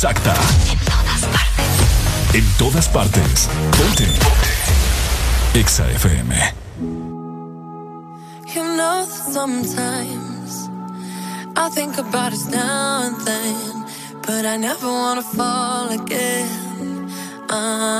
exacta. En todas partes. En todas partes. Ponte. Exa FM. You know sometimes I think about us now and then, but I never wanna fall again. Uh,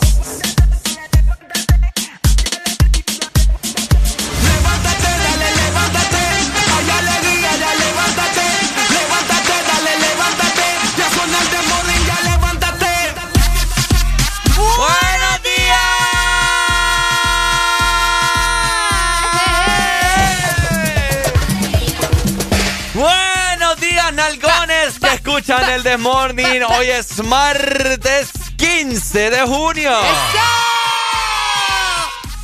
Escuchan el The Morning. Hoy es martes 15 de junio.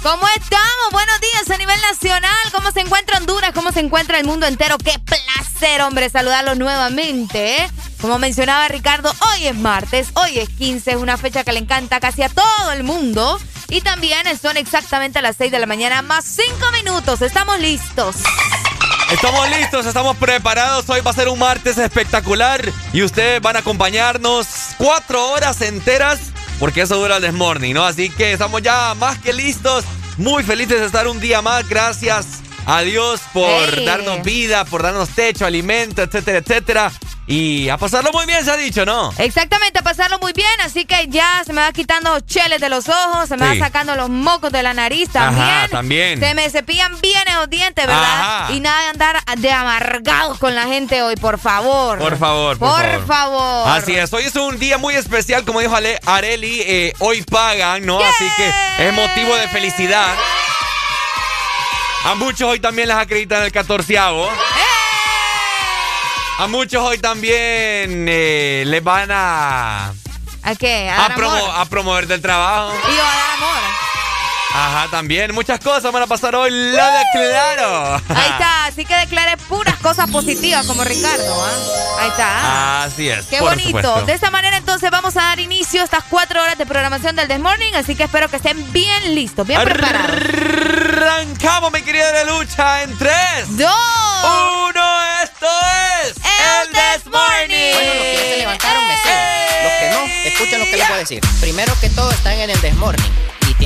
¿Cómo estamos? Buenos días a nivel nacional. ¿Cómo se encuentra Honduras? ¿Cómo se encuentra el mundo entero? Qué placer, hombre, saludarlos nuevamente. ¿eh? Como mencionaba Ricardo, hoy es martes, hoy es 15, es una fecha que le encanta casi a todo el mundo. Y también son exactamente las 6 de la mañana, más 5 minutos. Estamos listos. Estamos listos, estamos preparados. Hoy va a ser un martes espectacular y ustedes van a acompañarnos cuatro horas enteras porque eso dura el desmorning, ¿no? Así que estamos ya más que listos, muy felices de estar un día más. Gracias a Dios por darnos vida, por darnos techo, alimento, etcétera, etcétera. Y a pasarlo muy bien, se ha dicho, ¿no? Exactamente, pasarlo muy bien. Así que ya se me va quitando cheles de los ojos, se me va sacando los mocos de la nariz también. Ajá, también. Se me cepillan bien los dientes, ¿verdad? Y nada de andar de amargados con la gente hoy, por favor. Por favor, por, por favor. Así es, hoy es un día muy especial, como dijo Areli, eh, hoy pagan, ¿no? Así que es motivo de felicidad. A muchos hoy también les acreditan el catorceavo. A muchos hoy también eh, les van a... ¿A qué? ¿A, a, promover del trabajo. Y a dar amor. Ajá, también. Muchas cosas van a pasar hoy. Lo declaro. Ahí está. Así que declare puras cosas positivas como Ricardo. ¿ah? Ahí está. Así es. Qué bonito. De esta manera entonces vamos a dar inicio a estas cuatro horas de programación del This Morning. Así que espero que estén bien listos, bien preparados. Arrancamos, mi querida de lucha, en tres, dos, uno. Esto es el This Morning. Bueno, los que se levantaron, me siguen. Los que no, escuchen lo que les voy a decir. Primero que todo, están en el This Morning.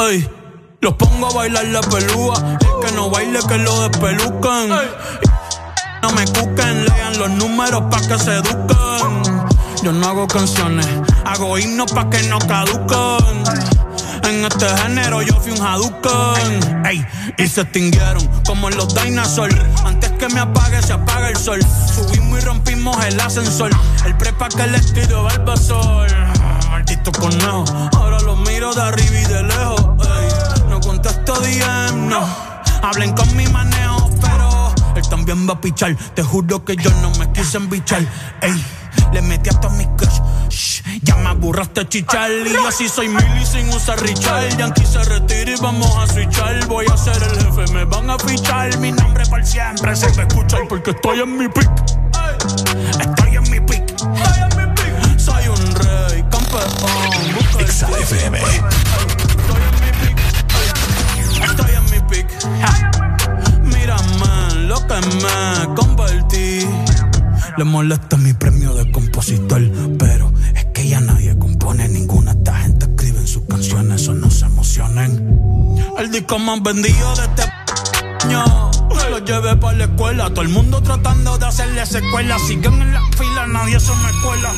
Ay. Los pongo a bailar la pelúa. El que no baile, que lo despelucan. No me cuquen, lean los números pa' que se eduquen. Yo no hago canciones, hago himnos pa' que no caducan. En este género yo fui un Hadouken. Ey, y se extinguieron como en los dinosaurs. Antes que me apague, se apaga el sol. Subimos y rompimos el ascensor. El prepa que le estiro sol maldito conejo. Ahora los miro de arriba y de lejos. No contesto DM, no. Hablen con mi manejo, pero él también va a pichar. Te juro que yo no me quise embichar. Ey, le metí hasta mi crush. Shh, ya me aburraste chichar. Y yo así soy mili sin usar Richard. Yankee se retira y vamos a switchar. Voy a ser el jefe, me van a fichar. Mi nombre por siempre se me escucha porque estoy en mi pick. Estoy en mi pick. Soy un rey XFM. Estoy Mírame lo que me convertí. Le molesta mi premio de compositor, pero es que ya nadie compone ninguna. Esta gente escribe en sus canciones, o no se emocionen. El disco más vendido de este año. Lo llevé para la escuela, todo el mundo tratando de hacerle secuela. Siguen en la fila, nadie se me escuela.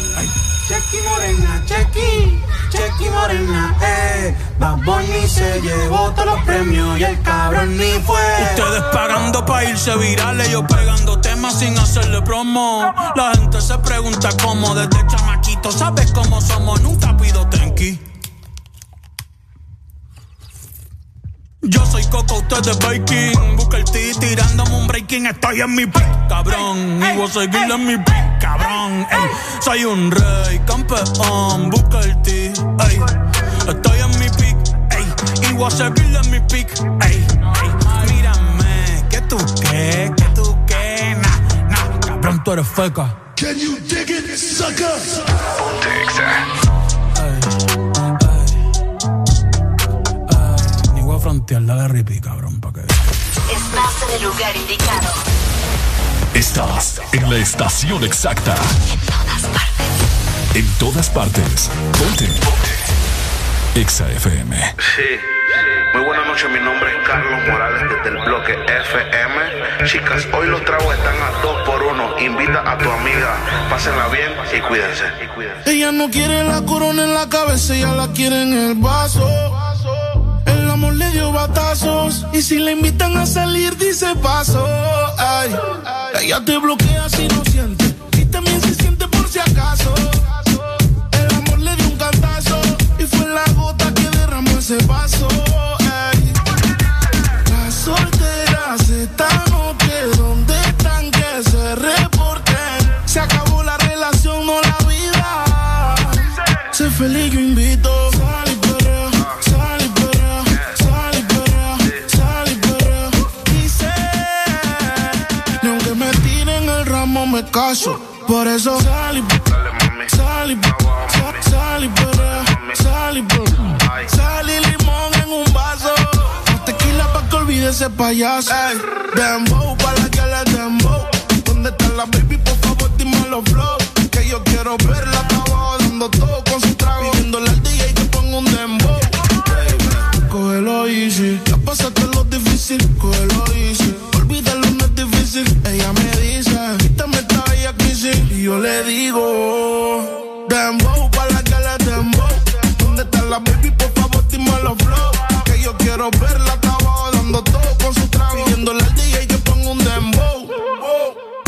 Chequi Morena, Chequi, Chequi Morena, eh. Bad Bunny se llevó todos los premios y el cabrón ni fue. Ustedes pagando pa' irse virales, yo pegando temas sin hacerle promo. La gente se pregunta cómo desde chamaquito, ¿sabes cómo somos? Nunca pido tenki. Coco, ustedes baking. Busca el T tirándome un breaking. Estoy en mi pick, cabrón. Y voy a seguir en mi pick, cabrón. Ey, soy un rey, campeón. Busca el T, ey. Estoy en mi pick, ey. Y voy a seguir en mi pick, ey. Mírame, que tú qué, que tú qué, nah, nah. Cabrón, tú eres feca. Can you dig it, sucker? Frontear, dale ripi, cabrón, pa' que. Estás en el lugar indicado. Estás en la estación exacta. En todas partes. En todas partes. Ponte. Exa FM. Sí. Muy buenas noches, mi nombre es Carlos Morales desde el bloque FM. Chicas, hoy los tragos están a dos por uno. Invita a tu amiga, pásenla bien y cuídense. Ella no quiere la corona en la cabeza, ella la quiere en el vaso. Amor le dio batazos y si le invitan a salir dice paso. Ella te bloquea si no siente y también se siente por si acaso. El amor le dio un cantazo y fue la gota que derramó ese vaso. Ay, las solteras esta noche, ¿dónde están que se reporten? Se acabó la relación, no la vida. Sé feliz, yo invito. Caso. Por eso sal y sal y sal- sal y sal y. Sal y limón en un vaso. Tequila pa' que olvide ese payaso. Ey, dembow pa' la que le dembow. ¿Dónde está la baby? Por favor, dime los flow. Que yo quiero verla abajo dando todo con su trago. Pidiéndole al DJ que ponga un dembow. Baby, Cógelo easy. Ya pasaste lo difícil. Cógelo easy. Olvídalo, no es difícil. Ella me Yo le digo, dembow pa' la que le dembow. ¿Dónde está la baby? Por favor, dime los flow. Que yo quiero verla hasta abajo dando todo con su trago. Pidiéndole al DJ que ponga un dembow.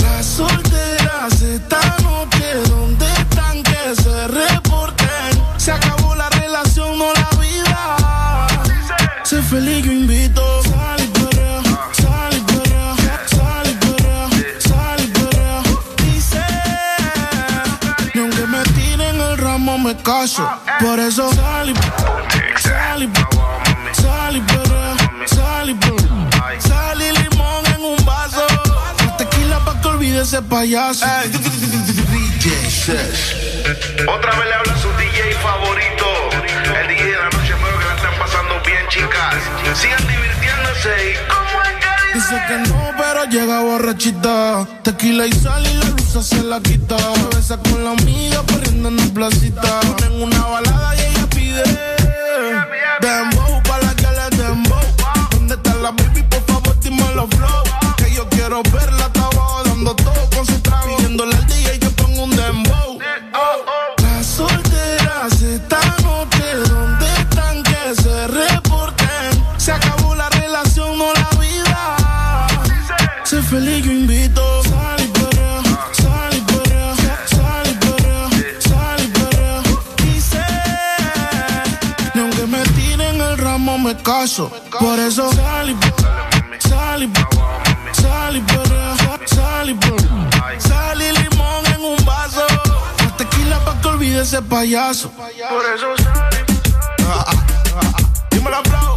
Las solteras esta noche, ¿dónde están que se reporten? Se acabó la relación, no la vida. Sé feliz, Por eso sal y sal y sal y limón en un vaso. Tequila pa' que olvide ese payaso. Otra vez le habla su DJ favorito. El DJ de la noche, espero que la estén pasando bien, chicas. Sigan divirtiéndose y Dice que no, pero llega borrachita. Tequila y sal y la luz se la quita. Besa con la amiga corriendo en la placita. Ponen una balada y ella pide. Dembow pa' la que le dembow. ¿Dónde está la baby? Por favor, dime los flow. Que yo quiero verla hasta abajo dando todo con su trago. Pidiéndole al DJ caso. Por eso sal y sal y sal y perrea, sal y perrea. Sal y limón en un vaso. Tequila pa' que olvide ese payaso. Por eso sal y Dímelo, flow,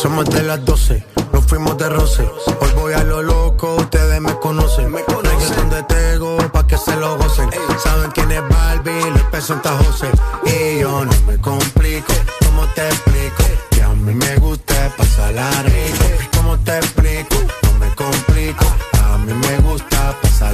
Somos de las 12, nos fuimos de roce. Hoy voy a lo loco, ustedes me conocen. Me conocen de Tego pa' que se lo gocen. Saben quién es Barbie, les presenta José. Y yo no me complico, ¿cómo te explico? Que a mí me gusta pasarla rico. ¿Cómo te explico? No me complico, a mí me gusta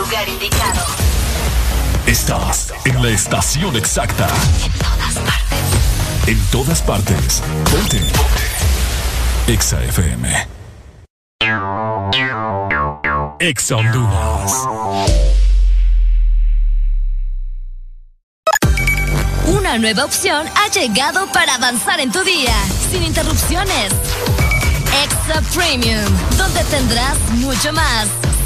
Lugar indicado. Estás en la estación exacta. En todas partes. En todas partes. Ponte. Ponte. Exa FM. Exa Honduras. Una nueva opción ha llegado para avanzar en tu día, sin interrupciones. Extra Premium, donde tendrás mucho más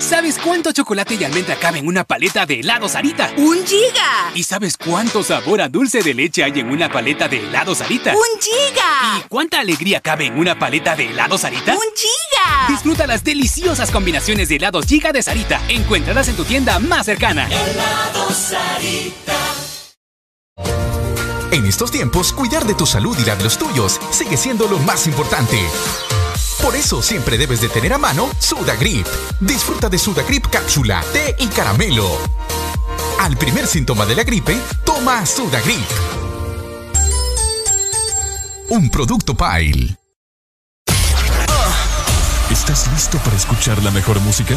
¿Sabes cuánto chocolate y almendra cabe en una paleta de helado Sarita? ¡Un giga! ¿Y sabes cuánto sabor a dulce de leche hay en una paleta de helado Sarita? ¡Un giga! ¿Y cuánta alegría cabe en una paleta de helado Sarita? ¡Un giga! Disfruta las deliciosas combinaciones de helados giga de Sarita. Encuéntralas en tu tienda más cercana. Helado Sarita. En estos tiempos, cuidar de tu salud y la de los tuyos sigue siendo lo más importante. Por eso siempre debes de tener a mano Sudagrip. Disfruta de Sudagrip cápsula, té y caramelo. Al primer síntoma de la gripe, toma Sudagrip. Un producto Pile. ¿Estás listo para escuchar la mejor música?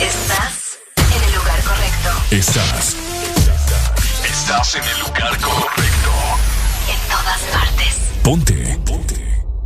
Estás en el lugar correcto. Estás. Estás en el lugar correcto. En todas partes. Ponte. Ponte.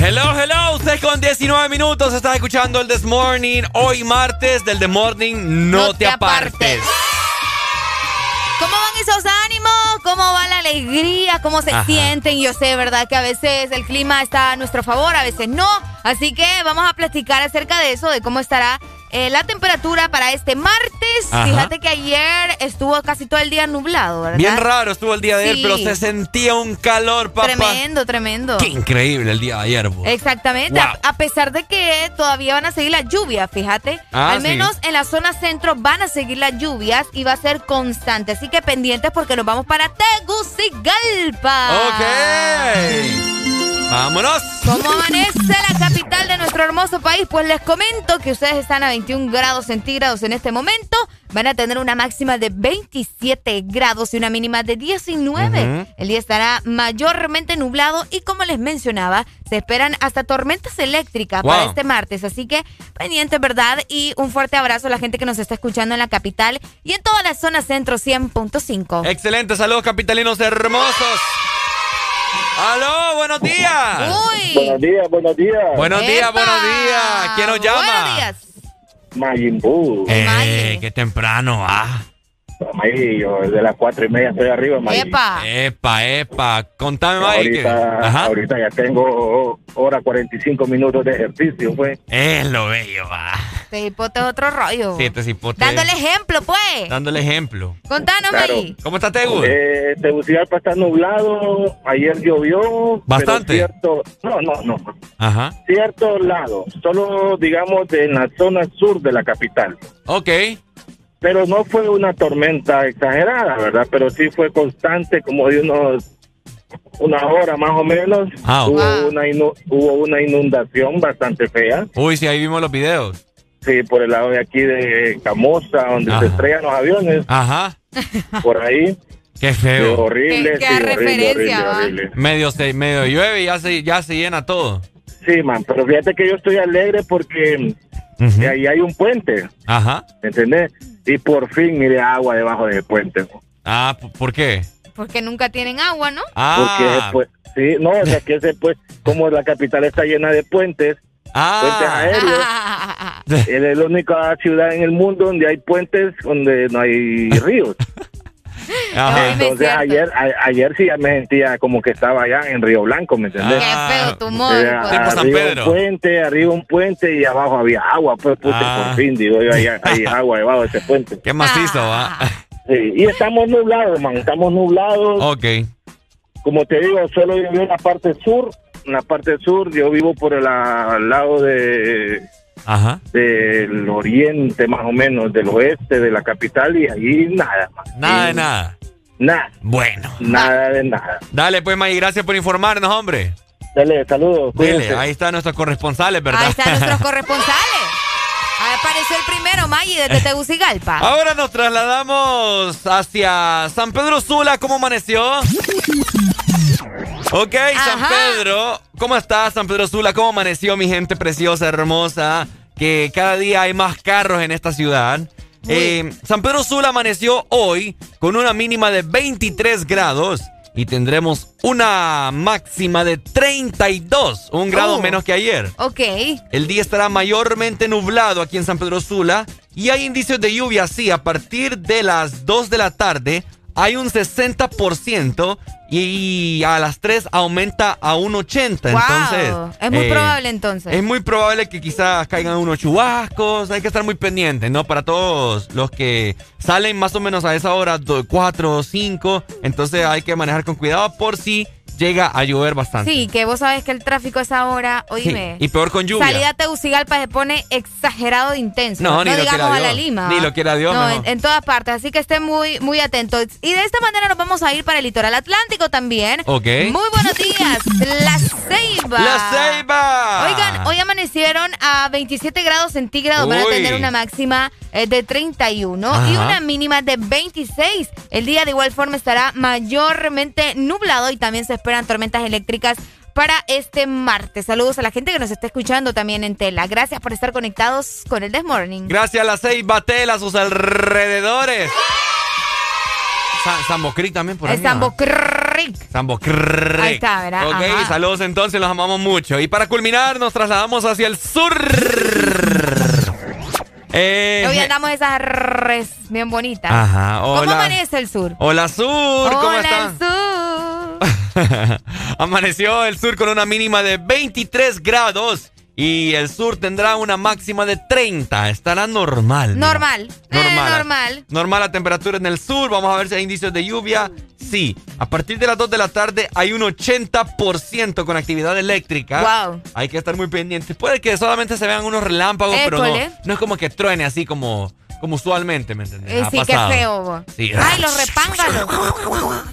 Hello, hello, usted con 19 minutos estás escuchando el This Morning. Hoy martes del The Morning, no, te, apartes. ¿Cómo van esos ánimos? ¿Cómo va la alegría? ¿Cómo se Ajá. sienten? Yo sé, ¿verdad? Que a veces el clima está a nuestro favor, a veces no. Así que vamos a platicar acerca de eso, de cómo estará eh, la temperatura para este martes. Ajá. Fíjate que ayer estuvo casi todo el día nublado, ¿verdad? Bien raro estuvo el día de ayer, pero se sentía un calor, papá. Tremendo, tremendo. Qué increíble el día de ayer. Exactamente, Wow. a, a pesar de que todavía van a seguir las lluvias, fíjate. Ah, Al sí. menos en la zona centro van a seguir las lluvias y va a ser constante. Así que pendientes porque nos vamos para Tegucigalpa. Ok. Vámonos. ¿Cómo amanece la capital de nuestro hermoso país? Pues les comento que ustedes están a 21 grados centígrados en este momento. Van a tener una máxima de 27 grados y una mínima de 19. Ujú. El día estará mayormente nublado y como les mencionaba, se esperan hasta tormentas eléctricas para este martes. Así que pendientes, ¿verdad? Y un fuerte abrazo a la gente que nos está escuchando en la capital y en toda la zona centro 100.5. Excelente, saludos capitalinos hermosos. ¡Aló! ¡Buenos días! Uy. Buenos días, buenos días. Buenos días, ¡Epa! buenos días. ¿Quién nos llama? Buenos días. Majin Buu. Eh, qué temprano, ah. Ahí, yo desde las cuatro y media estoy arriba, Majin. ¡Epa! Epa, epa. Contame, Mike. Ahorita, Ajá. ahorita ya tengo hora 45 minutos de ejercicio, pues. Es lo bello, va. Este hipote es otro rollo. Sí, este cipote. Dándole ejemplo, pues. Dándole ejemplo. Contanos, Claro. Maggie. ¿Cómo está Tegu? Eh, Tegucigalpa está nublado, ayer llovió. Bastante. Pero cierto, no, no, no. Ajá. Ciertos lados, solo digamos en la zona sur de la capital. Ok. Pero no fue una tormenta exagerada, ¿verdad? Pero sí fue constante, como de unos una hora más o menos. Ah, ok. hubo, una inu- hubo una inundación bastante fea. Uy, sí, ahí vimos los videos. Sí, por el lado de aquí de Camosa, donde Ajá. se estrellan los aviones, Ajá. por ahí. Qué feo. horrible, Qué- qué sí, horrible, horrible, horrible. Medio, se, medio llueve y ya se, ya se llena todo. Sí, man, pero fíjate que yo estoy alegre porque Ujú. ahí hay un puente, Ajá. ¿me ¿entendés? Y por fin mire agua debajo del puente. Ah, ¿p- ¿por qué? Porque nunca tienen agua, ¿no? Ah. Porque pues, sí, no, o sea que ese pues, como la capital está llena de puentes, puentes Ah. aéreos, es la única ciudad en el mundo donde hay puentes donde no hay ríos. Ajá. Entonces ayer a- ayer sí ya me sentía como que estaba allá en Río Blanco, ¿me entendés? Qué Ah. feo tu modo. Eh, pues. San arriba Pedro. un puente, arriba un puente y abajo había agua, pues Ah. por fin, digo yo, ahí hay agua debajo de ese puente. Qué macizo, Ah. va. Sí, y estamos nublados, man, estamos nublados. Ok. Como te digo, solo vivo en la parte sur, en la parte sur, yo vivo por el a- al lado de Ajá. del oriente más o menos, del oeste de la capital y ahí nada, man. Nada de nada. Nada, Bueno. nada de nada. Dale, pues, May, gracias por informarnos, hombre. Dale, saludos. Dile, cuídense. ahí están nuestros corresponsales, ¿verdad? Ahí están nuestros corresponsales. Ahí apareció el primero, Maggie, desde Tegucigalpa. Ahora nos trasladamos hacia San Pedro Sula. ¿Cómo amaneció? Ok, San. Pedro. ¿Cómo está San Pedro Sula? ¿Cómo amaneció mi gente preciosa, hermosa? Que cada día hay más carros en esta ciudad. Eh, San Pedro Sula amaneció hoy con una mínima de 23 grados y tendremos una máxima de 32, un grado Oh. menos que ayer. Ok. El día estará mayormente nublado aquí en San Pedro Sula y hay indicios de lluvia así a partir de las 2 de la tarde. Hay un 60% y a las 3 aumenta a un 80. Wow. Entonces, es muy eh, probable entonces. Es muy probable que quizás caigan unos chubascos. Hay que estar muy pendientes, ¿no? Para todos los que salen más o menos a esa hora, 4 o 5. Entonces hay que manejar con cuidado por si llega a llover bastante. Sí, que vos sabés que el tráfico a esa hora, oíme. Y peor con lluvia. Salida a Tegucigalpa se pone exagerado de intenso. No, ni lo digamos quiera a la Dios. Lima. Ni ¿va? lo quiera Dios, No, en, en todas partes. Así que estén muy, muy atentos. Y de esta manera nos vamos a ir para el litoral atlántico también. Ok. Muy buenos días. La Ceiba. ¡La Ceiba! Oigan, hoy amanecieron a 27 grados centígrados. Van a tener una máxima eh, de 31 y una mínima de 26. El día de igual forma estará mayormente nublado y también se esperan tormentas eléctricas para este martes. Saludos a la gente que nos está escuchando también en tela. Gracias por estar conectados con el This Morning. Gracias a las seis Batel, a sus alrededores. Sambo Creek también por ahí. Sambo Creek. Sambo Creek. Ahí está, ¿verdad? Ok, saludos entonces, los amamos mucho. Y para culminar, nos trasladamos hacia el sur. Eh, Hoy andamos esas res bien bonitas. Ajá. Hola. ¿Cómo amanece el sur? Hola, sur. ¿Cómo Hola, sur. Amaneció el sur con una mínima de 23 grados y el sur tendrá una máxima de 30. Estará normal. Normal. Normal. normal. Normal la temperatura en el sur. Vamos a ver si hay indicios de lluvia. Sí. A partir de las 2 de la tarde hay un 80% con actividad eléctrica. Wow. Hay que estar muy pendientes. Puede que solamente se vean unos relámpagos, pero no, no es como que truene así como como usualmente, ¿me entiendes? Eh, sí, qué feo, Sí. Ay, los repángalos.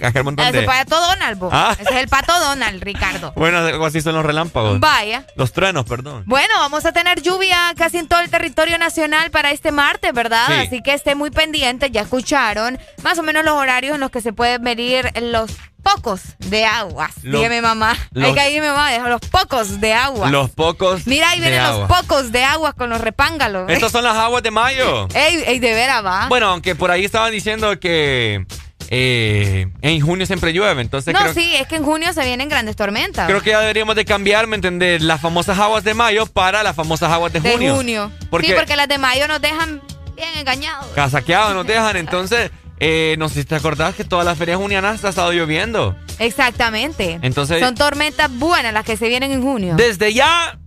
Ese es el pato Donald, ¿Ah? Ese es el pato Donald, Ricardo. Bueno, así son los relámpagos. Vaya. Los truenos, perdón. Bueno, vamos a tener lluvia casi en todo el territorio nacional para este martes, ¿verdad? Así que esté muy pendiente, ya escucharon más o menos los horarios en los que se pueden medir los pocos de agua. Dígame mamá. Hay que ahí mamá, los pocos de agua. Los pocos. Mira, ahí vienen los pocos de agua con los repángalos. Estas son las aguas de mayo. Ey, ey, de veras va. Bueno, aunque por ahí estaban diciendo que eh, en junio siempre llueve, entonces No, sí, es que en junio se vienen grandes tormentas. Creo que ya deberíamos de cambiar, ¿me entendés? Las famosas aguas de mayo para las famosas aguas de, junio. De junio. sí, porque las de mayo nos dejan bien engañados. Casaqueados nos dejan, entonces... Eh, no sé si te acordás que todas las ferias junianas ha estado lloviendo. Exactamente. Entonces. Son tormentas buenas las que se vienen en junio. Desde ya.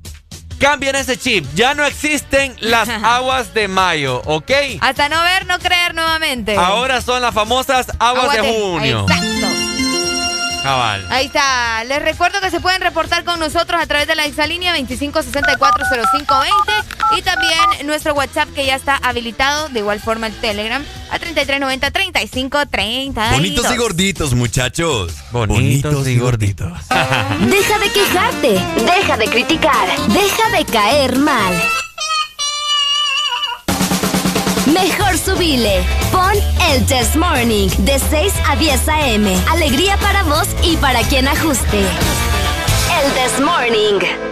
Cambien ese chip. Ya no existen las aguas de mayo, ¿ok? Hasta no ver, no creer nuevamente. Ahora son las famosas aguas, de, junio. Exacto. Cabal. Ahí está. Les recuerdo que se pueden reportar con nosotros a través de la exalínea 25640520 y también nuestro WhatsApp que ya está habilitado, de igual forma el Telegram a 3390-3530. Bonitos y gorditos, muchachos. Bonitos, y gorditos. Deja de quejarte, deja de criticar, deja de caer mal. Mejor subile. Pon el Test Morning de 6 a 10 a.m. Alegría para vos y para quien ajuste. El Test Morning.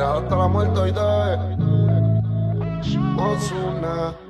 Hasta la muerte hoy Osuna.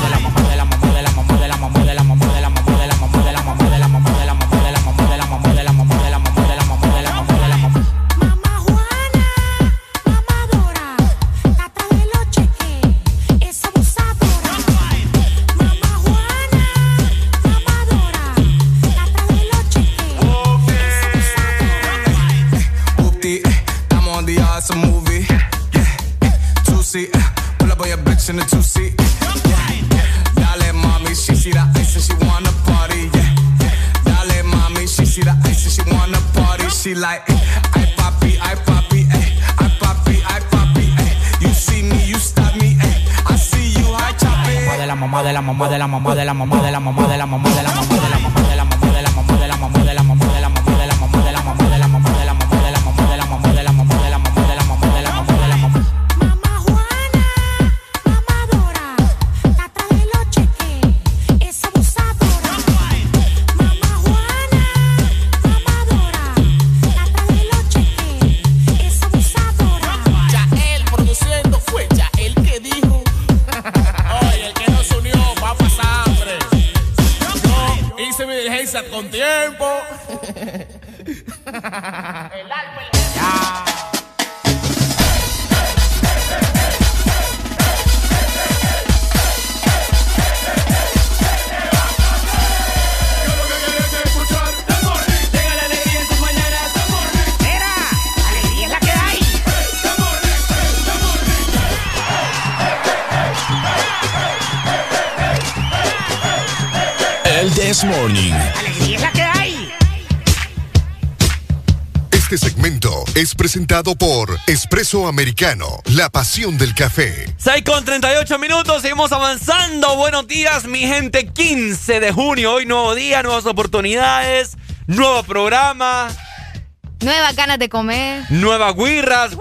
la mamá de la mamá de la mamá de la mamá de la mamá de la mamá de la mamá presentado por Espresso Americano, la pasión del café. 6 con 38 minutos, seguimos avanzando. Buenos días, mi gente. 15 de junio, hoy nuevo día, nuevas oportunidades, nuevo programa, Nuevas ganas de comer. nuevas guirras.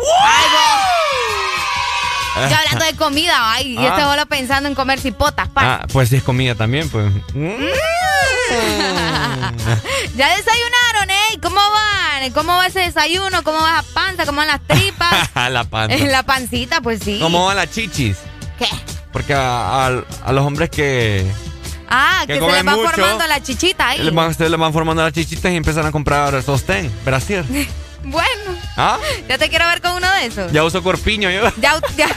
Ya hablando de comida, ay, y Ah. este bolo pensando en comer cipotas, pa. Ah, pues sí es comida también, pues. Ya desayunaron, ¿eh? ¿Cómo van? ¿Cómo va ese desayuno? ¿Cómo va la panza? ¿Cómo van las tripas? la panza. En la pancita, pues sí. ¿Cómo van las chichis? ¿Qué? Porque a, a- a los hombres que Ah, Que que, se les va mucho. formando la chichita ahí. les van, ustedes les van formando las chichitas y empiezan a comprar sostén, brasier. Bueno, ¿Ah? ya te quiero ver con uno de esos. Ya uso corpiño yo. Ya, ya.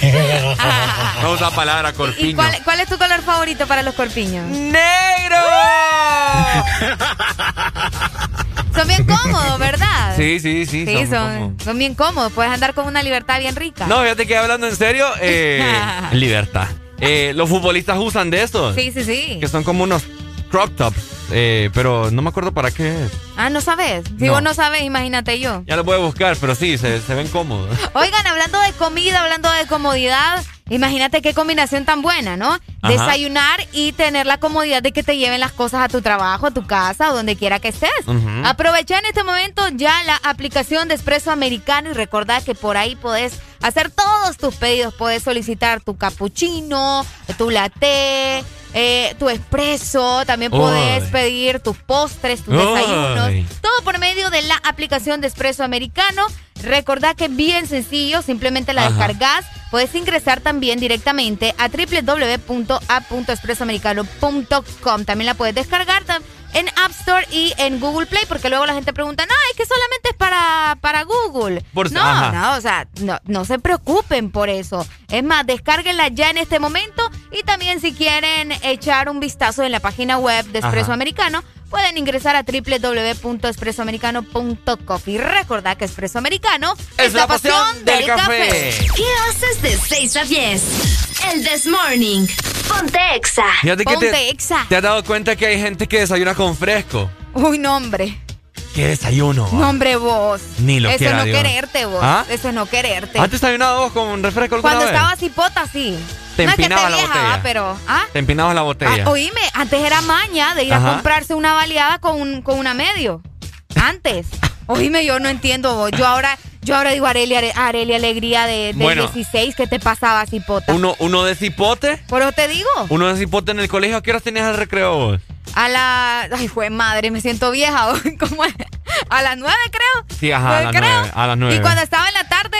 No usa palabra ¿Y corpiño. cuál, cuál es tu color favorito para los corpiños? ¡Negro! Son bien cómodos, ¿verdad? Sí, sí, sí. Sí, son son, como- son bien cómodos. Puedes andar con una libertad bien rica. No, fíjate que hablando en serio, eh, libertad. Eh, los futbolistas usan de estos. Sí, sí, sí. Que son como unos crop tops. eh, pero no me acuerdo para qué es. Ah, ¿no sabes? Si No. vos no sabes, imagínate yo. Ya lo voy a buscar, pero sí, se, se ven cómodos. Oigan, hablando de comida, hablando de comodidad, imagínate qué combinación tan buena, ¿no? Desayunar y tener la comodidad de que te lleven las cosas a tu trabajo, a tu casa o donde quiera que estés. Ujú. Aprovecha en este momento ya la aplicación de Espresso Americano y recordad que por ahí podés hacer todos tus pedidos. Podés solicitar tu cappuccino, tu latte, eh, tu espresso. También podés Uy. pedir tus postres, tus desayunos. Todo por medio de la aplicación de Espresso Americano. Recordad que es bien sencillo, simplemente la Ajá. descargas, puedes ingresar también directamente a www.app.expresoamericano.com. También la puedes descargar en App Store y en Google Play, porque luego la gente pregunta, no, es que solamente es para, para Google. no, no, o sea, no, no se preocupen por eso. Es más, descárguenla ya en este momento y también si quieren echar un vistazo en la página web de Expreso Americano, pueden ingresar a www.expresoamericano.com y recordad que Expreso Americano es, la pasión, del, café. ¿Qué haces de 6 a 10? El This Morning. Ponte Exa. Ponte te, Exa. ¿Te has dado cuenta que hay gente que desayuna con fresco? Uy, no, hombre. ¿Qué desayuno? No, hombre, vos. Ni lo Eso quiera es no Dios. quererte, vos. ¿Ah? Eso es no quererte. ¿Has desayunado vos con refresco alguna Cuando vez? estaba cipota, sí. Te no es que la botella. pero... ¿ah? Te empinabas la botella. Ah, oíme, antes era maña de ir Ajá. a comprarse una baleada con, un, con una medio. Antes. Oíme, yo no entiendo vos. Yo ahora, yo ahora digo Arelia, Arelia Alegría de, Bueno. 16 que te pasaba cipota. Uno, uno de cipote. Por eso te digo. Uno de cipote en el colegio. ¿A qué horas tenías el recreo vos? A la... Ay, fue madre, me siento vieja. vos. ¿Cómo es? A las nueve, creo. Sí, ajá, a las Creo. nueve. A las nueve. Y cuando estaba en la tarde...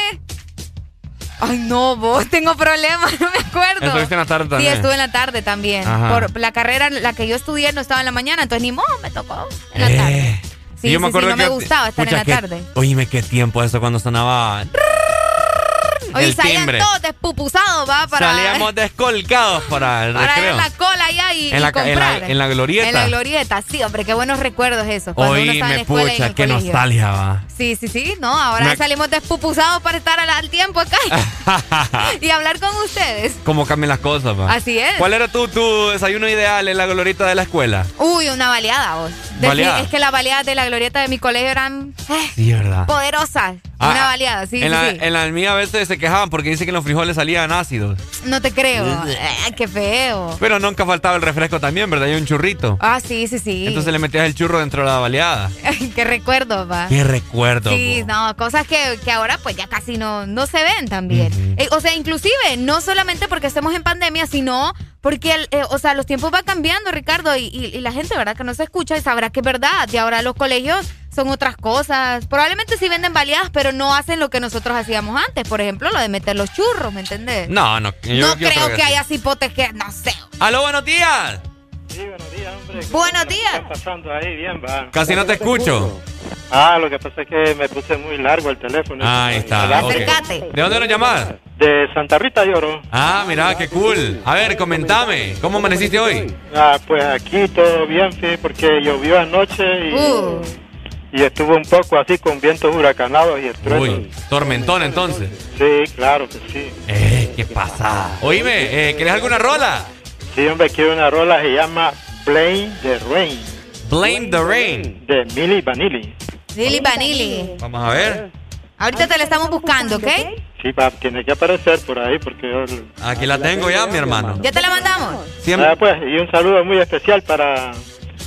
Ay, no, vos, tengo problemas, no me acuerdo. Estuviste en la tarde también. Sí, estuve en la tarde también. Ajá. Por la carrera, la que yo estudié no estaba en la mañana, entonces ni modo, me tocó en la Eh. tarde. Sí, yo sí, me sí, acuerdo no me gustaba estar en la tarde. Oíme, qué tiempo eso cuando sonaba El salían todos despupusados, va, para, Salíamos descolcados para el para a la cola allá y, En la ca- en la- comprar. en la glorieta. En la glorieta, sí, hombre, qué buenos recuerdos esos. Cuando uno estaba en la escuela y en pucha, el qué colegio. nostalgia va. Sí, sí, sí, no, ahora Me- salimos despupusados para estar al, al tiempo acá y hablar con ustedes. Cómo cambian las cosas, va. Así es. ¿Cuál era tu, tu desayuno ideal en la glorieta de la escuela? Uy, una baleada, vos. ¿Baleada? Es que las baleadas de la glorieta de mi colegio eran eh, Sí, ¿verdad? poderosas. Ah, una baleada, sí, en, sí, la, sí. en la mía a veces se quejaban porque dice que los frijoles salían ácidos. No te creo. Qué feo. Pero nunca faltaba el refresco también, ¿verdad? Y un churrito. Ah, sí, sí, sí. Entonces le metías el churro dentro de la baleada. qué recuerdo, va. Qué recuerdo. Sí, no, cosas que, que ahora pues ya casi no, no se ven también. Eh, o sea, inclusive, no solamente porque estemos en pandemia, sino porque, el, eh, o sea, los tiempos van cambiando, Ricardo, y, y- y la gente, ¿verdad? Que no se escucha y sabrá que es verdad. Y ahora los colegios son otras cosas. Probablemente sí venden baleadas, pero no hacen lo que nosotros hacíamos antes. Por ejemplo, lo de meter los churros, ¿me entendés? No, no. yo- no yo creo que, sí. haya cipotes que, no sé. ¡Aló, buenos días! Buenos días. está pasando ahí? Bien, va. Casi no te escucho. Ah, lo que pasa es que me puse muy largo el teléfono. Ahí está. ¿De dónde nos llamás? De Santa Rita Lloro. Ah, mira, qué cool. A ver, comentame. ¿Cómo amaneciste hoy? Ah, pues aquí todo bien, sí, porque llovió anoche y, Uh. Y estuvo un poco así con vientos huracanados y estruendos. Uy, tormentón entonces. Sí, claro que sí. Eh, ¿qué pasa? Oíme, eh, ¿querés alguna rola? Sí, hombre, quiero una rola, se llama Blame the Rain. Blame the Rain. De Milli Vanilli. Lili Vanilli. Vamos a ver. Ahorita te la estamos buscando, ¿ok? Sí, va, tiene que aparecer por ahí porque yo... Aquí la tengo ya, mi hermano. ¿Ya te la mandamos? Ah, pues, y un saludo muy especial para...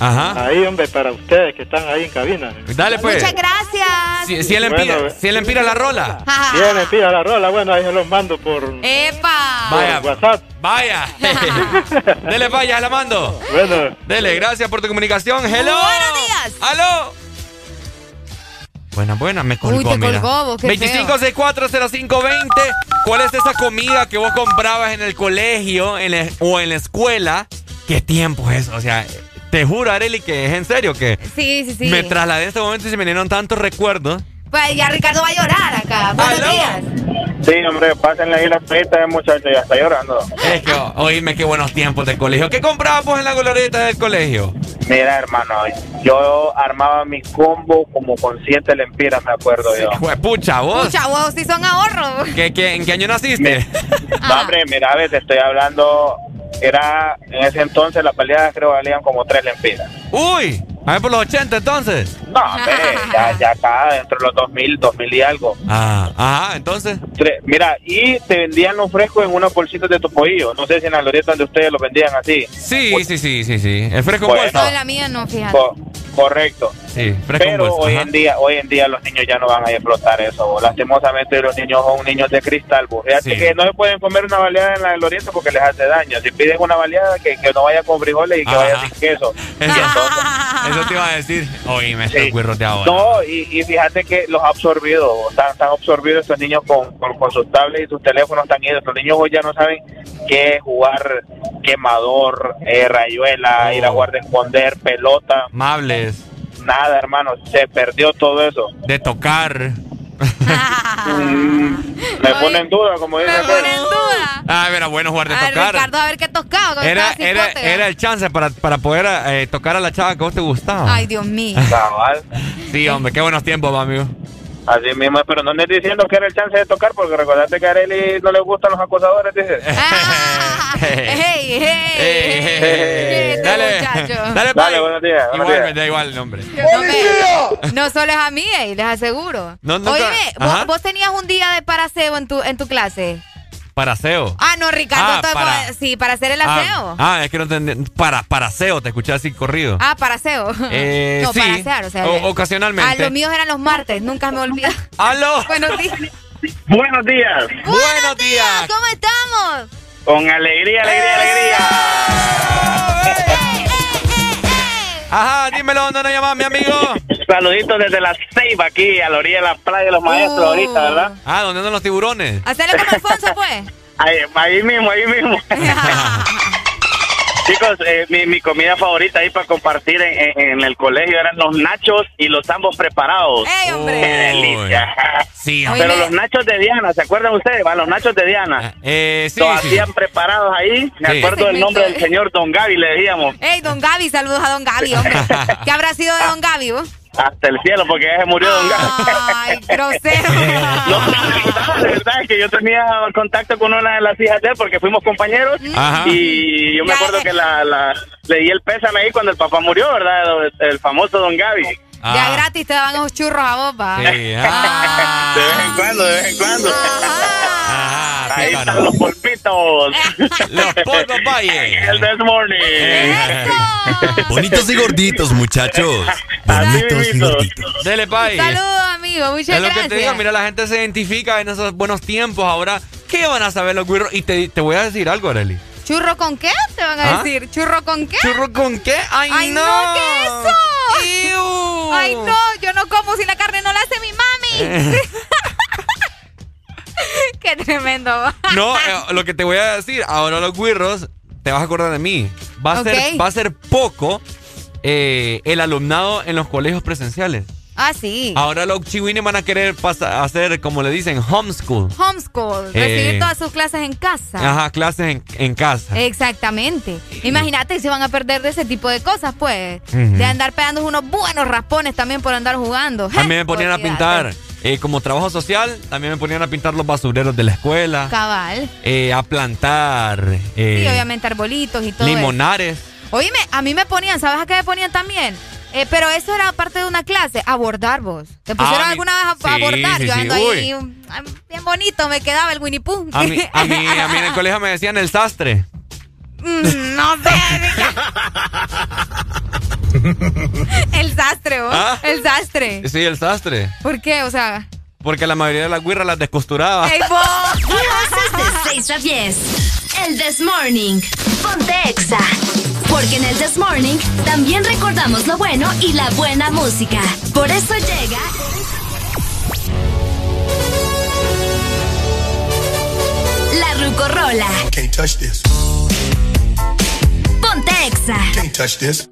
Ajá. Ahí, hombre, para ustedes que están ahí en cabina. Dale, pues. Muchas gracias. Si, si él empira, Bueno, si él empira la rola. Bien, empira la rola, bueno, ahí se los mando por, ¡Epa! Vaya. WhatsApp. Vaya. Dele, vaya, la mando. Bueno. Dele, gracias por tu comunicación. Hello. Buenos días. Aló. Buena, buena, me colgó, Uy, te mira. colgó, vos, qué 25640520. ¿Cuál es esa comida que vos comprabas en el colegio en o en la escuela? ¿Qué tiempo es? O sea, te juro, Areli, que es en serio que Sí, sí, sí. me trasladé en este momento y se me vinieron tantos recuerdos. Pues ya Ricardo va a llorar acá. Buenos días. Sí, hombre, pásenle ahí la feita, muchacho, ya está llorando. Es que, oíme, qué buenos tiempos del colegio. ¿Qué comprabas en la glorieta del colegio? Mira, hermano, yo armaba mi combo como con siete lempiras, me acuerdo yo. Jue- Pucha, vos. Pucha, vos, si son ahorros. ¿Qué, qué, en qué año naciste? No, hombre, mira, a ver, te estoy hablando, era, en ese entonces las peleadas creo valían como tres lempiras. Uy, a ver por los 80 entonces. No, hombre, ya, ya acá, dentro de los 2000, 2000 y algo. Ah, ajá, entonces. Tre- Mira, y te vendían los frescos en unos bolsitos de topoillo. No sé si en la glorieta donde ustedes los vendían así. Sí, sí, sí, sí, sí. El fresco en Bueno. bolsa. No, en la mía no, fíjate. Co- correcto. Sí, fresco en Pero bolsa. hoy ajá. en día, hoy en día los niños ya no van a explotar eso. bo. Lastimosamente los niños son niños de cristal. bo. Fíjate Sí. que no se pueden comer una baleada en la glorieta porque les hace daño. Si piden una baleada, que, que no vaya con frijoles y que Ajá. vaya sin queso. Y entonces, Eso te iba a decir. Oíme, estos Sí. guirros de ahora. No, y, y fíjate que los ha absorbido, están, están absorbidos estos niños con, con, con sus tablets y sus teléfonos están idos. Los niños hoy ya no saben qué jugar quemador, eh, rayuela, ir a jugar de esconder, pelota. Mables. Nada, hermano, se perdió todo eso. De tocar. Me pone en duda, como dice aquel. Ah, era bueno jugar de A ver, tocar. Ricardo, a ver qué tocaba. Era, era, era el chance para, para poder eh, tocar a la chava que vos te gustaba. Ay, Dios mío. Sí, hombre, qué buenos tiempos, amigo. Así mismo, pero no andes diciendo que era el chance de tocar, porque recordate que a Arely no le gustan los acosadores, dice. Hey, hey, hey, Dale, dale, Dale, buenos días, buenos Igual, días. me da igual el nombre. No, me- no solo es a mí, eh, les aseguro. No, Ajá. ¿vos, vos tenías un día de paraseo en tu, en tu clase. Para aseo. Ah, no, Ricardo. Ah, para- sí, para hacer el aseo. Ah, ah, es que no entendí. Para, para aseo, te escuché así corrido. Ah, para aseo. Eh, no, sí. para asear, o sea. O- ocasionalmente. Ah, los míos eran los martes, nunca me olvido. ¡Aló! Buenos días. Buenos días. Buenos días. ¿Cómo estamos? Con alegría, alegría, alegría. Ajá, dímelo, ¿dónde nos llamas, mi amigo? Saluditos desde la Ceiba aquí, a la orilla de la playa de los maestros Oh. ahorita, ¿verdad? Ah, ¿dónde andan los tiburones? Hacerlo como Alfonso, pues. Ahí, ahí mismo, ahí mismo. Chicos, eh, mi, mi comida favorita ahí para compartir en, en- en el colegio eran los nachos y los ambos preparados. ¡Ey, hombre! ¡Qué delicia! Sí, Pero los nachos de Diana, ¿se acuerdan ustedes? Los nachos de Diana. Eh, sí, Los sí. hacían preparados ahí. Me Sí. acuerdo del nombre del señor Don Gaby, le decíamos. Ey, don Gaby, saludos a don Gaby, hombre. ¿Qué habrá sido de don Gaby, vos? Hasta el cielo, porque ya se murió Don Gaby. Ay, grosero. No, de verdad es que yo tenía contacto con una de las hijas de él porque fuimos compañeros Ajá. y yo me acuerdo que la, la, le di el pésame ahí cuando el papá murió, ¿verdad? El, el famoso Don Gaby. Ya gratis te daban esos churros a vos, pa. Ah. Sí, ah. De vez en cuando, de vez en cuando. Ajá, Ahí qué están los polpitos. Los polvos Valle. El this morning. Bonitos y gorditos, muchachos. Bonitos y gorditos. Dele, Pai. Saludos, amigo. Muchas Es lo gracias. que te digo, mira, la gente se identifica en esos buenos tiempos. Ahora, ¿qué van a saber los guirros? Y te, te voy a decir algo, Arely. ¿Churro con qué? Te van a ¿Ah? decir. ¿Churro con qué? ¿Churro con qué? ¡Ay, Ay no! no! ¿Qué es eso? Ay, no, yo no como si la carne no la hace mi mami. Qué tremendo. No, eh, lo que te voy a decir, ahora los guirros, te vas a acordar de mí. Va a, ser, va a ser poco eh, el alumnado en los colegios presenciales. Ah, sí. Ahora los chihuines van a querer pasar, hacer, como le dicen, homeschool. Homeschool. Eh. Recibir todas sus clases en casa. Ajá, clases en, en casa. Exactamente. Imagínate, se van a perder de ese tipo de cosas, pues. De andar pegando unos buenos raspones también por andar jugando. También me ponían a pintar, eh, como trabajo social, también me ponían a pintar los basureros de la escuela, Cabal. eh, a plantar eh, Sí, obviamente arbolitos y todo eso. limonares. Oíme, a mí me ponían, ¿sabes a qué me ponían también? Eh, pero eso era parte de una clase, abordar vos. ¿Te pusieron Ah, mi- alguna vez a, sí, abordar? sí, Yo sí, ando ahí, bien bonito, me quedaba el Winnie Pooh. A mí, a, mí, a mí en el colegio me decían el sastre. Mm, no sé. el sastre, vos. ¿Ah? El sastre. Sí, el sastre. ¿Por qué? O sea... Porque la mayoría de las guirras las descosturaba. ¡Ey, vos! De 6 a 10. El This Morning. Ponte Exa. Porque en el This Morning también recordamos lo bueno y la buena música. Por eso llega. La Rucorola. Can't touch this. Ponte Exa. Can't touch this.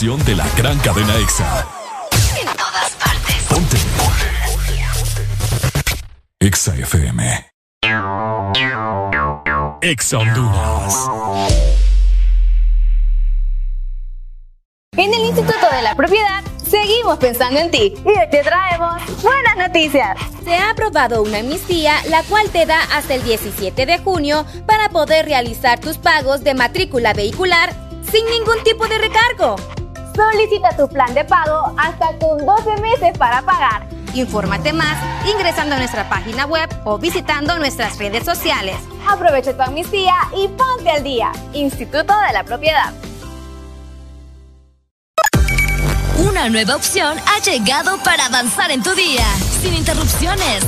de la gran cadena EXA. En todas partes. Ponte. EXA FM. EXA Honduras. En el Instituto de la Propiedad seguimos pensando en ti y te traemos buenas noticias. Se ha aprobado una amnistía la cual te da hasta el 17 de junio para poder realizar tus pagos de matrícula vehicular sin ningún tipo de recargo. Solicita tu plan de pago hasta con 12 meses para pagar. Infórmate más ingresando a nuestra página web o visitando nuestras redes sociales. Aprovecha tu amnistía y ponte al día. Instituto de la Propiedad. Una nueva opción ha llegado para avanzar en tu día, sin interrupciones.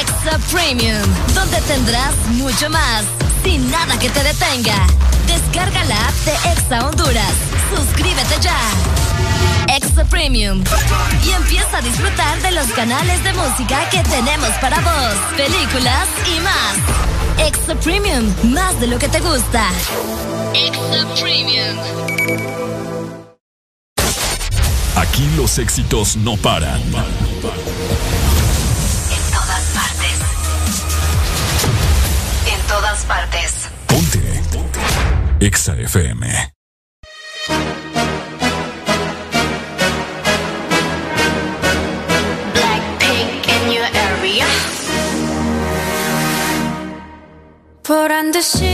Extra Premium, donde tendrás mucho más, sin nada que te detenga. Descarga la app de Extra Honduras Suscríbete ya. Extra Premium. Y empieza a disfrutar de los canales de música que tenemos para vos, películas y más. Extra Premium, más de lo que te gusta. Extra Premium. Aquí los éxitos no paran. En todas partes. En todas partes. Ponte. Ponte. Exa FM. the sea.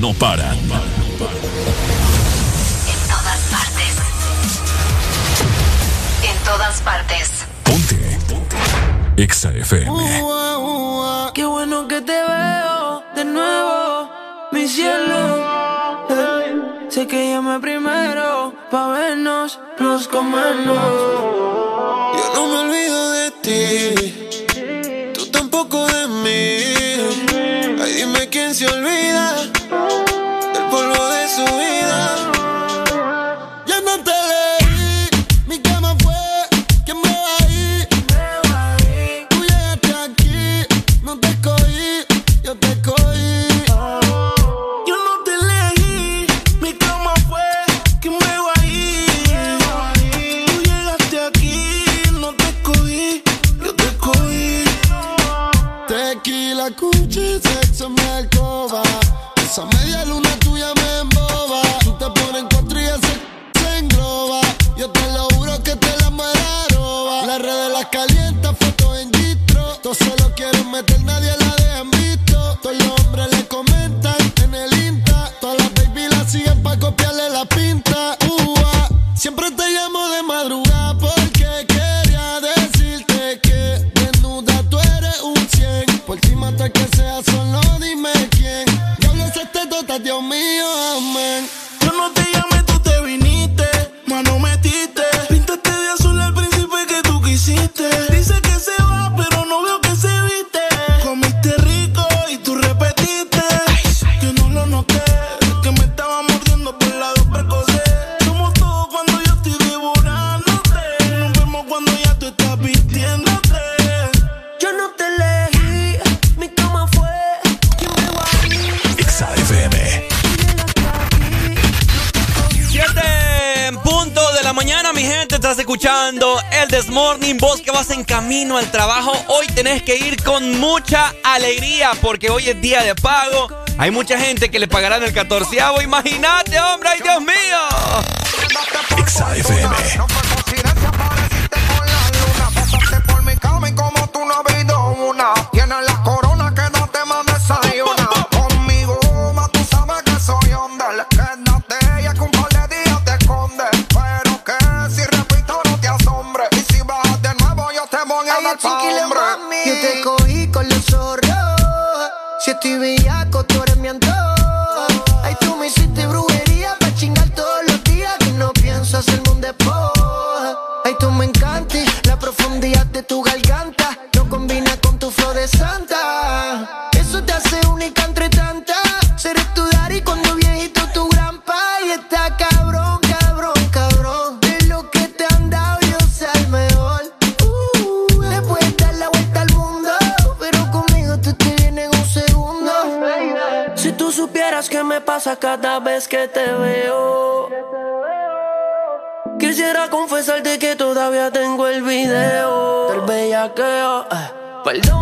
no paran. porque hoy es día de pago. Hay mucha gente que le pagarán el catorceavo. Imagínate, hombre. te veo. Quisiera confesarte que todavía tengo el video del bellaqueo. Eh. Perdón.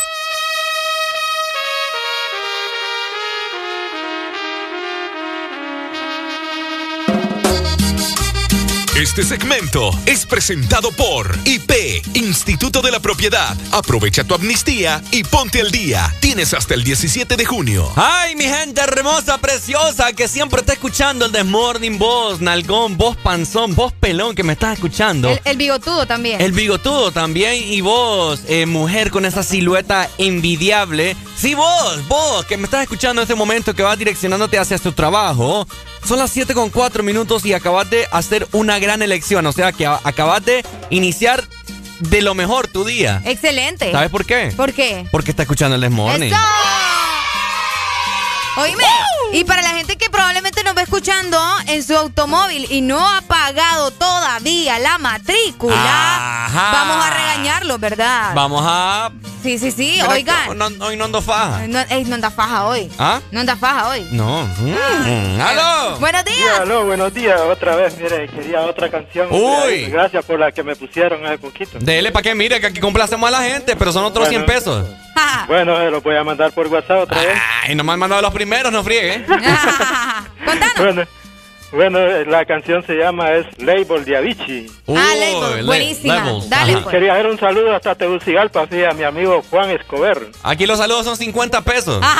Este segmento es presentado por IP, Instituto de la Propiedad. Aprovecha tu amnistía y ponte al día. Tienes hasta el 17 de junio. Ay, mi gente hermosa, preciosa, que siempre está escuchando el Desmorning, vos, nalgón, vos panzón, vos pelón, que me estás escuchando. El, el bigotudo también. El bigotudo también y vos, eh, mujer con esa silueta envidiable. Sí, vos, vos, que me estás escuchando en este momento que vas direccionándote hacia tu trabajo. Son las 7 con 4 minutos y acabas de hacer una gran elección. O sea que acabas de iniciar de lo mejor tu día. Excelente. ¿Sabes por qué? ¿Por qué? Porque está escuchando el Desmorning. Y para la gente que probablemente nos va escuchando en su automóvil y no ha pagado todavía la matrícula, Ajá. vamos a regañarlo, ¿verdad? Vamos a. Sí, sí, sí, oigan. no- no- hoy no ando faja. No, ey, no anda faja hoy. ¿Ah? No anda faja hoy. No. Mm. ¡Aló! Buenos días. aló, buenos días. Otra vez, mire, quería otra canción. Uy. Gracias por la que me pusieron hace poquito. Dele para que mire que aquí complacemos a la gente, pero son otros Bueno. 100 pesos. Bueno, se los voy a mandar por WhatsApp otra vez. Ay, no me han mandado los primeros, no friegue. Bueno, bueno, la canción se llama es Label de Avicii. Ah, Label, buenísima. Dale, pues. Quería hacer un saludo hasta Tegucigalpa, sí, a mi amigo Juan Escobar. Aquí los saludos son 50 pesos.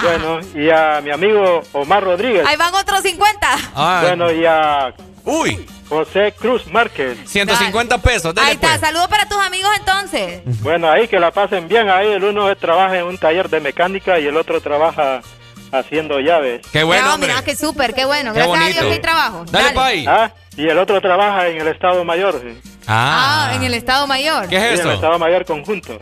Bueno, y a mi amigo Omar Rodríguez. Ahí van otros 50. Ay. Bueno, y a Uy. José Cruz Márquez. 150 pesos, dele Ahí está, pues. saludos para tus amigos entonces. Bueno, ahí que la pasen bien. Ahí el uno trabaja en un taller de mecánica y el otro trabaja haciendo llaves. Qué bueno, Ah, hombre. mira, qué súper, qué bueno. Qué Gracias a bonito. Dios que hay trabajo. Dale, pay. Ah, y el otro trabaja en el Estado Mayor. sí. Ah, en el Estado Mayor. ¿Qué es Sí, en eso? el Estado Mayor conjunto.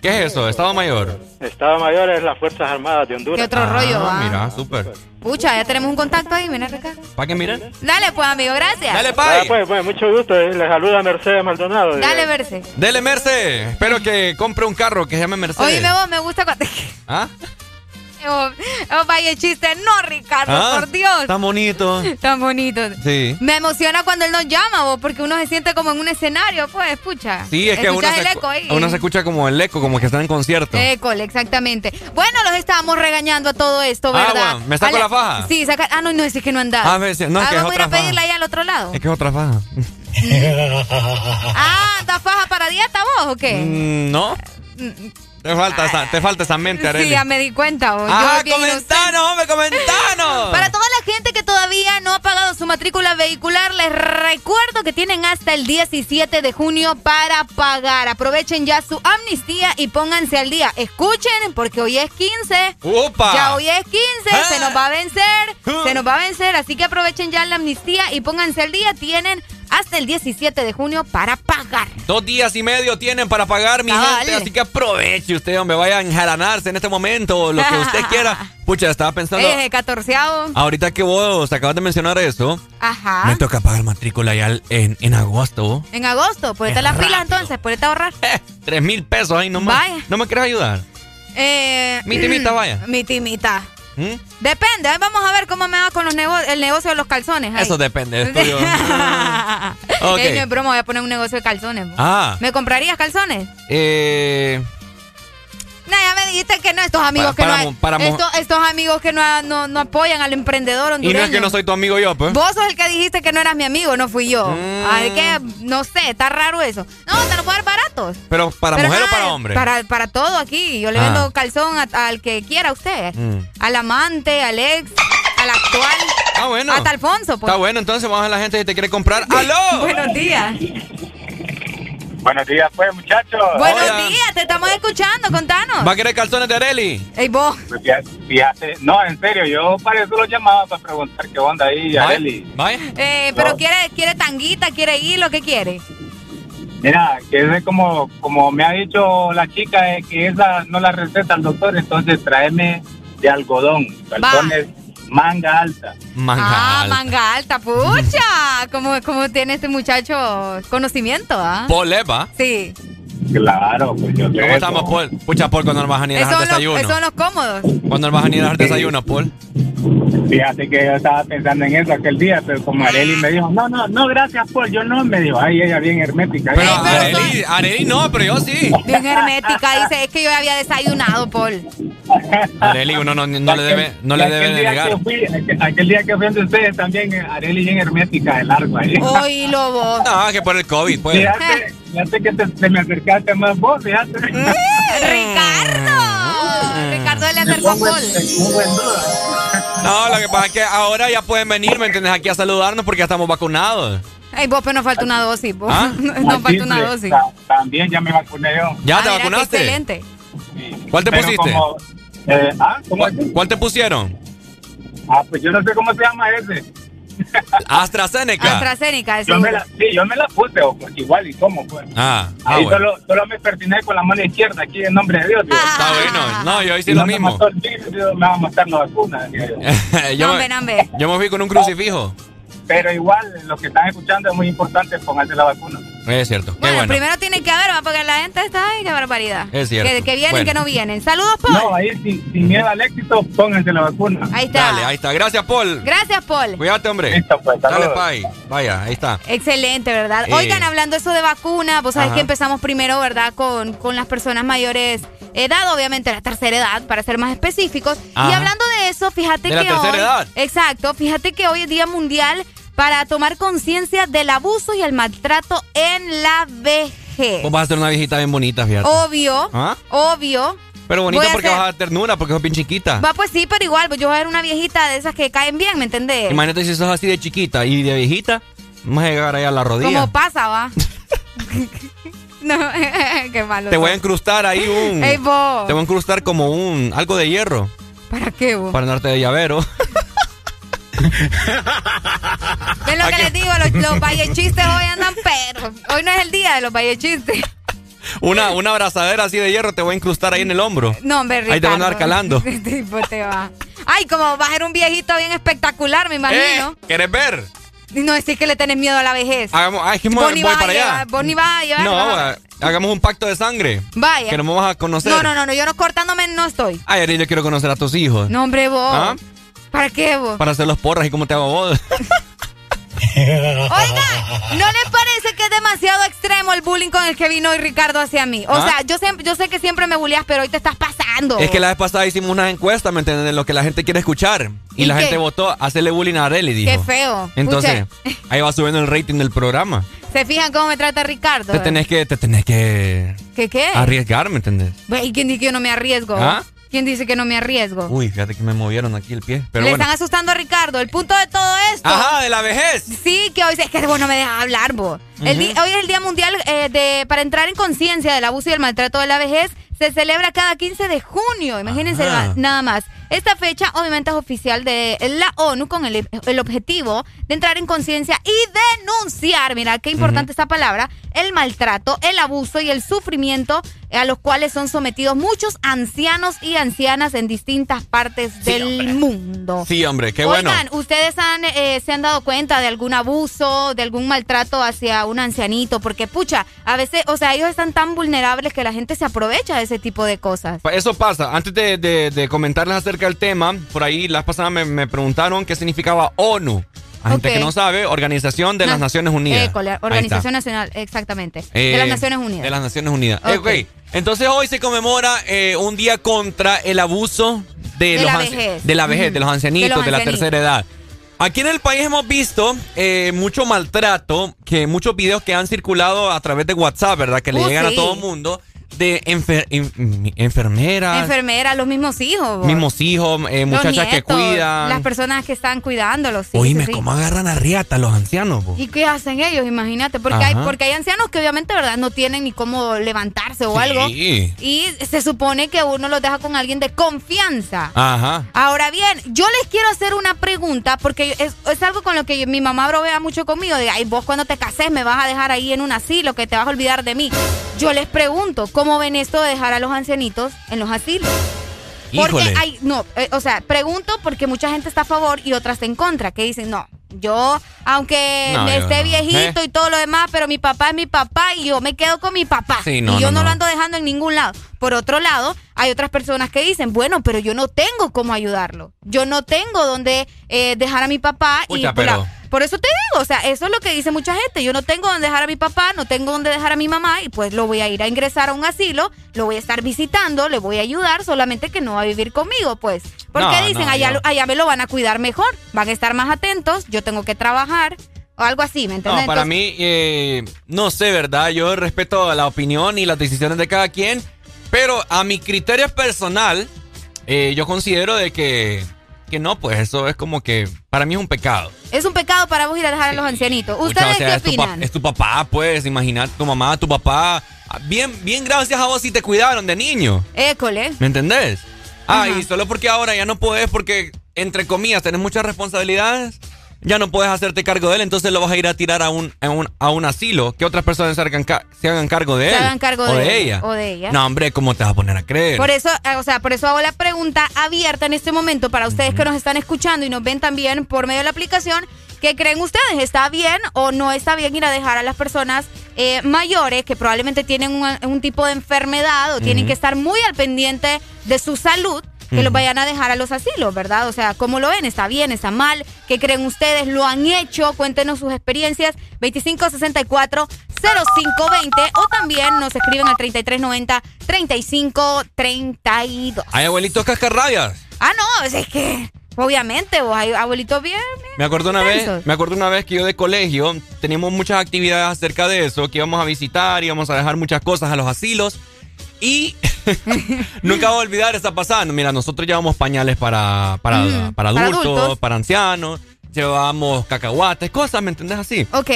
¿Qué es eso? Estado Mayor. Estado Mayor es las Fuerzas Armadas de Honduras. ¿Qué otro rollo va? Ah, mira, súper. Pucha, ya tenemos un contacto ahí, mira acá. ¿Para qué miren? Dale pues, amigo, gracias. Dale, Ah, pay. pues, pues, mucho gusto. eh. Les saluda Mercedes Maldonado. Dale, verse. Dele, Merce. Espero que compre un carro que se llame Mercedes. Oíme vos, me gusta cuando... ¿Ah? Oh, oh, vaya chiste, no, Ricardo, Ah, por Dios. Tan bonito. Tan bonito. Sí. Me emociona cuando él nos llama, vos, porque uno se siente como en un escenario, pues, escucha. Sí, es que uno se, el eco ahí. uno se escucha como el eco, como que está en concierto. École, exactamente. Bueno, los estábamos regañando a todo esto, Ah, ¿verdad? bueno, ¿me saco Ale- la faja? Sí, saca. Ah, no, no, es que no anda. Ah, no, es ah, que es vamos a ir otra a pedirle faja. ahí al otro lado. Es que es otra faja. Ah, ¿anda faja para dieta vos o qué? Mm, ¿No? Te falta, esa, te falta esa mente, Sí, Arely. ya me di cuenta. Yo Ah, comentanos, hombre, comentanos. Para toda la gente que todavía no ha pagado su matrícula vehicular, les recuerdo que tienen hasta el 17 de junio para pagar. Aprovechen ya su amnistía y pónganse al día. Escuchen, porque hoy es 15. ¡Upa! Ya hoy es 15, se Ah. nos va a vencer, se nos va a vencer, así que aprovechen ya la amnistía y pónganse al día. Tienen hasta el 17 de junio para pagar. Dos días y medio tienen para pagar, mi Cabal. gente. Así que aproveche usted, hombre. Vaya a enjaranarse en este momento, lo que usted quiera. Pucha, estaba pensando. Eh, catorceavo. Ahorita que vos acabas de mencionar eso, Ajá. me toca pagar matrícula ya en, en agosto. En agosto, ponete las pilas entonces, ponete a ahorrar. Tres mil pesos ahí nomás. Vaya. ¿No me quieres ayudar? Eh, Mi timita, vaya. Mi timita. ¿Mm? Depende, ahí vamos a ver cómo me va con los nego- el negocio de los calzones. ahí. Eso depende. esto yo- Ok. Ey, no es broma, voy a poner un negocio de calzones. Ah, ¿Me comprarías calzones? eh. No, ya me dijiste que no, estos amigos Para- que para no, estos, estos amigos que no, no, no apoyan al emprendedor Y hondureño. no es que no soy tu amigo yo, pues. Vos sos el que dijiste que no eras mi amigo, no fui yo. Mm. Así que, no sé, está raro eso. No, te lo puedo dar baratos. Pero para Pero mujer o para hombre. Para, para todo aquí. Yo le Ah. vendo calzón a- al que quiera usted. Mm. Al amante, al ex, al actual. Ah, bueno. Hasta Alfonso, pues. Está bueno, entonces vamos a la gente que te quiere comprar. ¡Aló! Buenos días. Buenos días, pues, muchachos. Buenos Hola. días, te estamos escuchando, contanos. ¿Va a querer calzones de Areli? Ey, vos. Pues fíjate- fíjate, no, en serio, yo para eso lo llamaba para preguntar qué onda ahí, Areli. ¿Vaya? Eh, pero No. quiere, quiere tanguita, quiere hilo, ¿qué quiere? Mira, que es como, como me ha dicho la chica, eh, que esa no la receta el doctor, entonces tráeme de algodón, calzones manga alta. Manga ah, alta. manga alta, pucha. ¿Cómo, cómo tiene este muchacho conocimiento, ah? Paul Eva. Sí. Claro, pues yo ¿Cómo eso. estamos, Paul? Pucha, Paul, cuando nos vas a venir a dejar desayuno. esos son los cómodos. ¿Cuándo nos vas a venir a dejar desayuno, Paul? Fíjate que yo estaba pensando en eso aquel día, pero como Areli me dijo, no, no, no, gracias, Paul, yo no, me dijo, ay, ella bien hermética. Pero Areli, Areli no, pero yo sí. Bien hermética, dice, es que yo había desayunado, Paul. Areli, uno no, no le debe, no le debe aquel de día negar. que fui, aquel, aquel día que fui ante ustedes también, eh, Areli bien hermética de largo ahí. Hoy lobo. No, que por el COVID, pues. Fíjate, fíjate que te, te me acercaste más vos, fíjate. ¡Ricardo! Ricardo le acercó a Paul. No, lo que pasa es que ahora ya pueden venir, ¿me entiendes? Aquí a saludarnos porque ya estamos vacunados. Ay, vos, pero nos falta una dosis, vos. ¿Ah? Nos falta una dosis. Ta- También ya me vacuné yo. ¿Ya Ah, te mira, vacunaste? Excelente. ¿Cuál te Pero pusiste? como, eh, ah, ¿cómo ¿Cuál, cuál te pusieron? Ah, pues yo no sé cómo se llama ese. AstraZeneca. AstraZeneca, Yo me la, sí, yo me la puse, o, pues, igual y cómo, pues. Ah, ah, Ahí bueno. solo, solo me pertiné con la mano izquierda aquí en nombre de Dios. digo. Está bueno. No, yo hice Y lo no me mismo. mató el virus, digo, me va a matar la vacuna. digo yo. Nambe, me, nambe. yo me fui con un crucifijo. Pero igual, lo que están escuchando es muy importante, pónganse la vacuna. Es cierto. Bueno, bueno. primero tiene que haber, va, porque la gente está, ay, qué barbaridad. Es cierto. Que, que vienen, Bueno. que no vienen. Saludos, Paul. No, ahí sin, sin miedo al éxito, pónganse la vacuna. Ahí está. Dale, ahí está. Gracias, Paul. Gracias, Paul. Cuídate, hombre. Listo, pues, Dale. Pai. Vaya, ahí está. Excelente, ¿verdad? Eh. Oigan, hablando eso de vacuna, vos sabés Ajá. que empezamos primero, ¿verdad? Con, con las personas mayores edad, obviamente la tercera edad, para ser más específicos. Y hablando de eso, fíjate De la que tercera hoy... edad. Exacto, fíjate que hoy es Día Mundial para tomar conciencia del abuso y el maltrato en la vejez. Vos vas a ser una viejita bien bonita, fíjate. Obvio, ¿Ah? obvio. Pero Voy bonita a porque hacer- vas a dar ternura, porque sos bien chiquita. Va, pues sí, pero igual, pues yo voy a ver una viejita de esas que caen bien, ¿me entendés? Imagínate si sos así de chiquita y de viejita, vamos a llegar ahí a la rodilla. Como pasa, va. no, qué malo. Te voy a incrustar ahí un. Ey, vos. Te voy a incrustar como un. algo de hierro. ¿Para qué, vos? Para darte de llavero. ¿Ven lo que les digo? Los, los vallechistes hoy andan pero. Hoy no es el día de los vallechistes. Una, una abrazadera así de hierro te voy a incrustar ahí en el hombro. No, hombre, Ricardo. Ahí te van a andar calando. Este tipo te va. Ay, como va a ser un viejito bien espectacular, me imagino. Eh, ¿Quieres ver? No decir que le tenés miedo a la vejez. Hagamos, ay, que voy para allá. llevar- ni vas a llevar. No, va, hagamos un pacto de sangre. Vaya. Que nos vamos a conocer. No, no, no, no, yo no cortándome no estoy. Ay, Ari, yo quiero conocer a tus hijos. No, hombre, vos. ¿Ah? ¿Para qué vos? Para hacer los porras y cómo te hago vos. Oiga, ¿no les parece que es demasiado extremo el bullying con el que vino hoy Ricardo hacia mí? O ¿Ah? sea, yo, siempre, yo sé que siempre me bulleas, pero hoy te estás pasando. Es que la vez pasada hicimos unas encuestas, ¿me entiendes? De lo que la gente quiere escuchar. Y, ¿Y la qué? gente votó hacerle bullying a Areli, dijo. Qué feo. Entonces, ahí va subiendo el rating del programa. ¿Se fijan cómo me trata Ricardo? Te tenés que, te tenés que ¿Qué qué? arriesgar, ¿me entendés? ¿Y quién dice que yo no me arriesgo? ¿Ah? ¿Quién dice que no me arriesgo? Uy, fíjate que me movieron aquí el pie. Pero Le bueno. están asustando a Ricardo. El punto de todo esto. Ajá, de la vejez. Sí, que hoy es que vos no me dejas hablar, vos. El hoy es el Día Mundial eh, de, para entrar en conciencia del abuso y el maltrato de la vejez. Se celebra cada 15 de junio, imagínense Ajá. nada más. Esta fecha obviamente es oficial de la ONU con el, el objetivo de entrar en conciencia y denunciar, mira qué importante esta palabra, el maltrato, el abuso y el sufrimiento a los cuales son sometidos muchos ancianos y ancianas en distintas partes del mundo. Sí, hombre, qué bueno. Oigan, ¿ustedes han, eh, se han dado cuenta de algún abuso, de algún maltrato hacia un ancianito? Porque, pucha, a veces, o sea, ellos están tan vulnerables que la gente se aprovecha de ese tipo de cosas. Eso pasa. Antes de, de- de comentarles acerca del tema, por ahí las pasadas me, me preguntaron qué significaba ONU. A gente que no sabe, Organización de las Na- Naciones Unidas. École. Organización Nacional, exactamente. Eh, de las Naciones Unidas. De las Naciones Unidas. Eh, Ok. ok. Entonces hoy se conmemora eh, un día contra el abuso de, De los la vejez. de la vejez, de los ancianitos, De la tercera edad. Aquí en el país hemos visto eh, mucho maltrato, que muchos videos que han circulado a través de WhatsApp, ¿verdad? Que le Uh, llegan a todo el mundo de enfer- en- enfermeras, Enfermeras, los mismos hijos. vos. mismos hijos, eh, muchachas que cuidan. Las personas que están cuidándolos. sí, Oíme, sí, sí. ¿cómo agarran a riata los ancianos? ¿Y qué hacen ellos? Imagínate, porque hay, porque hay ancianos que obviamente, ¿verdad? No tienen ni cómo levantarse o algo. Y se supone que uno los deja con alguien de confianza. Ajá. Ahora bien, yo les quiero hacer una pregunta porque es, es algo con lo que mi mamá bromea mucho conmigo. De, ay, vos cuando te cases me vas a dejar ahí en un asilo, que te vas a olvidar de mí. Yo les pregunto, ¿cómo ven esto de dejar a los ancianitos en los asilos? Porque Híjole. hay, no, eh, o sea, pregunto porque mucha gente está a favor y otras en contra, que dicen, no, Yo, aunque No, me yo esté no. viejito ¿Eh? y todo lo demás, pero mi papá es mi papá y yo me quedo con mi papá. Sí, no, y yo no, lo ando dejando en ningún lado. Por otro lado, hay otras personas que dicen, bueno, pero yo no tengo cómo ayudarlo. Yo no tengo dónde eh, dejar a mi papá. y Pucha, pero- por eso te digo, o sea, eso es lo que dice mucha gente. Yo no tengo dónde dejar a mi papá, no tengo dónde dejar a mi mamá y pues lo voy a ir a ingresar a un asilo, lo voy a estar visitando, le voy a ayudar, solamente que no va a vivir conmigo, pues. Porque No, dicen, no, allá, allá me lo van a cuidar mejor, van a estar más atentos, yo tengo que trabajar o algo así, ¿me entiendes? No, para Entonces, mí, eh, no sé, ¿verdad? Yo respeto la opinión y las decisiones de cada quien, pero a mi criterio personal, eh, yo considero de que, que no, pues eso es como que, para mí es un pecado. Es un pecado para vos ir a dejar a los ancianitos. Pucha, ¿Ustedes o sea, qué es tu, opinan? es tu papá, pues, imagínate, tu mamá, tu papá. Bien, bien gracias a vos si te cuidaron de niño. École. ¿Me entendés? Ah, Ajá. y solo porque ahora ya no puedes porque, entre comillas, tenés muchas responsabilidades, ya no puedes hacerte cargo de él, entonces lo vas a ir a tirar a un, a un, a un asilo. Que otras personas se hagan, se hagan cargo de Se él. hagan cargo o de de, ella. o de ella. No, hombre, ¿cómo te vas a poner a creer? Por eso, eh, o sea, por eso hago la pregunta abierta en este momento para ustedes que nos están escuchando y nos ven también por medio de la aplicación. ¿Qué creen ustedes? ¿Está bien o no está bien ir a dejar a las personas eh, mayores que probablemente tienen un, un tipo de enfermedad o tienen que estar muy al pendiente de su salud? Que los vayan a dejar a los asilos, ¿verdad? O sea, ¿cómo lo ven? ¿Está bien? ¿Está mal? ¿Qué creen ustedes? ¿Lo han hecho? Cuéntenos sus experiencias. 2564-0520 o también nos escriben al 3390-3532. Hay abuelitos cascarrabias. Ah, no, es que obviamente vos hay abuelitos bien. Me acuerdo una vez, me acuerdo una vez que yo de colegio teníamos muchas actividades acerca de eso, que íbamos a visitar, íbamos a dejar muchas cosas a los asilos y nunca voy a olvidar esa pasada. Mira, nosotros llevamos pañales para, para, para para adultos, para ancianos, llevábamos cacahuates, cosas, ¿me entendés así? Ok.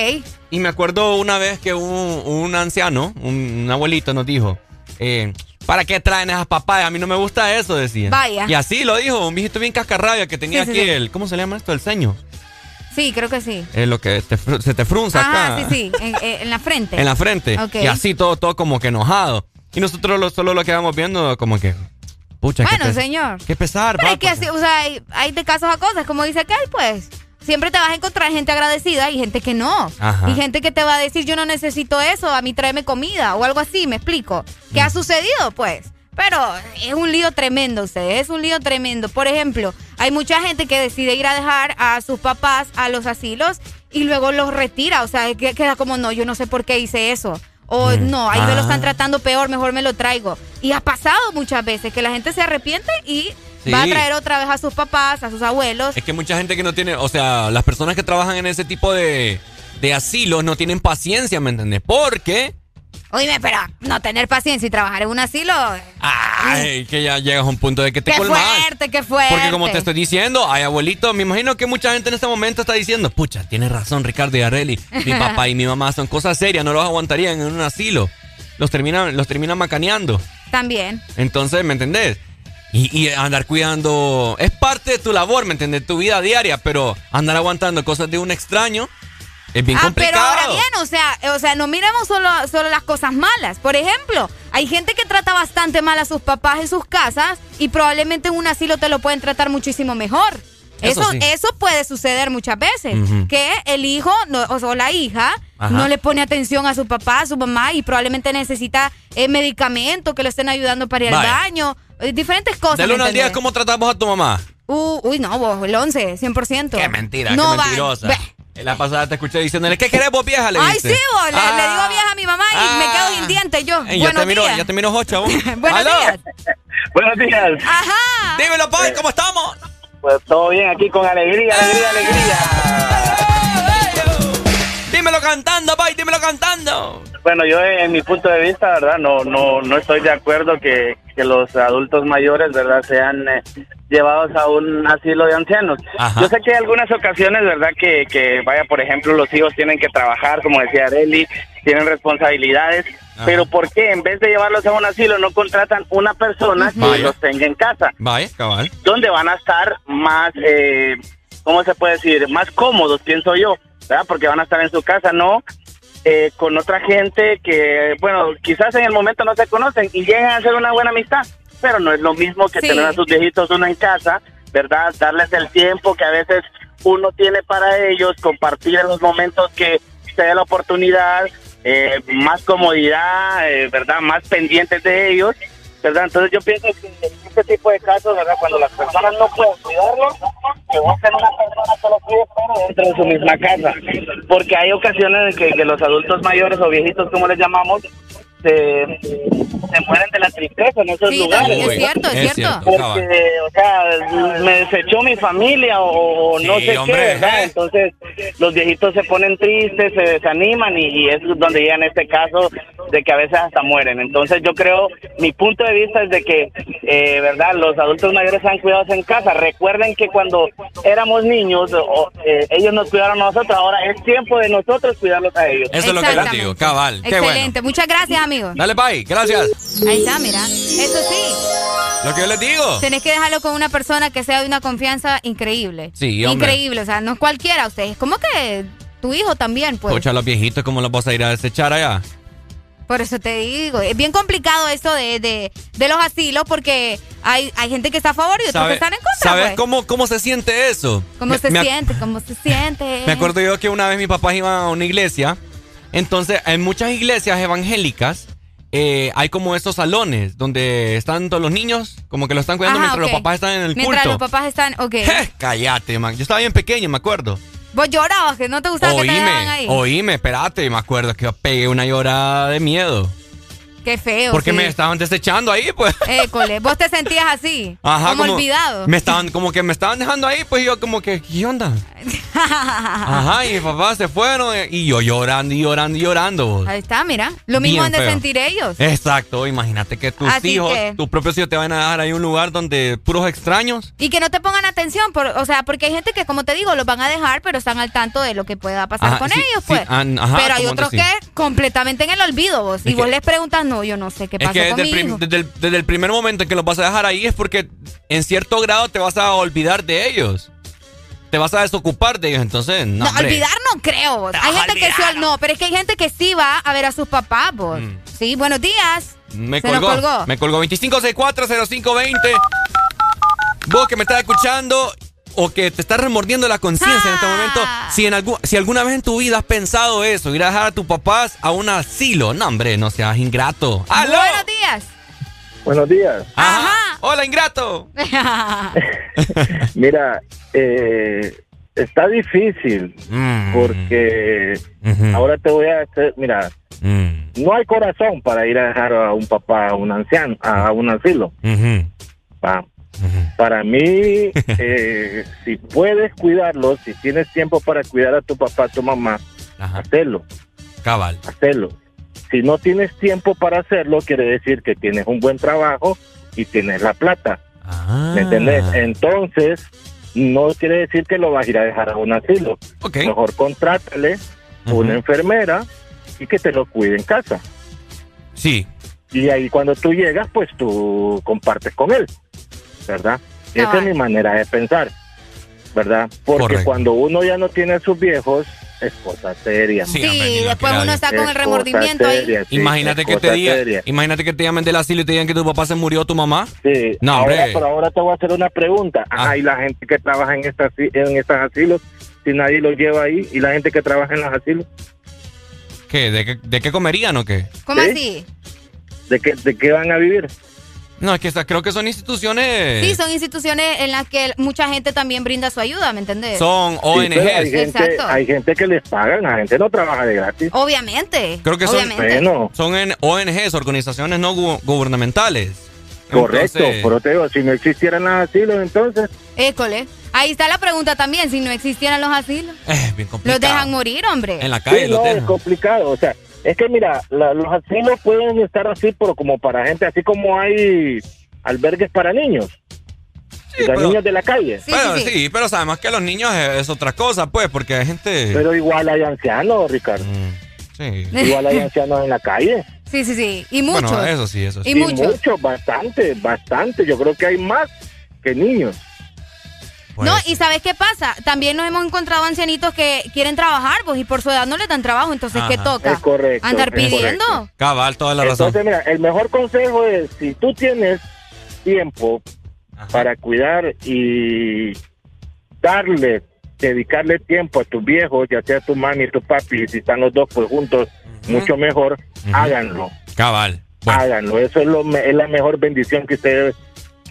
Y me acuerdo una vez que un, un anciano, un, un abuelito nos dijo, eh, ¿para qué traen esas papayas? A mí no me gusta eso, decía. Vaya. Y así lo dijo, un viejito bien cascarrabia que tenía Sí, aquí sí. el, ¿cómo se llama esto? El ceño. Sí, creo que sí. Es lo que te se te frunza Ajá, acá. sí, sí, en, eh, en la frente. En la frente. Ok. Y así todo, todo como que enojado. Y nosotros lo- solo lo quedamos viendo como que, pucha, Bueno, señor. qué pesar. Pero hay papo. que así, o sea, hay, hay de casos a cosas, como dice aquel, pues. Siempre te vas a encontrar gente agradecida y gente que no. Ajá. Y gente que te va a decir, yo no necesito eso, a mí tráeme comida o algo así, me explico. ¿Qué ha Mm. sucedido? Pues. Pero es un lío tremendo, ustedes, es un lío tremendo. Por ejemplo, hay mucha gente que decide ir a dejar a sus papás a los asilos y luego los retira. O sea, que- queda como, no, yo no sé por qué hice eso. O Mm. no, ahí me lo están Ah. tratando peor, mejor me lo traigo. Y ha pasado muchas veces que la gente se arrepiente y Sí. va a traer otra vez a sus papás, a sus abuelos. Es que mucha gente que no tiene, o sea, las personas que trabajan en ese tipo de, de asilos no tienen paciencia, ¿me entiendes? Porque, Oye, pero no tener paciencia y trabajar en un asilo. ay, que ya llegas a un punto de que te Qué colmas. fuerte, qué fuerte. Porque como te estoy diciendo, hay abuelitos, me imagino que mucha gente en este momento está diciendo, pucha, tienes razón Ricardo y Areli, mi papá y mi mamá son cosas serias, no los aguantarían en un asilo. Los terminan, los terminan macaneando. También. Entonces, ¿me entendés? Y, y andar cuidando es parte de tu labor, ¿me entendés? Tu vida diaria, pero andar aguantando cosas de un extraño es bien ah, complicado. pero ahora bien, o sea, o sea, no miremos solo, solo las cosas malas. Por ejemplo, hay gente que trata bastante mal a sus papás en sus casas y probablemente en un asilo te lo pueden tratar muchísimo mejor. Eso Eso, sí. eso puede suceder muchas veces. Que el hijo no- o, la hija Ajá. no le pone atención a su papá, a su mamá y probablemente necesita eh, medicamento que lo estén ayudando para ir al baño. eh, diferentes cosas. Del ¿me 1 al 10, entendés? ¿cómo tratamos a tu mamá? Uh, uy, no, vos, el 11, 100%. Qué mentira, no qué va- mentirosa. Ve. En la pasada te escuché diciéndole, ¿qué querés vos, vieja? Le Ay, sí, vos, le, Ah. le digo vieja a mi mamá y me quedo sin dientes yo. Ya, Buenos te miro, días. ya te miro ocho. vos. Buenos ¿Aló? días. Buenos días. Ajá. Dímelo, Pai, ¿cómo estamos? Pues todo bien aquí con alegría, alegría, alegría. Dímelo cantando, Pai, dímelo cantando. Bueno, yo en mi punto de vista, ¿verdad? No, no, no estoy de acuerdo que, que los adultos mayores, ¿verdad? Sean eh, llevados a un asilo de ancianos. Ajá. Yo sé que hay algunas ocasiones, ¿verdad? Que, que, vaya, por ejemplo, los hijos tienen que trabajar, como decía Areli, tienen responsabilidades. Pero ¿por qué en vez de llevarlos a un asilo no contratan una persona que Vaya. los tenga en casa? Vaya, cabal. donde van a estar más, eh, ¿cómo se puede decir? Más cómodos, pienso yo, ¿verdad? Porque van a estar en su casa, no eh, con otra gente que, bueno, quizás en el momento no se conocen y llegan a hacer una buena amistad, pero no es lo mismo que Sí. tener a sus viejitos uno en casa, ¿verdad? Darles el tiempo que a veces uno tiene para ellos, compartir en los momentos que se dé la oportunidad, eh, más comodidad, eh, ¿verdad? Más pendientes de ellos, ¿verdad? Entonces yo pienso que en este tipo de casos, ¿verdad? Cuando las personas no pueden cuidarlo, que busquen una persona que lo cuide pero dentro de su misma casa. Porque hay ocasiones en que, que los adultos mayores o viejitos, como les llamamos, se, se mueren de la tristeza en esos Sí, lugares. es cierto, es Es cierto. Porque, o sea, me desechó mi familia o, no sé hombre. qué, ¿verdad? Entonces, los viejitos se ponen tristes, se desaniman y, y es donde llega en este caso de que a veces hasta mueren. Entonces, yo creo, mi punto de vista es de que, eh, ¿verdad? Los adultos mayores sean cuidados en casa. Recuerden que cuando éramos niños, o, eh, ellos nos cuidaron a nosotros, ahora es tiempo de nosotros cuidarlos a ellos. Eso es lo que les digo, cabal. Qué bueno. Excelente. Muchas gracias, amigo. Dale, bye. Gracias. Ahí está, mira. Eso sí, Lo que yo les digo. tenés que dejarlo con una persona que sea de una confianza increíble. Sí, hombre. Increíble, o sea, no es cualquiera. Usted es como que tu hijo también, pues. Escucha los viejitos, ¿cómo los vas a ir a desechar allá? Por eso te digo, es bien complicado esto de, de, de los asilos porque hay, hay gente que está a favor y otros que ¿Sabe- están en contra. ¿Sabes pues. cómo, cómo se siente eso? ¿Cómo Me- se me siente? ¿Cómo se siente? Me acuerdo yo que una vez mis papás iban a una iglesia. Entonces, en muchas iglesias evangélicas eh, hay como estos salones donde están todos los niños, como que lo están cuidando Ajá, mientras los papás están en el Mientras culto. los papás están, ok. Cállate, man. Yo estaba bien pequeño, me acuerdo. Vos llorabas, que no te gustaba que te ahí. Oíme, oíme, espérate, me acuerdo que yo pegué una llorada de miedo. Qué feo. Porque sí. me estaban desechando ahí, pues. École, vos te sentías así, Ajá, como, olvidado. Me estaban, como que me estaban dejando ahí, pues yo como que, ¿qué onda? Ajá, y mis papás se fueron y yo llorando y llorando y llorando. Ahí está, mira. Lo mismo han de feo. sentir ellos. Exacto, imagínate que tus Así hijos, que- tus propios hijos te van a dejar ahí un lugar donde puros extraños. Y que no te pongan atención, por, o sea, porque hay gente que, como te digo, los van a dejar, pero están al tanto de lo que pueda pasar Ajá, con sí, ellos, sí, pues. an- ajá, pero hay otros que completamente en el olvido, vos. Y vos que- les preguntas, no, yo no sé qué Es pasó que con desde mi el, prim- hijo. desde, el, desde el primer momento en que los vas a dejar ahí es porque en cierto grado te vas a olvidar de ellos. Te vas a desocupar de ellos, entonces no. No, olvidar no creo. Hay gente que sí, no, pero es que hay gente que sí va a ver a sus papás, vos. Sí, buenos días. Me Se colgó, colgó. Me colgó 25640520. Vos que me estás escuchando o que te estás remordiendo la conciencia en este momento, si, en algún, si alguna vez en tu vida has pensado eso, ir a dejar a tus papás a un asilo, no, hombre, no seas ingrato. ¡Aló! Buenos días. Buenos días. Ajá. Hola, ingrato. Mira, eh, está difícil Mm. porque ahora te voy a hacer, mira, Mm. no hay corazón para ir a dejar a un papá a un anciano, a un asilo. Para mí, eh, si puedes cuidarlo, si tienes tiempo para cuidar a tu papá, a tu mamá, hazlo, Cabal. hazlo. Si no tienes tiempo para hacerlo, quiere decir que tienes un buen trabajo y tienes la plata. Ah. ¿Me entendés? Entonces, no quiere decir que lo vas a ir a dejar a un asilo. Mejor contrátale una enfermera y que te lo cuide en casa. Sí. Y ahí cuando tú llegas, pues tú compartes con él, ¿verdad? Esa es mi manera de pensar, ¿verdad? Porque Correcto. cuando uno ya no tiene a sus viejos, es cosa seria. Sí, lo después que uno está con Es el remordimiento ahí. sí, imagínate que te cosa diga, imagínate que te llamen del asilo y te digan que tu papá se murió, tu mamá. Sí. No, ahora, hombre. pero ahora te voy a hacer una pregunta. Ajá, y la gente que trabaja en estas en estos asilos, si nadie los lleva ahí, y la gente que trabaja en los asilos, ¿Qué? ¿De qué, de qué comerían o qué? ¿Cómo ¿Sí? así? ¿de qué, de qué van a vivir? No, es que esta- creo que son instituciones. Sí, son instituciones en las que mucha gente también brinda su ayuda, ¿me entendés? Son Sí, pero hay, gente, Exacto. hay gente que les pagan, la gente no trabaja de gratis. Obviamente. Creo que son, obviamente. son en ONGs, organizaciones no gu- gubernamentales. Correcto, Entonces- pero te digo, si no existieran los asilos, entonces, École. Ahí está la pregunta también, si no existieran los asilos. Es bien complicado. Los dejan morir, hombre. En la calle sí, los no, es complicado. O sea, es que mira, la- los asilos pueden estar así, pero como para gente, así como hay albergues para niños. pero- niños de la calle. pero sí. pero sabemos que los niños es, es otra cosa, pues, porque hay gente. Pero igual hay ancianos, Ricardo. sí. Igual hay ancianos en la calle. Sí, sí, sí. Y muchos. Bueno, eso sí, eso sí. Y muchos. bastante, bastante. Yo creo que hay más que niños. Pues No, y ¿sabes qué pasa? También nos hemos encontrado ancianitos que quieren trabajar, pues, y por su edad no les dan trabajo, entonces, ¿qué Ajá. toca? Es correcto. Andar es pidiendo. correcto. Cabal, toda la razón. Entonces, mira, el mejor consejo es, si tú tienes tiempo para cuidar y darle dedicarle tiempo a tus viejos, ya sea tu mami y tu papi, si están los dos pues juntos, mucho mejor, háganlo. Cabal. Háganlo, eso es, lo, me- es la mejor bendición que ustedes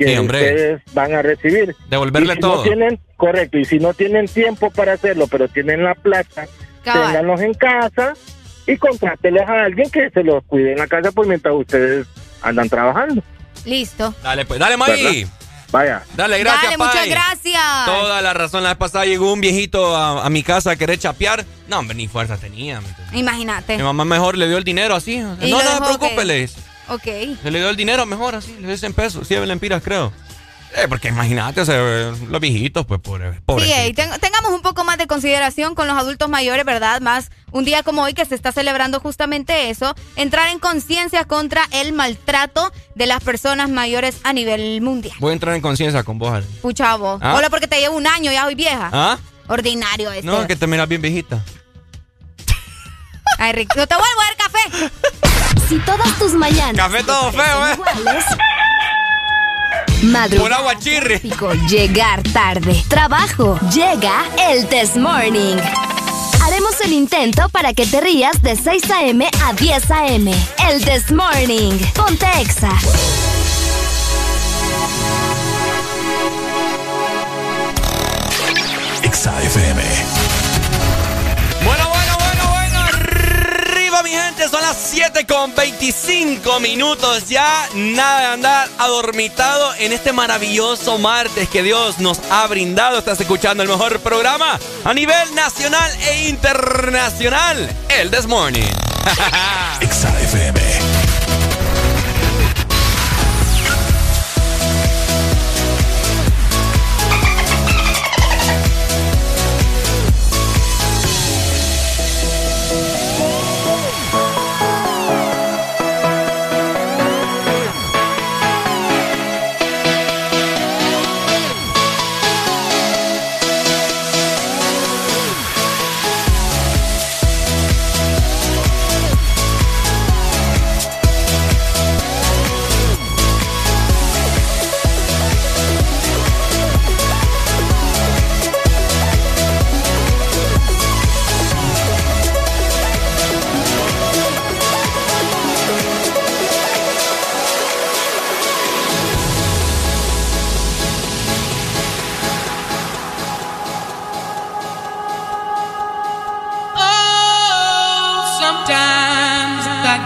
que Sí, ustedes van a recibir. Devolverle Y si todo. No tienen, correcto, y si no tienen tiempo para hacerlo, pero tienen la plata, Cabal. ténganlos en casa y contráteles a alguien que se los cuide en la casa por mientras ustedes andan trabajando. Listo. Dale, pues, dale, May. Vaya. Dale, gracias, Dale, muchas Pai. gracias. Toda la razón. La vez pasada llegó un viejito a, a mi casa a querer chapear. No, hombre, ni fuerza tenía. Imagínate. Mi mamá mejor le dio el dinero así. No, ¿Y no lo se dejó Ok. Se le dio el dinero mejor así, le dio 100 pesos, 100 lempiras creo. Eh, porque imagínate, los viejitos, pues, pobre. pobre. Sí, ten- tengamos un poco más de consideración con los adultos mayores, ¿verdad? Más un día como hoy que se está celebrando justamente eso, entrar en conciencia contra el maltrato de las personas mayores a nivel mundial. Voy a entrar en conciencia con vos. Ale. Pucha vos. ¿Ah? Hola porque te llevo un año, ya soy vieja. ¿Ah? Ordinario este. No, que te miras bien viejita. Ay, Rick, no te vuelvo a dar café. Si todas tus mañanas Café todo feo, ¿eh? iguales, madrugada, tráfico, llegar tarde, trabajo, llega el Test Morning. Haremos el intento para que te rías de 6 a.m. a 10 a.m. El Test Morning. Ponte Exa. Exa FM. Gente. Son las 7 con 25 minutos. Ya nada de andar adormitado en este maravilloso martes que Dios nos ha brindado. Estás escuchando el mejor programa a nivel nacional e internacional. El This Morning.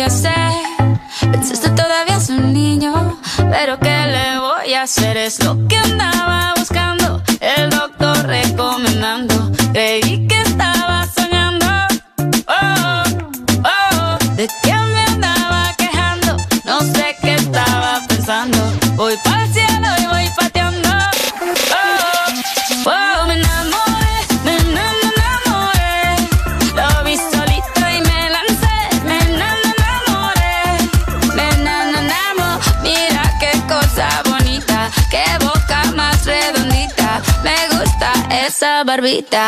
their barbita.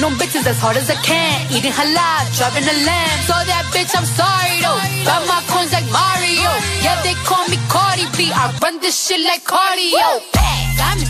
Fucking on bitches as hard as I can. Eating halal, driving a lamb. So that bitch, I'm sorry though. Got my coins like Mario. Yeah, they call me Cardi B. I run this shit like cardio. Woo! Diamond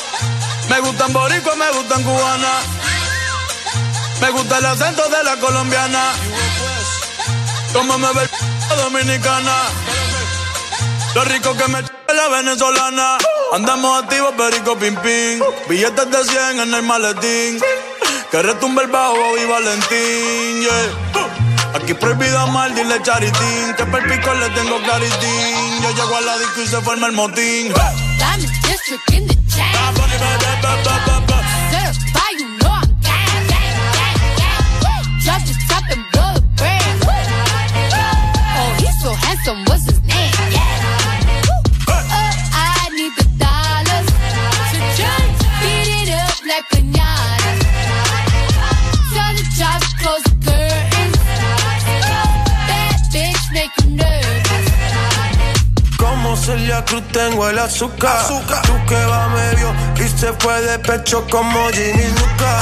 Me gustan boricua, me gustan cubana. Me gusta el acento de la colombiana. Como me ve dominicana. Lo rico que me la venezolana. Andamos activos, perico pim pim. Billetes de 100 en el maletín. Que retumbe el bajo y Valentín, yeah. Aquí prohibido mal, dile charitín. Que per pico le tengo claritín. Yo llego a la disco y se forma el motín. Diamond District in the chain. Certified, you know I'm gang, gang, gang, gang. Drop the top and blow the brand. Oh, he's so handsome, Celia Cruz tengo el azúcar. Tú que va medio y se fue de pecho como Ginny Luca.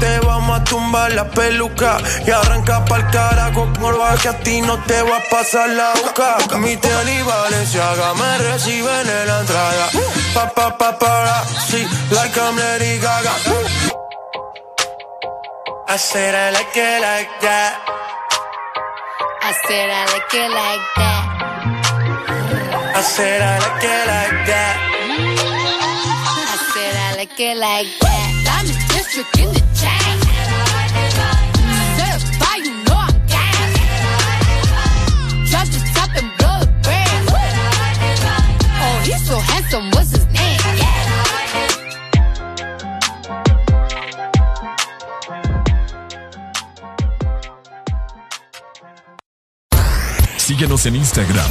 Te vamos a tumbar la peluca y arranca pa'l carajo por que a ti no te va a pasar la boca. Mi tele Valenciaga me reciben en la entrada. Pa pa pa para, sí, like I'm Lady Gaga. I said I like it like that. I said I like it like that. I said I like it like that. I said I like it like that. Diamond District in the chain. Certified, you know I'm gang. Drop the top and blow the brand. Oh, he's so handsome, what's his name? Yeah. Síguenos en Instagram,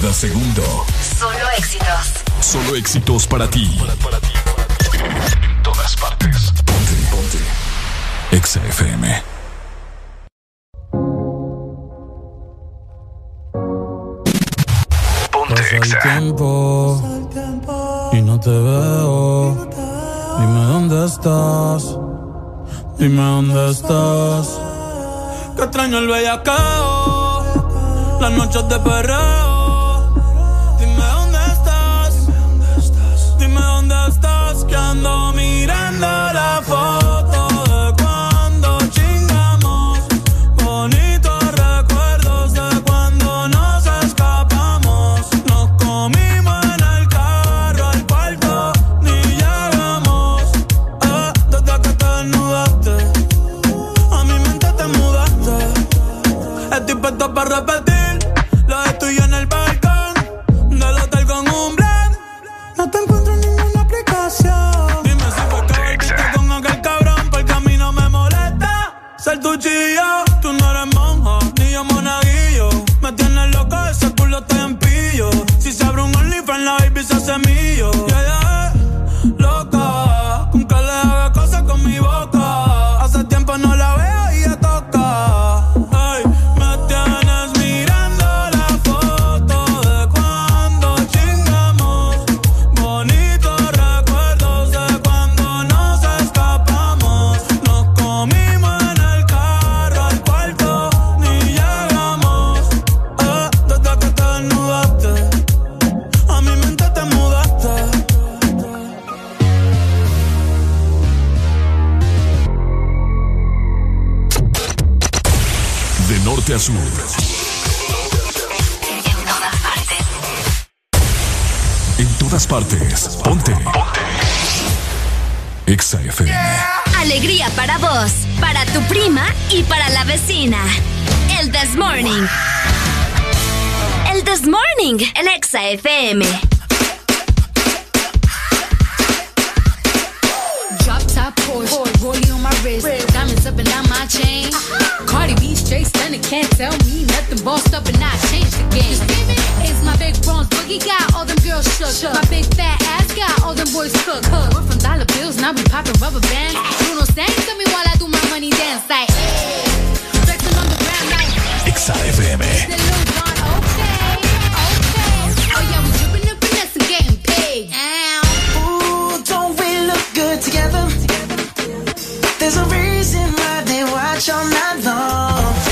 Cada segundo. Solo éxitos. Solo éxitos para ti. En todas partes. Ponte, ponte. Exa FM. Ponte Exa. tiempo y no te veo. Dime dónde estás. Dime dónde estás. Que extraño el bellacao, las noches de perreo. Partes. Ponte. Ponte. Exa FM. Alegría para vos, para tu prima y para la vecina. El This Morning. El This Morning en Exa FM. Straight stunning, can't tell me nothing. Bossed up and I changed the game. It's my big bronze boogie got all them girls shook. My big fat ass got all them boys cook. We're from dollar bills and I be popping rubber bands. Bruno sang to me while I do my money dance like. Hey, flexing on the ground like. Exa FM. The Lil Jon, okay, okay. Oh yeah, we dripping and finesse and getting paid. Ooh, don't we look good together? There's a reason why they watch all night long.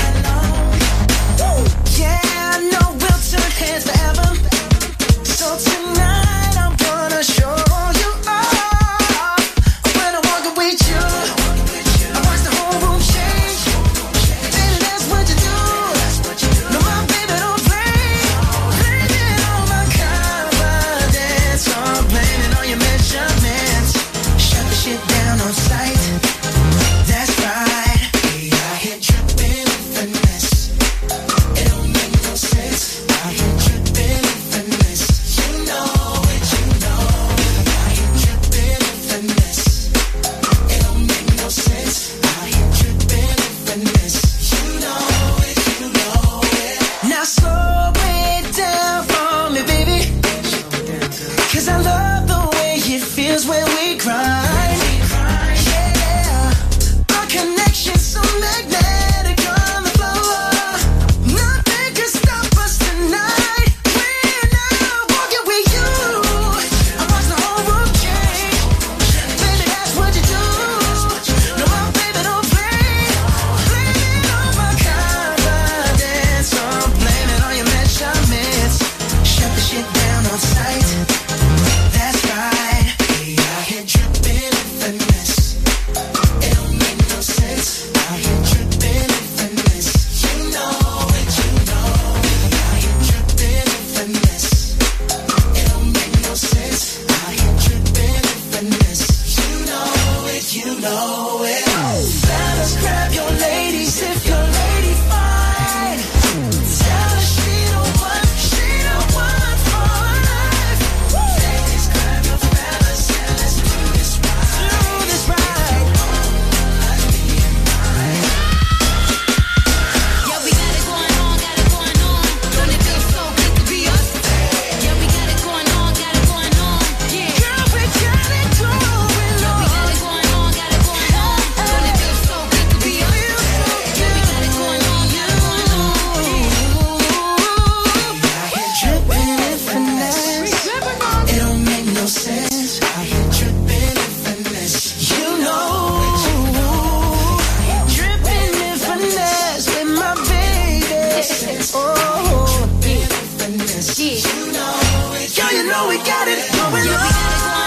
Girl, you know we got it going on.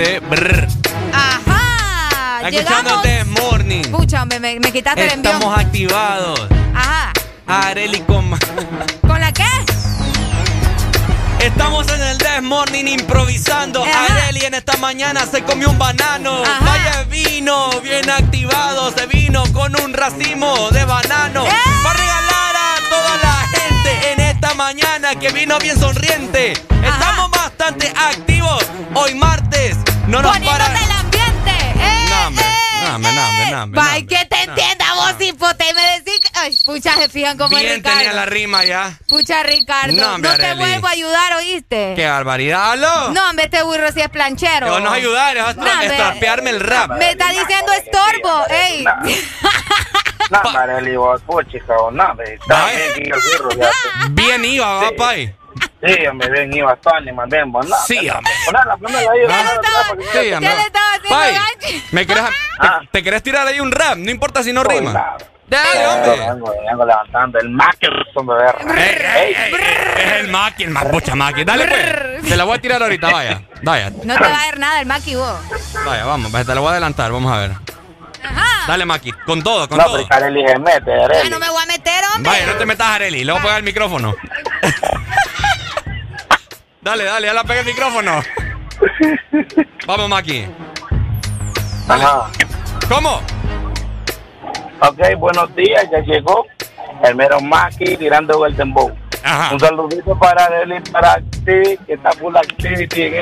Brr. ¡Ajá! ¿Está escuchando Llegamos. el This Morning? Escucha, me, quitaste el envío. Estamos activados. Ajá. Areli con... ¿Con la qué? Estamos en el This Morning improvisando. Areli en esta mañana se comió un banano. Ajá. Vaya vino, bien activado. Se vino con un racimo de banano. ¡Eh! Para regalar a toda la gente en esta mañana. mañana que vino bien sonriente. Estamos bastante activos. Hoy martes. No nos para. Poniéndote el ambiente. ¡Eh, No, hombre, eh, no, no, no, no, Bye, que te entienda vos, hipote. Y me decís que... Ay, pucha, se fijan cómo es Bien Ricardo. tenía la rima ya. Pucha, Ricardo. No, No, te Arely. vuelvo a ayudar, ¿oíste? Qué barbaridad. ¿Aló? No, hombre, este burro sí es planchero. Te van a ayudar, es No, estropearme el rap. Me está diciendo estorbo, ey. No, Marely, vos, puchica, no, me está bien que el burro, ya. Bien iba, va, Sí. hombre, bien, iba Tony, más bien, no. Sí, hombre. Ahí. para que- Sí, hombre. Ya le estaba haciendo Pay, gancho. ¿me querés, te, te querés tirar ahí un rap? No importa si no rima. Dale, Vengo, hombre. vengo, vengo levantando el Mackerson ey, es el Maki, el Mapucha Maki. Dale, pues. Te la voy a tirar ahorita, vaya. Vaya, No te va a ver nada el Maki vos. vaya, vamos. Te la voy a adelantar, vamos a ver. Dale, Maki, con todo, con No, todo. pero Carely se mete, Ya Arely. no me voy a meter, hombre. Vaya, no te metas, Areli. Le voy a el micrófono. dale, dale, ya la pegué el micrófono. Vamos, Maki. Ajá. ¿Cómo? Ok, buenos días, ya llegó el mero Maki tirando el dembow. Ajá. Un saludito para y para ti, que está full activity.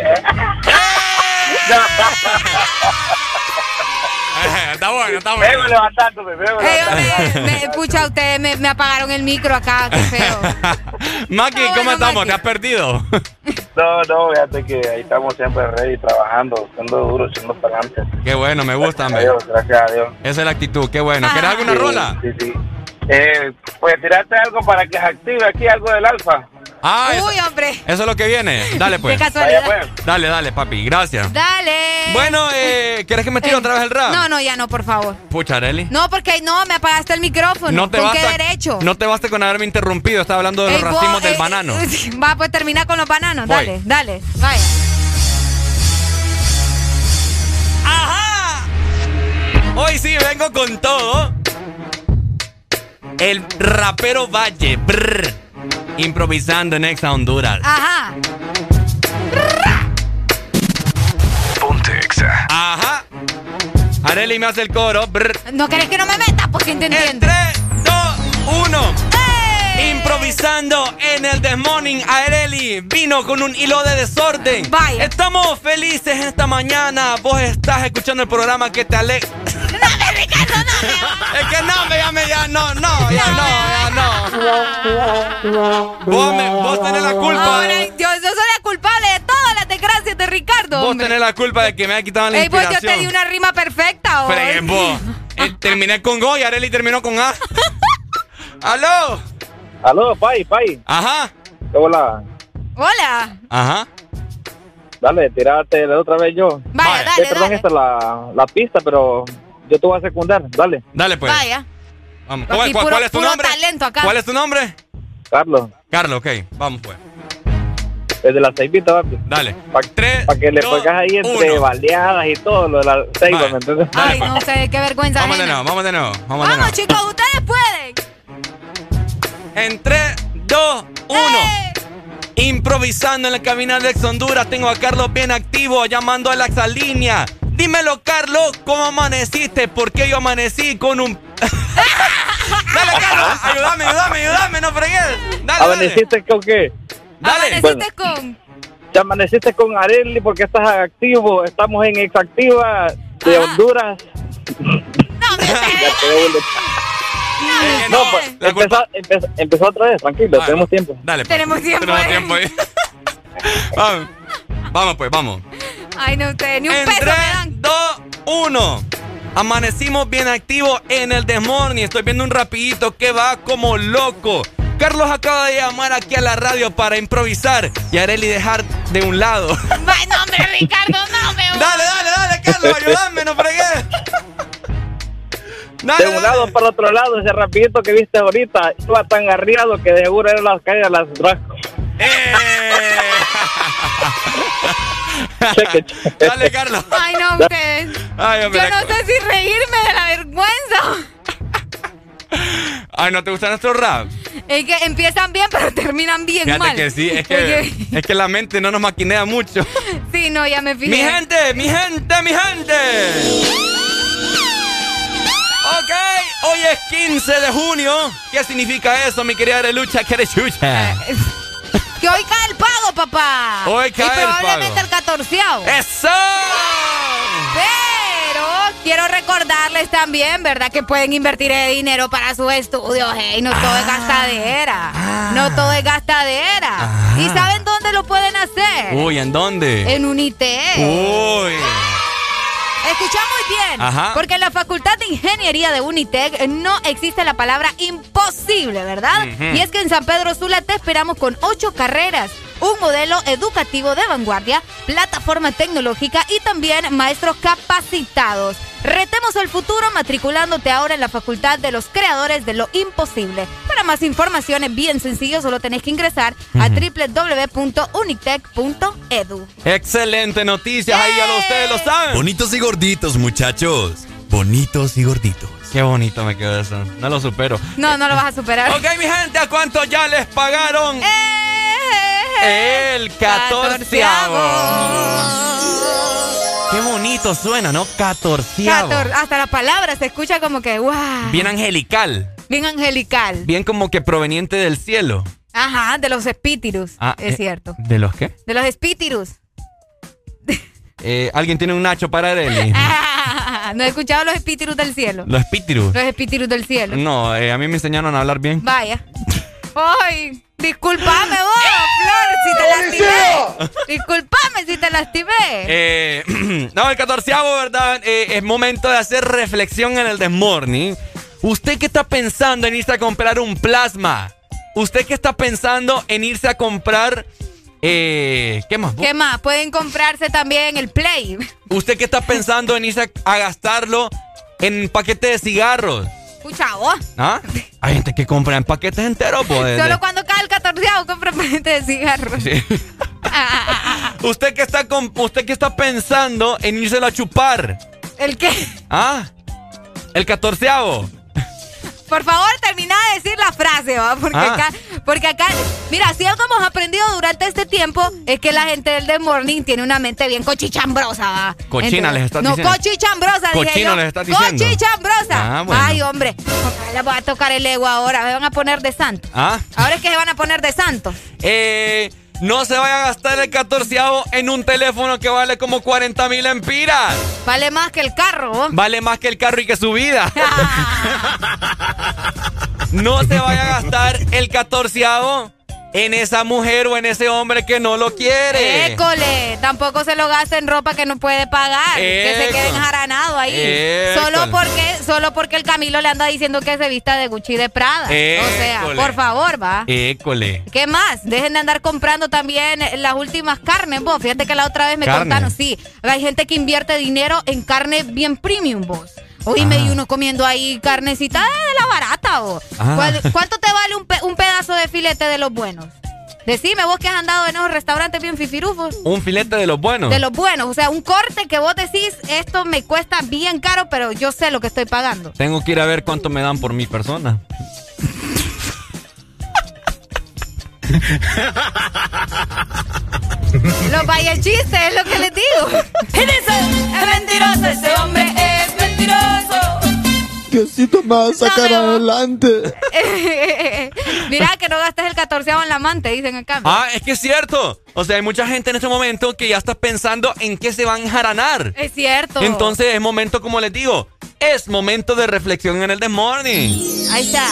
está bueno, está Vengo levantándome, vengo levantándome. hombre, me, pucha, ustedes me, me apagaron el micro acá, qué feo. Maki, ¿cómo bueno, estamos? Maki. ¿Te has perdido? No, no, fíjate que ahí estamos siempre ready, trabajando, siendo duros, siendo talantes. Qué bueno, me gusta, hombre. Adiós, gracias a Dios. Esa es la actitud, qué bueno. ¿Quieres alguna Sí, rola? Sí, sí. Eh, pues tirarte algo para que se active aquí algo del alfa. Ah, eso, Uy, hombre. eso es lo que viene. Dale, pues. Qué casualidad. Vaya, pues. Dale, dale, papi. Gracias. Dale. Bueno, eh, ¿quieres que me tire Eh, otra vez el rap? No, no, ya no, por favor. Pucha, Areli. No, porque no, me apagaste el micrófono. No te ¿Con basta, qué derecho? No te basta con haberme interrumpido. Estaba hablando de los Ey, vos, racimos del eh, banano. Va, pues termina con los bananos. Voy. Dale, dale. Vaya. ¡Ajá! Hoy sí vengo con todo. El rapero Valle. brr, improvisando en Exa Honduras. Ajá. Ponte Exa. Ajá. Areli me hace el coro. brr. ¿No querés que no me meta? Porque te entiendo. 3, 2, 1. Improvisando en el Desmorning, Areli vino con un hilo de desorden. Vaya. Estamos felices esta mañana. Vos estás escuchando el programa que te alegra. Es que no, me llame ya, no, no, ya no, ya no. Vos, me- vos tenés la culpa. Ahora, de- yo, yo soy la culpable de todas las desgracias de Ricardo. vos hombre. tenés la culpa de que me ha quitado la Ey, pues yo inspiración. te di una rima perfecta, hoy. Vos. Eh, terminé con Go y Areli terminó con A. ¡Aló! Aló, Pai, Pai. Ajá. Hola. Hola. Ajá. Dale, tirate de otra vez yo. Vaya, Eh, dale, perdón, dale. esta es la, la pista, pero yo te voy a secundar. Dale. Dale pues. Vaya. Vamos. ¿Cuál, cuál- puro- cuál es tu nombre? talento acá. ¿Cuál es tu nombre? Carlos, Carlos, ok. Vamos pues. desde la ceibita, papi. Dale. Para Tres, que le pongas ahí entre uno. baleadas y todo lo de la ceiba, Vale. ¿me entiendes? Dale, Ay, pues. no sé, qué vergüenza. Vamos de nuevo, vamos de nuevo. Vamos de nuevo. chicos, ustedes pueden. En 3, 2, 1. Improvisando en la cabina de Ex Honduras, tengo a Carlos bien activo llamando a la exalínea. Dímelo, Carlos, ¿cómo amaneciste? ¿Por qué yo amanecí con un. dale, Carlos, ayúdame, ayúdame, ayúdame, no fregues. Dale, dale. ¿Amaneciste con qué? Dale. Amaneciste con. Te amaneciste con Areli porque estás activo. Estamos en Exactiva de Ajá. Honduras. No, me Eh, No, pues, empezó, empezó, empezó otra vez, tranquilo, Vale. tenemos tiempo. Dale, pues. Tenemos tiempo, Tenemos eh. tiempo ahí. vamos. Vamos, pues, vamos. Ay, no, ustedes ni un En peso 3, me dan. 2, 1. Amanecimos bien activos en el Desmorning. Estoy viendo un rapidito que va como loco. Carlos acaba de llamar aquí a la radio para improvisar y Areli dejar de un lado. Ay, no, hombre, Ricardo, no, me dale, dale, dale, Carlos, ayúdame, no fregué. Dale, De un dale. lado para otro lado, ese rapidito que viste ahorita, iba tan arriado que de seguro eran las calles de las rascos. Eh. Dale, Carlos. Ay, no, ustedes. Ay, hombre, Yo no sé si reírme de la vergüenza. Ay, ¿no te gusta nuestro rap? Es que empiezan bien, pero terminan bien Fíjate mal. que sí, es que, es que la mente no nos maquinea mucho. Sí, no, ya me fijé. Mi gente, mi gente, mi gente. Ok, hoy es 15 de junio. ¿Qué significa eso, mi querida Arelucha? ¿Qué eres chucha? Que hoy cae el pago, papá. Hoy cae y el probablemente pago. el catorceavo. ¡Eso! Pero quiero recordarles también, ¿verdad? Que pueden invertir ese dinero para sus estudios. Hey, no todo es Ah. gastadera. No todo es gastadera. ¿Y saben dónde lo pueden hacer? Uy, ¿en dónde? En Unitec. Uy. Escucha muy bien, Ajá. porque en la Facultad de Ingeniería de Unitec no existe la palabra imposible, ¿verdad? Y es que en San Pedro Sula te esperamos con ocho carreras, un modelo educativo de vanguardia, plataforma tecnológica y también maestros capacitados. Retemos el futuro matriculándote ahora en la Facultad de los Creadores de lo Imposible. Para más información es bien sencillo, solo tenés que ingresar a www.unitec.edu. Excelente noticias, ahí ya lo, ustedes lo saben. Bonitos y gorditos, muchachos. Bonitos y gorditos. Qué bonito me quedó eso. No lo supero. No, no lo vas a superar. Ok, mi gente, ¿a cuánto ya les pagaron? El catorceavo. Qué bonito suena, ¿no? Catorceavo. Cator- hasta la palabra se escucha como que, wow. Bien angelical. Bien angelical. Bien como que proveniente del cielo. Ajá, de los espíritus. Ah, es eh, cierto. ¿De los qué? De los espíritus. Eh, ¿Alguien tiene un nacho para? Ah, ¿No he escuchado los espíritus del cielo? Los espíritus. Los espíritus del cielo. No, eh, a mí me enseñaron a hablar bien. Vaya. Ay, discúlpame vos, Flor, si te lastimé. Discúlpame si te lastimé. Eh, no, el catorceavo, ¿verdad? Eh, es momento de hacer reflexión en el Desmorning. ¿Usted qué está pensando en irse a comprar un plasma? ¿Usted qué está pensando en irse a comprar... Eh, ¿Qué más? ¿Qué más? Pueden comprarse también el Play. ¿Usted qué está pensando en irse a, a gastarlo en paquetes de cigarros? Escucha vos. ¿Ah? Hay gente que compra en paquetes enteros, pues. Solo cuando cae el catorceavo compra paquete de cigarros. Sí. ¿Usted qué está con, usted qué está pensando en írselo a chupar? ¿El qué? ¿Ah? El catorceavo. Por favor, termina de decir la frase, ¿va? Porque Ah. acá, porque acá, mira, si algo hemos aprendido durante este tiempo es que la gente del The Morning tiene una mente bien cochichambrosa, ¿va? Cochina Entonces- les estás no, diciendo. cochichambrosa, dije Cochino yo. les estás diciendo. Cochichambrosa. Ah, bueno. Ay, hombre, les voy a tocar el ego ahora, me van a poner de santo. ¿Ah? Ahora es que se van a poner de santo. Eh, no se vaya a gastar el catorceavo en un teléfono que vale como 40 mil empiras. Vale más que el carro, ¿va? Vale más que el carro y que su vida. no se vaya a gastar el catorceavo en esa mujer o en ese hombre que no lo quiere. École, tampoco se lo gasta en ropa que no puede pagar, que se quede enjaranado ahí. École. Solo porque, solo porque el Camilo le anda diciendo que se vista de Gucci de Prada. O sea, por favor, va. École. ¿Qué más? Dejen de andar comprando también las últimas carnes, vos. Fíjate que la otra vez me Carne. contaron, sí, hay gente que invierte dinero en carne bien premium, vos. Oíme, Ah. y uno comiendo ahí carnecita de la barata, vos. Ah. ¿Cuál- ¿Cuánto te vale un, pe- un pedazo de filete de los buenos? Decime vos que has andado en esos restaurantes bien fifirufos. Un filete de los buenos. De los buenos, o sea, un corte que vos decís, esto me cuesta bien caro, pero yo sé lo que estoy pagando. Tengo que ir a ver cuánto me dan por mi persona. Los vaya chistes, es lo que les digo. Es mentiroso, ese hombre es mentiroso. Diosito me va a sacar adelante. Mira que no gastes el catorceavo en la amante, dicen acá. Ah, es que es cierto. O sea, hay mucha gente en este momento que ya está pensando en qué se van a enjaranar. Es cierto. Entonces es momento, como les digo, es momento de reflexión en el The Morning. Ahí está.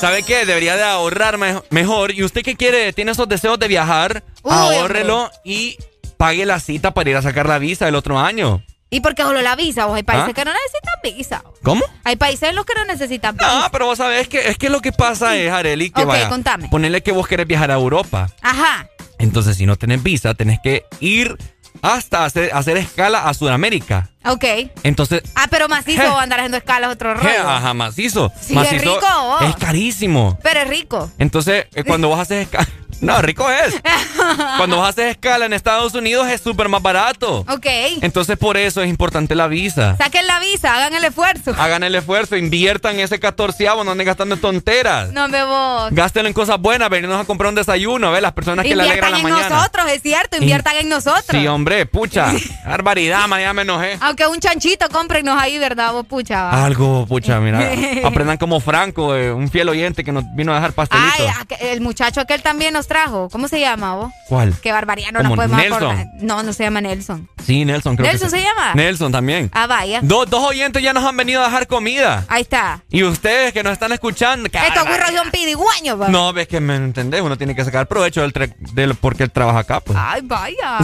¿Sabe qué? Debería de ahorrar me- mejor. Y usted que quiere, tiene esos deseos de viajar, Uy, ahórrelo y pague la cita para ir a sacar la visa el otro año. ¿Y por qué solo la visa? Vos hay países ¿Ah? que no necesitan visa. ¿Cómo? Hay países en los que no necesitan visa. Ah, pero vos sabés que es que lo que pasa es, Areli, que Ok, vaya. contame. Ponerle que vos querés viajar a Europa. Ajá. Entonces, si no tenés visa, tenés que ir hasta hacer, hacer escala a Sudamérica. Ok. Entonces, Ah, pero macizo Je. andar haciendo escalas otro rollo. Ajá, macizo. Sí, macizo es rico. Es carísimo. Pero es rico. Entonces, eh, cuando vos haces escala. No, rico es. Cuando vas a hacer escala en Estados Unidos es súper más barato. Ok. Entonces por eso es importante la visa. Saquen la visa, hagan el esfuerzo. Hagan el esfuerzo, inviertan ese catorceavo, no anden gastando en tonteras. No me vos. Gástenlo en cosas buenas, venirnos a comprar un desayuno, ¿ves? Las personas que le alegran Inviertan la en mañana. nosotros, es cierto, inviertan en nosotros. Sí, hombre, pucha. Barbaridad, ma, ya me enojé. Aunque un chanchito, cómprenos ahí, ¿verdad? Vos, pucha. va. Algo, pucha, mira. Aprendan como Franco, eh, un fiel oyente que nos vino a dejar pastelitos. Ay, el muchacho aquel también nos trajo. ¿Cómo se llama vos? ¿Cuál? Qué barbaridad, no nos ¿Cómo, podemos Nelson? acordar. No, no se llama Nelson. Sí, Nelson, creo ¿Nelson que se llama? Nelson también. Ah, vaya. Dos, dos oyentes ya nos han venido a dejar comida. Ahí está. Y ustedes que nos están escuchando. Estos barbaridad. burros son pidigüeños, va. No, ves que me entendés, uno tiene que sacar provecho del, del porque él trabaja acá, pues. Ay, vaya.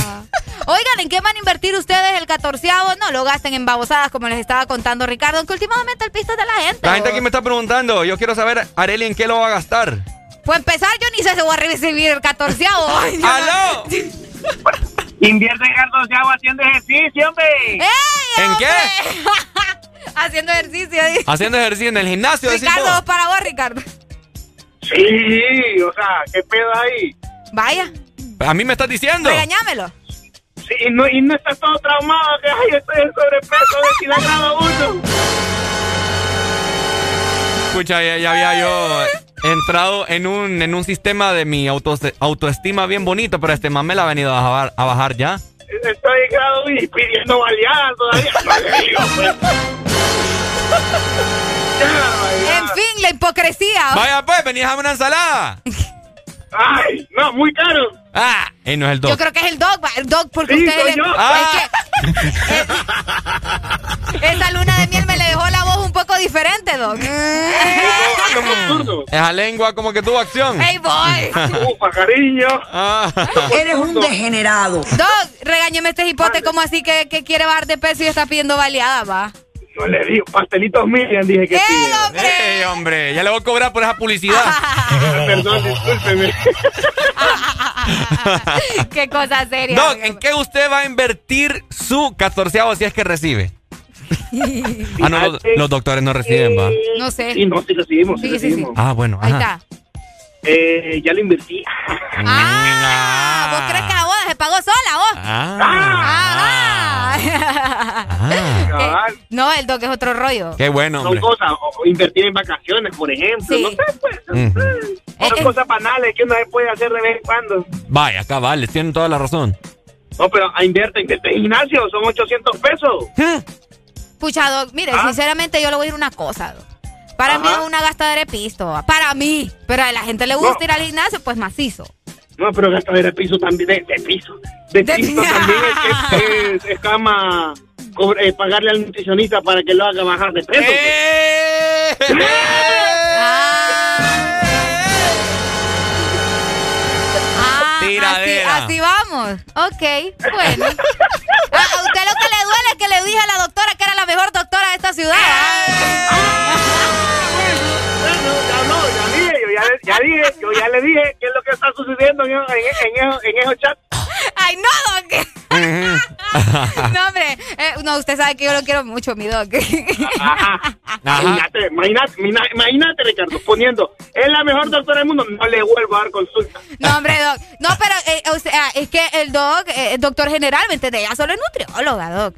Oigan, ¿en qué van a invertir ustedes el catorceavo? No lo gasten en babosadas, como les estaba contando Ricardo, que últimamente el pisto es de la gente. La gente aquí me está preguntando, yo quiero saber, Areli, ¿en qué lo va a gastar? Pues empezar, yo ni sé si voy a recibir el catorceavo. ¡Aló! Invierte en catorceavo haciendo ejercicio, hombre. ¡Ey, ¿En qué? Haciendo ejercicio. dice. Haciendo ejercicio en el gimnasio, Ricardo, para vos, Ricardo. Sí, o sea, ¿qué pedo ahí? Vaya, A mí me estás diciendo. regañámelo. Sí, y no, y no estás todo traumado, que ay, estoy en sobrepeso de la grado uno. Escucha, ya, ya había yo entrado en un, en un sistema de mi auto, autoestima bien bonito, pero este man me la ha venido a bajar, a bajar ya. Estoy en grado y pidiendo baleadas todavía. No le digo, pues. En fin, la hipocresía. Vaya pues, venís a una ensalada. Ay, no, muy caro. Ah, eh, no es el dog. Yo creo que es el dog, va, el dog, porque Sí, usted yo. Ah. es que- esa luna de miel me le dejó la voz un poco diferente, dog. Esa lengua como que tuvo acción. Hey, boy. Ufa, cariño. Ah. Eres un degenerado. Dog, regáñeme este hipote como así que, que quiere bajar de peso y está pidiendo baleada, va. No le digo, pastelitos Miriam, dije que sí. ¡Ey, hombre! Ya le voy a cobrar por esa publicidad. Perdón, discúlpeme. Qué cosa seria. Doc, ¿en qué usted va a invertir su catorceavo si es que recibe? Ah, no, los, los doctores no reciben, va. No sé. Sí, no, sí recibimos, sí, Sí, sí, sí. recibimos. Ah, bueno. Ahí ajá. está. Eh, ya lo invertí. Ah, ¿vos crees que la boda se pagó sola, vos? Ah, Ah. Eh, No, el doc es otro rollo. qué bueno, Son cosas, o, invertir en vacaciones, por ejemplo. Sí. No sé, pues. Ujú. Son Eh, cosas banales que uno puede hacer de vez en cuando. Vaya, vale, tienen toda la razón. No, pero a invierte, invierte en gimnasio, son 800 pesos. Pucha, Doc, mire, Ah. sinceramente yo le voy a decir una cosa, Doc. Para mí Ajá. es una gastadera de pisto. Para mí. Pero a la gente le gusta No. ir al gimnasio, pues macizo. No, pero gastadera de piso también, de, de piso. De, De piso pi- también es, es, es, es cama eh, pagarle al nutricionista para que lo haga bajar de peso. ¡Eh! Ah, así, Tiradera. así vamos. Ok, bueno. Ah, a usted lo que le duele es que le dije a la doctora que era la mejor doctora de esta ciudad. Bueno, ya no, ya dije, yo ya, le- ya dije, yo ya le dije qué es lo que está sucediendo en, en, en, en esos chats. Ay, no, Doc. No, hombre. eh, no, usted sabe que yo lo quiero mucho, mi Doc. Ajá. Imagínate, imagínate, imagínate, imagínate, Ricardo, poniendo, es la mejor doctora del mundo, no le vuelvo a dar consulta. No, hombre, Doc. No, pero eh, o sea, es que el Doc, eh, el doctor general, ¿me entiende? Ella solo es nutrióloga, Doc.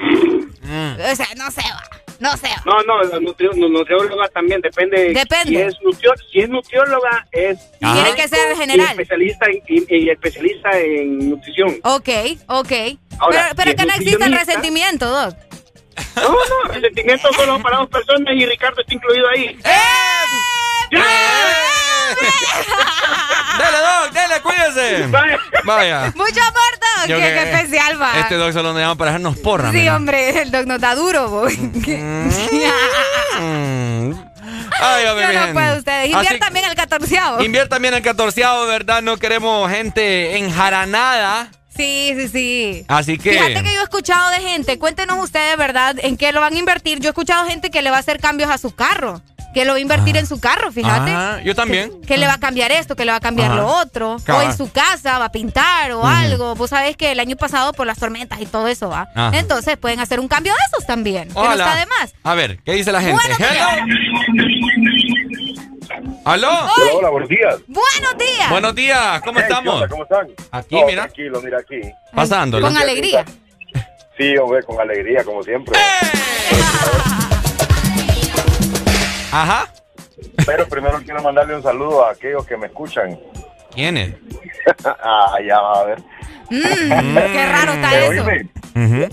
O sea, no se va. No va. No, no, la nutri- la nutrióloga también depende. Depende. Si es, nutrio- si es nutrióloga, es. Tiene que ser general. Y especialista en, y- y especialista en nutrición. Ok, ok. Ahora, pero pero si no existe el resentimiento, Doc. No, no, el sentimiento solo para dos personas y Ricardo está incluido ahí. Dele, Doc, dele, cuídese. Vaya. Mucho amor, Doc. Qué, que- especial, va. Este Doc solo nos llama para dejarnos porra, Sí, mira. hombre, el Doc no está duro, bo. Mm. Ay, hombre, Yo no bien. puedo ustedes. Así- Inviertan también el catorceavo. Inviert también el catorceavo, ¿verdad? No queremos gente enjaranada. Sí, sí, sí. Así que. Fíjate que yo he escuchado de gente, cuéntenos ustedes, ¿verdad? ¿En qué lo van a invertir? Yo he escuchado gente que le va a hacer cambios a su carro, que lo va a invertir en su carro, fíjate. Ah, yo también. Que le va a cambiar esto, que le va a cambiar Ajá. lo otro. Cabal. O en su casa va a pintar o algo. Vos sabés que el año pasado por las tormentas y todo eso va. Ajá. Entonces pueden hacer un cambio de esos también. Que no Hola. está de más. A ver, ¿qué dice la gente? ¿Aló? Hola, hola, buenos días. Buenos días. Buenos días, ¿cómo Hey, ¿qué estamos? onda? ¿Cómo están? Aquí, No, mira. Tranquilo, mira aquí. Pasándola. Con alegría. Sí, hombre, con alegría, como siempre. Ajá. Pero primero quiero mandarle un saludo a aquellos que me escuchan. ¿Quién es? ah, ya va a ver. Mm, qué raro está eso. oíme,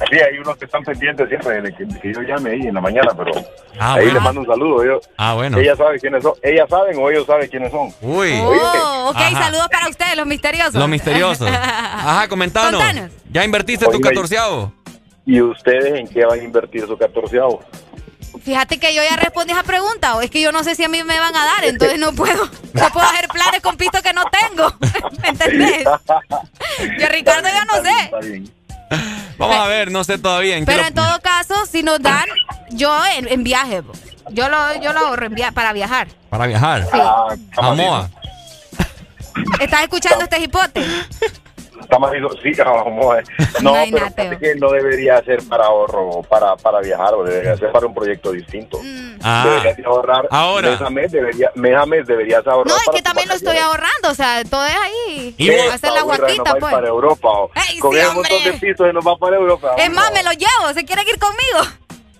Sí, hay unos que están pendientes siempre de que, que yo llame ahí en la mañana, pero Ah, ahí bueno. les mando un saludo. Ah, bueno. Ellas saben quiénes son. Ellas saben o ellos saben quiénes son. Uy. Oh, ok, Ajá. saludos para ustedes, los misteriosos. Lo misterioso. Ajá, comentanos. Contanos. ¿Ya invertiste tu Oíme. catorceavo? ¿Y ustedes en qué van a invertir su catorceavo? Fíjate que yo ya respondí esa pregunta, o es que yo no sé si a mí me van a dar, entonces no puedo, no puedo hacer planes con pisto que no tengo. ¿Me entendés? Yo Ricardo ya no sé. Está bien. Vamos a ver, no sé todavía. ¿en qué Pero lo- en todo caso, si nos dan, yo en, en viaje, yo lo, yo lo ahorro en via- para viajar. Para viajar. Sí. A Moa. ¿Estás escuchando este hipote? Está más lindo. Sí, vamos a ver. No, pero fíjate que no debería ser para ahorro, para, para viajar, o debería ser para un proyecto distinto. Ah. Deberías de ahorrar Ahora. mes a mes, debería, mes a mes deberías ahorrar. No, es que también lo estoy ahorrando, o sea, todo es ahí. ¿Y? Hacer la guaquita, pues. para Europa. o- Ey, Con sí, ese montón de pisos se nos va para Europa. Es más, me lo llevo, ¿se quieren ir conmigo?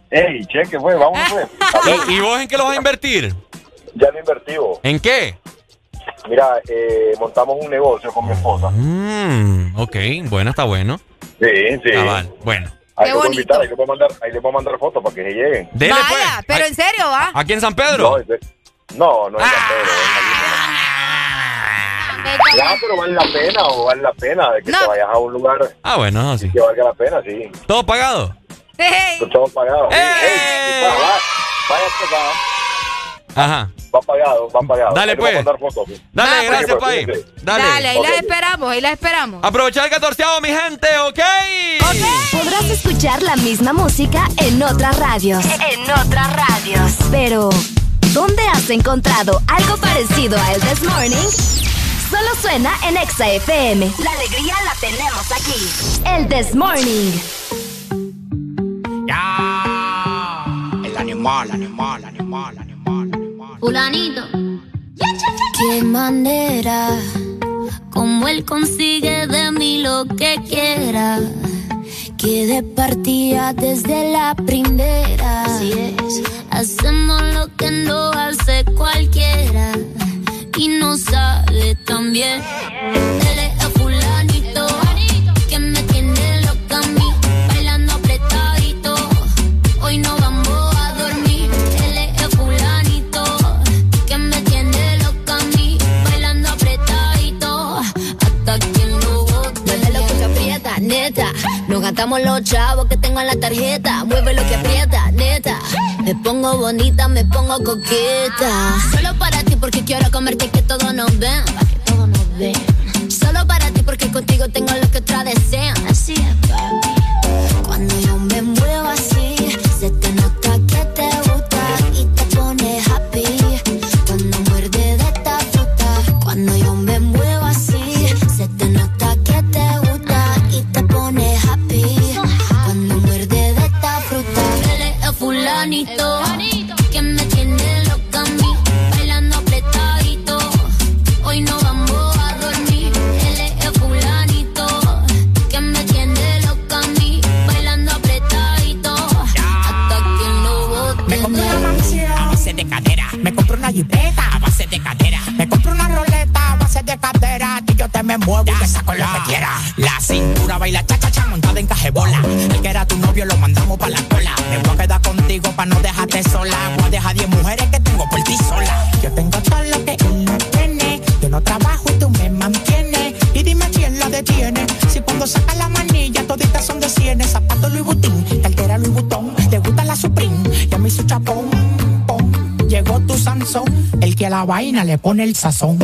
Ey, cheque, pues, vamos, pues. ¿Y, y vos en qué lo vas a invertir? Ya lo invertido. ¿En qué? Mira, eh, montamos un negocio con mi esposa. Mm, ok, bueno, está bueno. Sí, sí. Cabal, bueno. Ahí Qué les voy a bonito. invitar, ahí les voy a mandar, ahí les voy a mandar fotos para que se lleguen. Dele, Vaya, pues. pero en serio, ¿va? ¿Aquí en San Pedro? No, no, no es San Pedro, es Jalisco. Ya, pero vale la pena, o vale la pena de que No. te vayas a un lugar Ah, bueno, no, sí. que valga la pena, sí. ¿Todo pagado? Con todo pagado. ¡Eh! Ey, va, va, vaya pues, va, Ajá. va pagado, va pagado. Dale, pues. fotos, sí. Dale, gracias, pues, Pai. cuídense. Dale. Dale, ahí Ok. las esperamos, ahí las esperamos. Aprovechar el catorceavo, mi gente, ¿ok? Podrás escuchar la misma música en otras radios. En otras radios. Pero, ¿dónde has encontrado algo parecido a El This Morning? Solo suena en Exa FM. La alegría la tenemos aquí. El This Morning. El animal, animal, animal, animal. Fulanito. Qué manera, como él consigue de mí lo que quiera. Que de partida desde la primera. Así es. Hacemos lo que no hace cualquiera. Y no sale tan bien. Él Nos gastamos los chavos que tengo en la tarjeta. Mueve lo que aprieta, neta. Me pongo bonita, me pongo coqueta. Solo para ti porque quiero comerte que todos nos ven. Que todos nos ven. Solo para ti porque contigo tengo lo que otras desean. Así es, papi. Cuando El que era tu novio lo mandamos pa' la cola. Me voy a quedar contigo pa' no dejarte sola. Voy a dejar 10 mujeres que tengo por ti sola. Yo tengo todo lo que él no tiene. Yo no trabajo y tú me mantienes. Y dime quién la detiene. Si cuando saca la manilla toditas son de cienes. Zapato Louis Vuitton, cartera Louis Vuitton. Te gusta la Supreme y a mí su chapón. pom. Llegó tu Sansón, el que a la vaina le pone el sazón.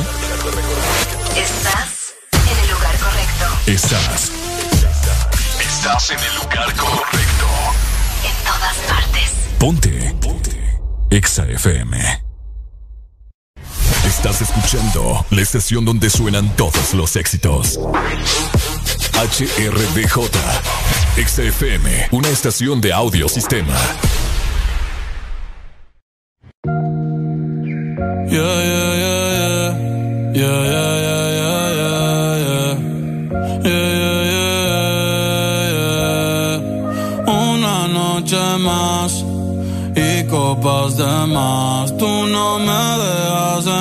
Estás en el lugar correcto. Estás. Estás en el lugar correcto. En todas partes. Ponte. Ponte. Exa FM. Estás escuchando la estación donde suenan todos los éxitos. HRDJ. Exa FM. Una estación de audio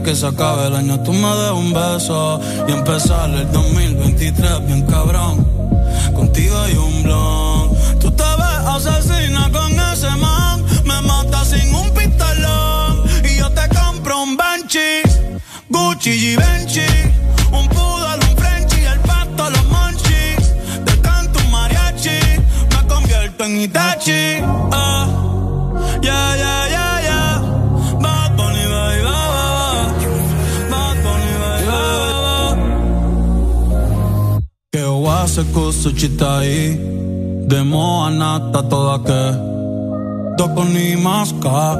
que se acabe el año tú me des un beso Y empezar el 2023 bien cabrón wase kusuchitai Demo anata toda que. Doko ni maska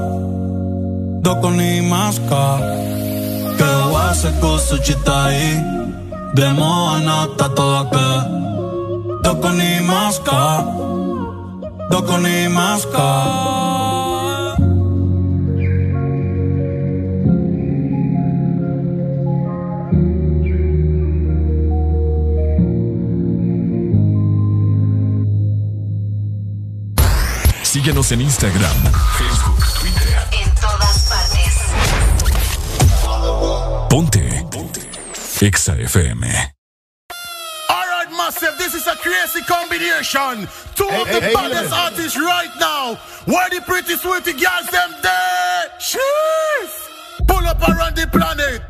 Doko ni maska Que wase kusuchitai Demo anata toda que. Doko ni maska Doko ni maska Síguenos en Instagram, Facebook, Twitter. En todas partes. Ponte. Ponte. Exa FM. All right, massive. This is a crazy combination. Two of Hey, the hey, baddest hey. artists right now. Where the pretty sweetie girls them there? Sheesh. Pull up around the planet.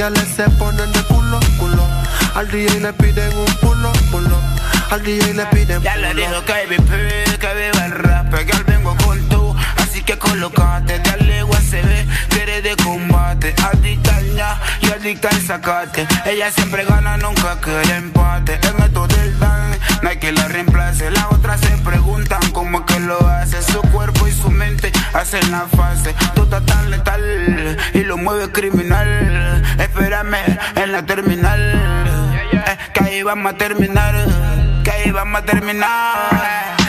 Gales se ponen de culo, culo. Al DJ le piden un pull up. Al DJ le piden Ya le dijo que vive, que viva el rap, que al vengo con tú, así que colocate, dale USB, que eres de combate, adicta ya, y dedica el sacate. Ella siempre gana, nunca quiere empate. En esto del dan, no hay que la reemplace. Las otras se preguntan cómo que lo hace. Su cuerpo y su mente hacen la fase. Tú estás tan letal y lo mueve criminal. Espérame en la terminal. Eh, que ahí vamos a terminar. Que ahí vamos a terminar.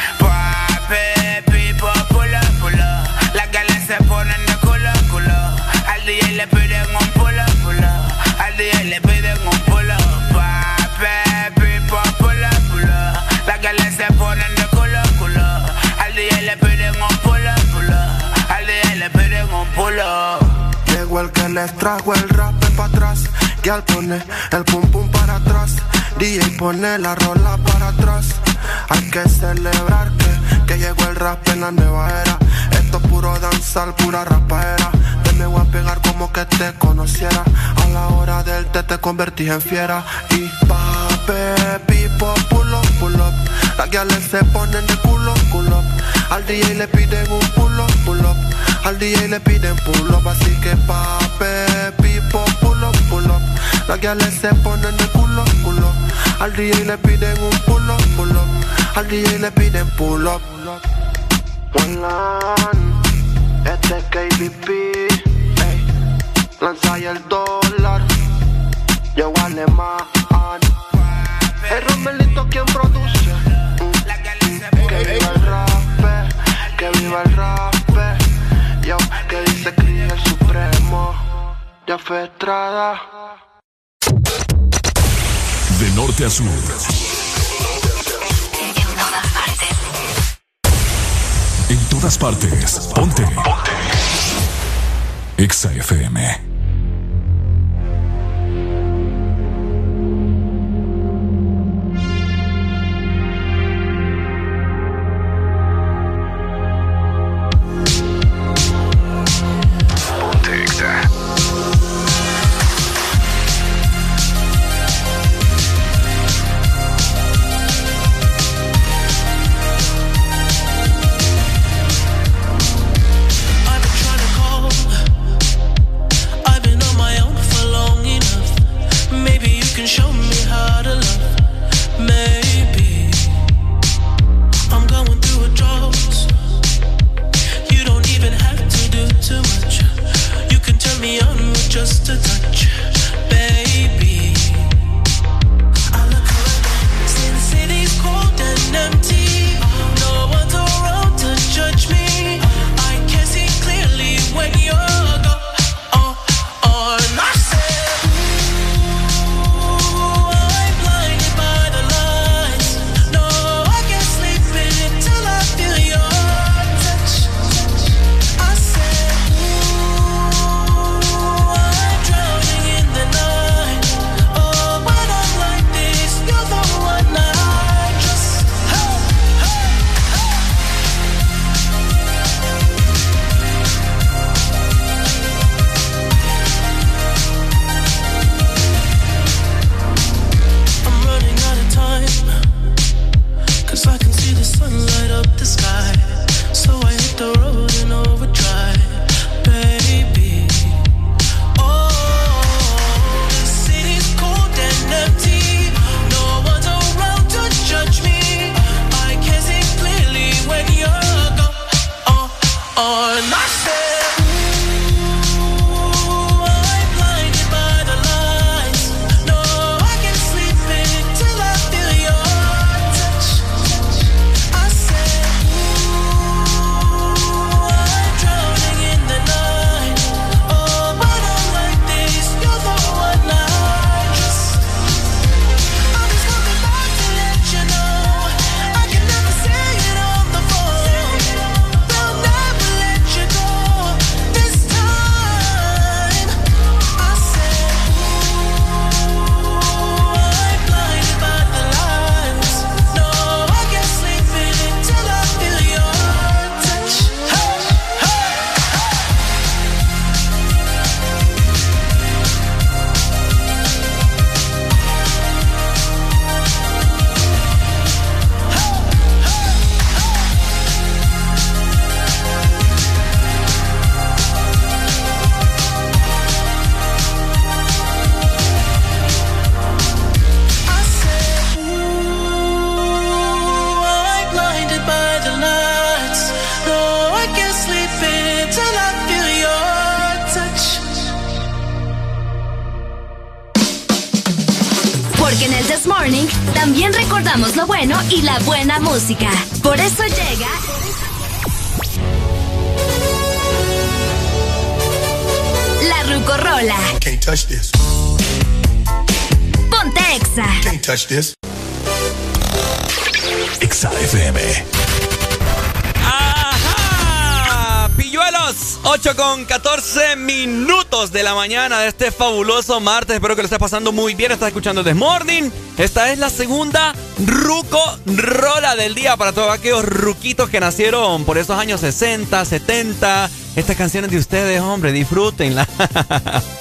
Llegó el que les trajo el rap para atrás. Y al pone el pum pum para atrás. DJ pone la rola para atrás. Hay que celebrar que, que llegó el rap en la nueva era. Esto es puro danzar, pura rapaera. Te me voy a pegar como que te conociera. A la hora del té te convertí en fiera. Y pape, pipo, pull up, pull up. Las guiales se ponen de culo, culo. Al DJ le piden un pull pull up. Al DJ le piden pull up, así que pape, pipo, pull up, pull up. Las guiales se ponen de culo, culo. Al DJ le piden un pull up, pull up. Al DJ le piden pull up. One este es KBP. Lanza ahí el dólar, yo alemán. El Romelito quien produce. Mm. Que viva el rap, que viva el rap. Yo, que dice Cris el Supremo. Ya fue Estrada. De norte a sur. En todas partes. Ponte. Ponte. Exa FM. Fabuloso martes, espero que lo estés pasando muy bien. Estás escuchando The Morning. Esta es la segunda Ruco Rola del día para todos aquellos ruquitos que nacieron por esos años 60, 70. Estas canciones de ustedes, hombre, disfrútenlas.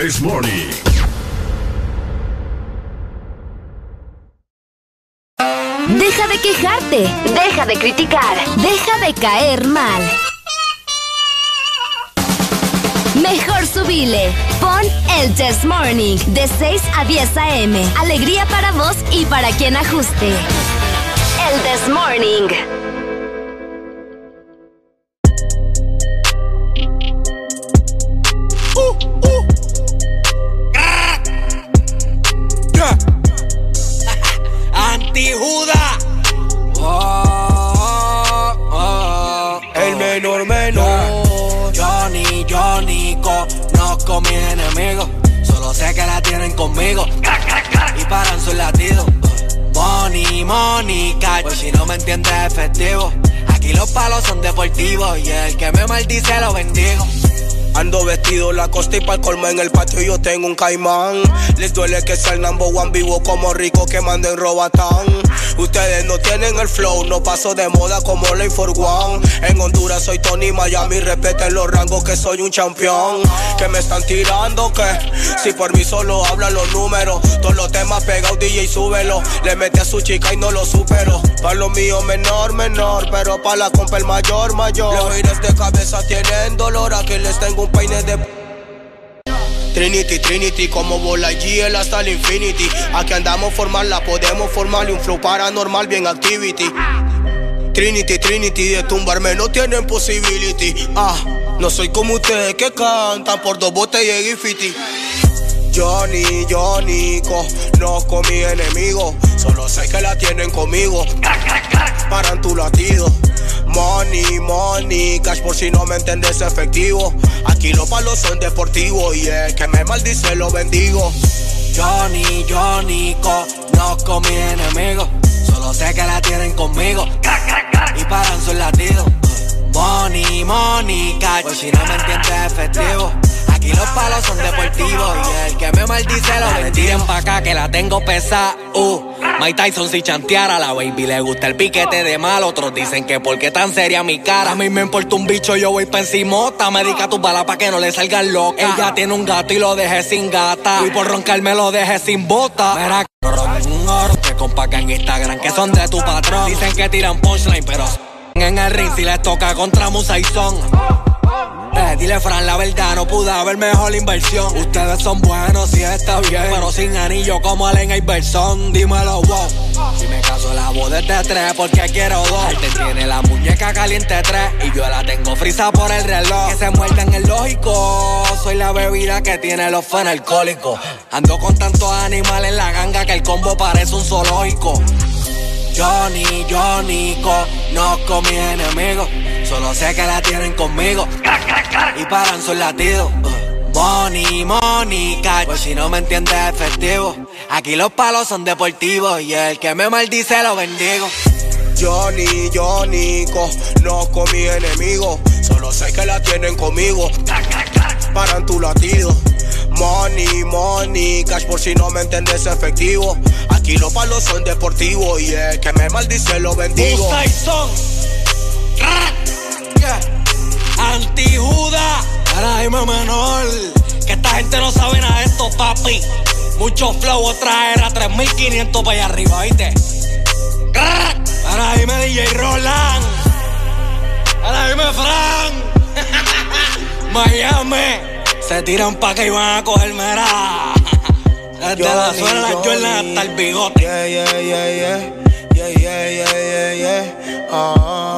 This Morning. Deja de quejarte, deja de criticar, deja de caer mal. Mejor subile. Pon el This Morning de 6 a 10 a.m. Alegría para vos y para quien ajuste. El This Morning. Costa y pa'l colmo en el patio yo tengo un caimán. Les duele que sea el number one vivo como rico que manden robatán. Ustedes no tienen el flow, no paso de moda como Lay for One. En Honduras soy Tony Miami, respeten los rangos que soy un campeón. Que me están tirando que si por mí solo hablan los números. Todos los temas pegados DJ súbelo. Le metí a su chica y no lo supero. Pa' lo mío menor, menor, pero pa' la compa el mayor, mayor. Los aires de cabeza tienen dolor, aquí les tengo un peine de Trinity, Trinity, como bola GL hasta el infinity. Aquí andamos formarla, podemos formarle un flow paranormal bien activity. Trinity, Trinity, de tumbarme no tienen possibility. Ah, no soy como ustedes que cantan por dos botellas y fiti. Johnny, Johnny, conozco mi enemigo. Solo sé que la tienen conmigo. Paran tu latido. Money, money, cash por si no me entiendes efectivo. Aquí los palos son deportivos y el que me maldice lo bendigo. Johnny, Johnny, conozco mi enemigo. Solo sé que la tienen conmigo. Y paran sus latidos. Money, money, cash. Pues si no me entiendes efectivo. Aquí los palos son deportivos y el que me maldice lo bendigo. Tiren pa' acá que la tengo pesada. Uh. Mike Tyson si chanteara la baby le gusta el piquete de mal. Otros dicen que porque tan seria mi cara. A mí me importa un bicho, yo voy pa' encimota. Medica tus balas pa' que no le salgan loca. Ella tiene un gato y lo dejé sin gata. Y por roncarme lo dejé sin bota. Mira, que compa que en Instagram que son de tu patrón. Dicen que tiran punchline, pero en el ring si les toca contra Musa y Son. Dile Fran la verdad, no pude haber mejor inversión. Ustedes son buenos, sí está bien. Pero sin anillo como Allen Iverson, dímelo, wow. Si me caso la voz de tres, porque quiero dos. Él tiene la muñeca caliente tres y yo la tengo frisa por el reloj. Que se muerda en el lógico. Soy la bebida que tiene los fan alcohólicos. Ando con tantos animales en la ganga que el combo parece un zoológico. Johnny, Johnny, conozco mis enemigos. Solo sé que la tienen conmigo. Y paran sus latidos. Money, money, cash. Pues si no me entiendes, efectivo. Aquí los palos son deportivos. Y el que me maldice lo bendigo. Johnny, Johnny, conozco mi enemigo. Solo sé que la tienen conmigo. Paran tu latido. Money, money, cash por si no me entiendes efectivo. Aquí los palos son deportivos y el que me maldice lo bendigo. Son. Yeah. Antijuda. Ahora dime menor. Que esta gente no sabe nada de esto, papi. Mucho flow, otra era 3500 para allá arriba, ¿viste? Ahora dime DJ Roland. Ahora dime Fran. Miami. Se tiran pa' que iban a coger mera. Desde la suela de la Jordan hasta el bigote. Yeah, yeah, yeah, yeah. Yeah, yeah, yeah, yeah, yeah.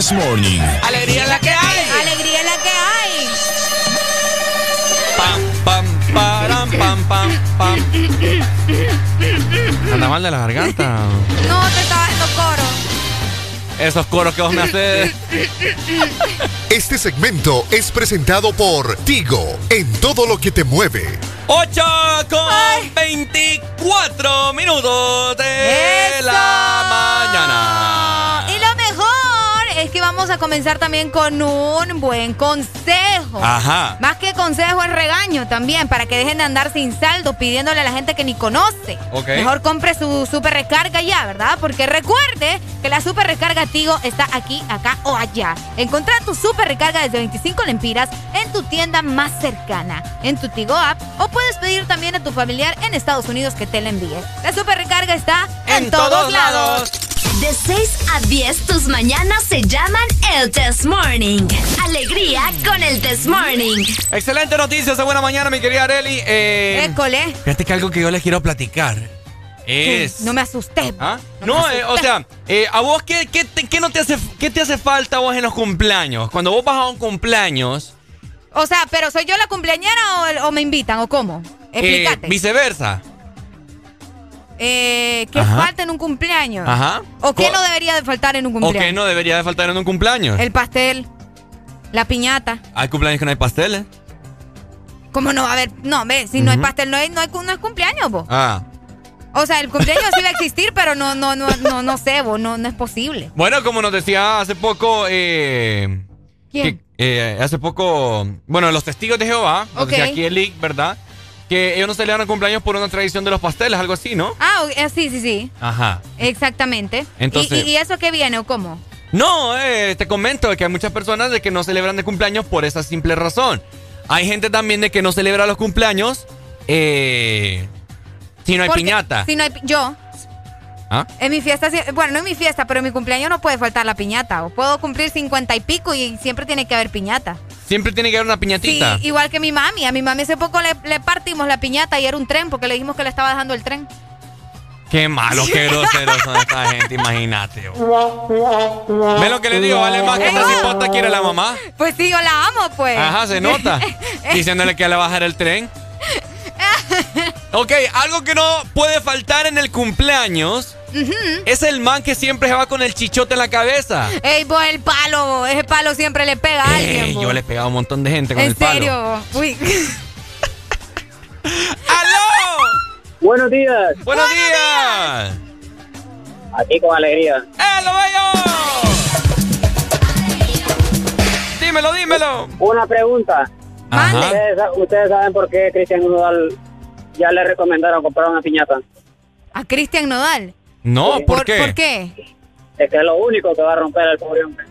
This Morning. Alegría la que hay. Alegría es la que hay. Pam, pam, param, pam, pam, pam. Anda mal de la garganta. No, te estaba haciendo coro. Esos coros que vos me haces. Este segmento es presentado por Tigo, en todo lo que te mueve. 8 con 24 minutos de la mañana. Vamos a comenzar también con un buen consejo. Ajá. Más que consejo es regaño también, para que dejen de andar sin saldo pidiéndole a la gente que ni conoce. Ok. Mejor compre su super recarga ya, ¿verdad? Porque recuerde que la super recarga Tigo está aquí, acá o allá. Encontrá tu super recarga desde 25 lempiras en tu tienda más cercana, en tu Tigo app, o puedes pedir también a tu familiar en Estados Unidos que te la envíe. La super recarga está en, todos, lados. De 6 a 10 tus mañanas se llaman el Test Morning. Alegría con el Test Morning. Excelente noticias de buena mañana, mi querida Areli. Eh, École. fíjate que algo que yo les quiero platicar es. No me asusté. ¿Ah? No No, me eh, o sea, eh, a vos, ¿qué, qué, te, qué no te hace, ¿qué te hace falta vos en los cumpleaños? Cuando vos vas a un cumpleaños, O sea, pero ¿soy yo la cumpleañera o, o me invitan o cómo? eh, Explícate. viceversa. Eh, ¿Qué Ajá. falta en un cumpleaños? Ajá. ¿O qué Co- no debería de faltar en un ¿O cumpleaños? qué no debería de faltar en un cumpleaños? El pastel, la piñata. Hay cumpleaños que no hay pasteles. ¿Cómo no? A ver, no, ve, si no hay pastel, no, hay, no, hay, no es cumpleaños, vos. Ah. O sea, el cumpleaños sí va a existir, pero no, no, no, no, no sé, vos, no, no es posible. Bueno, como nos decía hace poco. Eh, ¿Quién? que, eh, hace poco. Bueno, los testigos de Jehová. Nos decía aquí el ¿verdad? Que ellos no celebran cumpleaños por una tradición de los pasteles, algo así, ¿no? Ah, eh, sí, sí, sí, Ajá. exactamente. Entonces- ¿Y, y, y eso qué viene o cómo? No, eh, te comento que hay muchas personas de que no celebran de cumpleaños por esa simple razón. Hay gente también de que no celebra los cumpleaños eh, si no hay Porque piñata. Si no hay, yo, ¿Ah? en mi fiesta, bueno, no en mi fiesta, pero en mi cumpleaños no puede faltar la piñata. O puedo cumplir cincuenta y pico y siempre tiene que haber piñata. Siempre tiene que haber una Sí, piñatita. igual que mi mami. A mi mami hace poco le, le partimos la piñata y era un tren porque le dijimos que le estaba dejando el tren. Qué malos, qué groseros son esta gente, imagínate. ¿Ves lo que le digo? Vale más que esta cipota quiere la mamá. Pues sí, yo la amo, pues. Ajá, se nota. Diciéndole que le va a bajar el tren. Ok, algo que no puede faltar en el cumpleaños Es el man que siempre se va con el chichote en la cabeza. Ey, vos, el palo, ese palo siempre le pega a alguien. Ey, vos. yo le he pegado a un montón de gente con en el palo. serio, vos. Uy. ¡Aló! Buenos días. ¡Buenos días! Aquí con alegría. ¡Eh, lo Dímelo, dímelo. Una pregunta. Ajá. ¿Ustedes, sa- ustedes saben por qué Cristian Nodal ya le recomendaron comprar una piñata? A Cristian Nodal. No, ¿por, qué? ¿Por qué? Es que es lo único que va a romper al pobre hombre.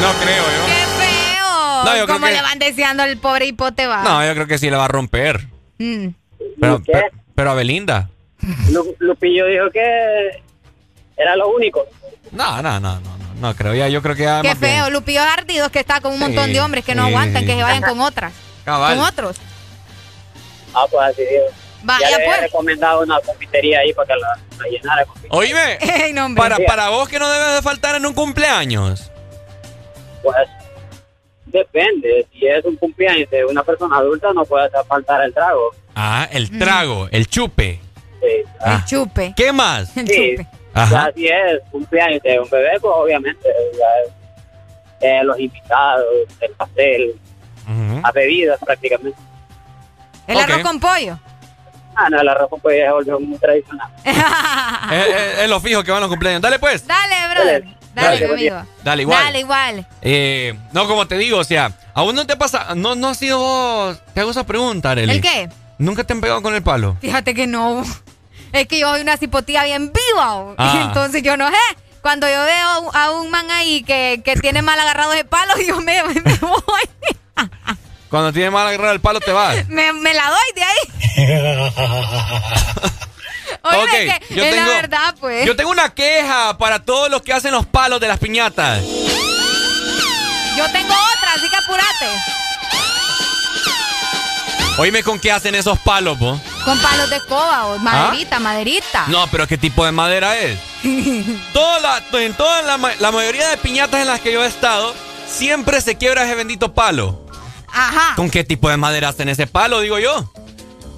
No creo yo. ¡Qué feo! No, yo creo ¿Cómo que- le van deseando al pobre hipote va? No, yo creo que sí le va a romper. Mm. Pero, pero, pero a Belinda. Lu- Lupillo dijo que era lo único. No, no, no, no, no, no creo ya. Yo creo que ya Qué más bien- feo, Lupillo Ardidos que está con un Sí, montón de hombres que no sí, aguantan, sí. que se vayan con otras. Cabal. Con otros. Ah, pues así dijo. Vaya, ya le pues. había recomendado una confitería ahí para que la, la llenara. Oíme, Ey, no, hombre. para, para vos que no debe de faltar en un cumpleaños. Pues depende. Si es un cumpleaños de una persona adulta, no puede hacer faltar el trago. Ah, el trago, el chupe. Sí. Ah. Chupe. ¿Qué más? Sí. Ajá. Ya si es cumpleaños de un bebé, pues obviamente ya es, eh, los invitados, el pastel, las bebidas prácticamente. El arroz con pollo. Ah, no, el arroz con pollo ya se volvió muy tradicional. Es, es- es lo fijo que van los cumpleaños. Dale pues. Dale, brother. Dale, Dale. amigo. Dale, igual. Dale, igual. Eh, no, como te digo, o sea, aún no te pasa, no, no ha sido vos, te hago esa pregunta, Arely. ¿El qué? ¿Nunca te han pegado con el palo? Fíjate que no. Es que yo soy una cipotía bien viva. Ah. Entonces yo no sé. Cuando yo veo a un man ahí que, que tiene mal agarrado de palo, yo me, me voy. Cuando tienes mal agarrar el palo te vas. Me, me la doy de ahí. Oye, Ok, es que yo es tengo- la verdad, pues. Yo tengo una queja para todos los que hacen los palos de las piñatas. Yo tengo otra, así que apúrate. Oíme con qué hacen esos palos, vos. Con palos de escoba o maderita, maderita. ¿Ah? No, pero ¿qué tipo de madera es? Toda la, en toda la, la mayoría de piñatas en las que yo he estado, siempre se quiebra ese bendito palo. Ajá. ¿Con qué tipo de madera hacen ese palo, digo yo?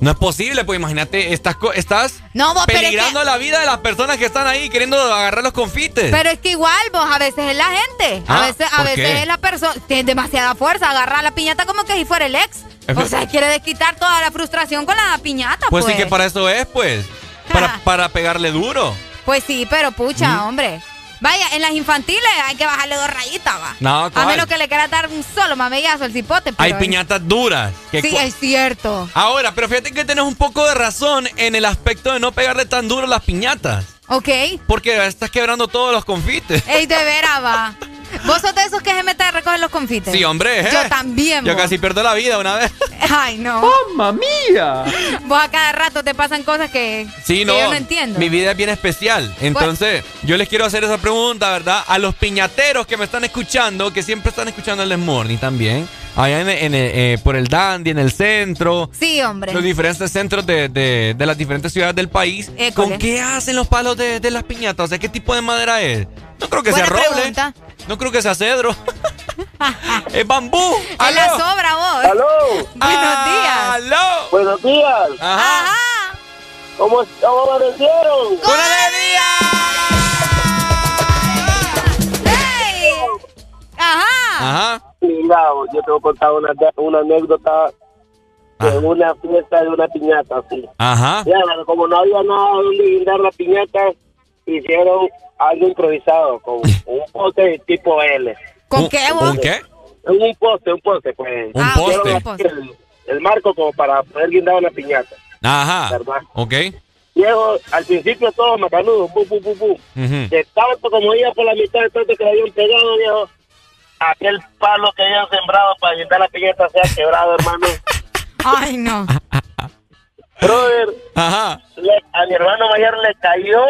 No es posible, pues imagínate, estás, estás No, vos, pero es peligrando la vida de las personas que están ahí queriendo agarrar los confites. Pero es que igual, vos, a veces es la gente. A Ah, veces, a ¿por veces qué? es la persona. Tiene demasiada fuerza. Agarra la piñata como que si fuera el ex. O sea, quiere desquitar toda la frustración con la piñata, pues, pues. sí que para eso es, pues. Para, para pegarle duro. Pues sí, pero pucha, Mm. hombre. Vaya, en las infantiles hay que bajarle dos rayitas, va. No, A ¿cuál? menos que le quiera dar un solo mamellazo al cipote. Hay pero- piñatas duras. que Sí, es cierto. Ahora, pero fíjate que tenés un poco de razón en el aspecto de no pegarle tan duro a las piñatas. Ok. Porque estás quebrando todos los confites. Ey, de veras, va. ¿Vos sos de esos que se meten a recoger los confites? Sí, hombre. ¿eh? Yo también, Yo vos. casi pierdo la vida una vez. Ay, no. ¡Mamma mía! Vos a cada rato te pasan cosas que, Sí, que no. yo no entiendo. Mi vida es bien especial. Entonces, yo les quiero hacer esa pregunta, ¿verdad? A los piñateros que me están escuchando, que siempre están escuchando el Morning también. Allá en, en, eh, por el Dandy, en el centro. Sí, hombre. Los diferentes centros de, de- de las diferentes ciudades del país. École. ¿Con qué hacen los palos de, de las piñatas? O sea, ¿qué tipo de madera es? No creo que Buena sea roble. pregunta. No creo que sea cedro. es bambú. Es la sobra, vos. ¡Aló! Buenos días. ¡Aló! Buenos días. Ajá. ¿Cómo, cómo amanecieron? ¡Con ¡Ey! Ajá. Ajá. Mira, yo te voy a contar una, una anécdota de una fiesta de una piñata, sí. Ajá. Ya, como no había nada donde guindar la piñata, hicieron algo improvisado con un poste tipo L. ¿Con ¿Un- qué, vos? ¿Un qué? Un poste, un poste, pues. Un Hicieron poste. El, el marco como para poder guindar una piñata. Ajá. ¿Verdad? Ok. Viejo, al principio todo macanudo, bu, bu, bu, bu. Ujú. De tanto como iba por la mitad de tanto que le habían pegado, viejo, aquel palo que habían sembrado para guindar la piñata se ha quebrado, hermano. Ay, no. Brother, Ajá. le- a mi hermano mayor le cayó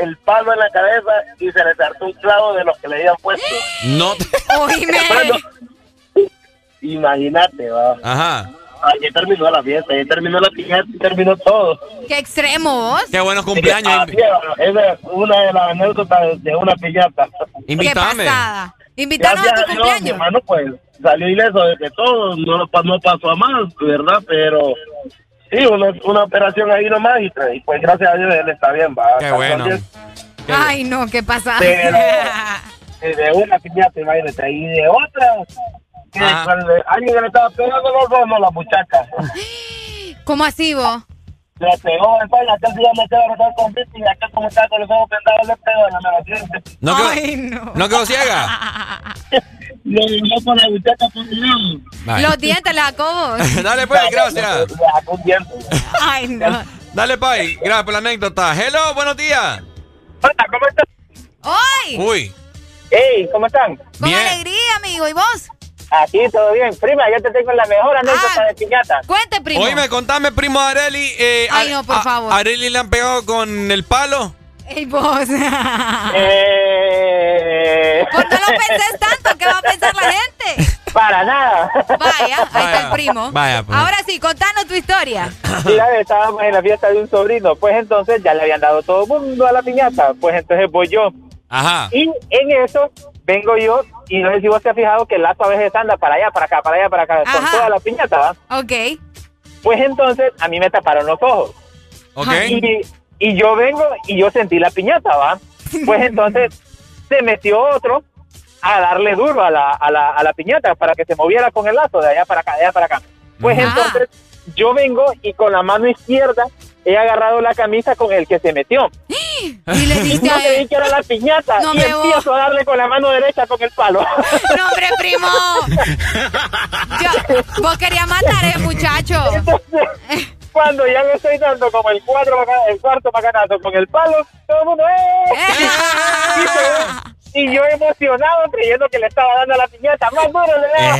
el palo en la cabeza y se le saltó un clavo de los que le habían puesto. No. Oíme. Imagínate, va. Ajá. Ahí terminó la fiesta, ahí terminó la piñata y terminó todo. Qué extremo, vos. Qué buenos cumpleaños. Ah, Esa es una de las anécdotas de una piñata. Invítame. Invítanos a tu Dios, mi cumpleaños. hermano, pues salió ileso de que todo, no, no pasó a más, ¿verdad? Pero sí, una, una operación ahí nomás y, y, pues gracias a Dios él está bien, va. Qué bueno. Ay, no, qué pasada. Pero eh, de una piñata, imagínate, y de otra, que cuando alguien que le estaba pegando los dos, no, la muchacha. ¿Cómo así, vos? Le pegó en España, aquel día me quedó a con bici y aquel como estaba con los ojos pendados le pegó en la mera frente. No quedó, Ay, no. no quedó ciega. Los dientes sacó vos. Dale, pues, gracias. Diente. Ay, no. Dale, Pai. Gracias por la anécdota. Hello, buenos días. Hola, ¿cómo están? ¡Hoy! Uy. Hey, ¿cómo están? Con Bien. alegría, amigo. ¿Y vos? Aquí todo bien. Prima, yo te tengo la mejor anécdota Ah. de piñata. Cuente, primo. Oíme, contame, primo Areli. Eh, Ay, a- no, por a- favor. ¿Areli le han pegado con el palo? Ey, vos. Eh... ¿Por qué no pensés tanto? ¿Qué va a pensar la gente? Para nada. Vaya, ahí está el primo. Vaya, pues. Ahora sí, contanos tu historia. Mira, estábamos en la fiesta de un sobrino. Pues entonces ya le habían dado todo el mundo a la piñata. Pues entonces voy yo. Ajá. Y en eso vengo yo. Y no sé si vos te has fijado que el lazo a veces anda para allá, para acá, para allá, para acá. Con Ajá. toda la piñata, ¿va? Ok. Pues entonces a mí me taparon los ojos. Ok. Y, y yo vengo y yo sentí la piñata, ¿va? Pues entonces se metió otro a darle duro a la, a la, a la piñata para que se moviera con el lazo de allá para acá, de allá para acá. Pues Ajá. entonces yo vengo y con la mano izquierda he agarrado la camisa con el que se metió. Y le Y diste no creí que era la piñata No y empiezo a darle con la mano derecha con el palo. No, hombre, primo. Yo, vos querías matar a ese muchacho. Entonces, cuando ya le estoy dando como el, cuatro, el cuarto macanazo con el palo, todo el mundo, ¡eh! Y yo- emocionado creyendo que le estaba dando a la piñata. Más duro le daba.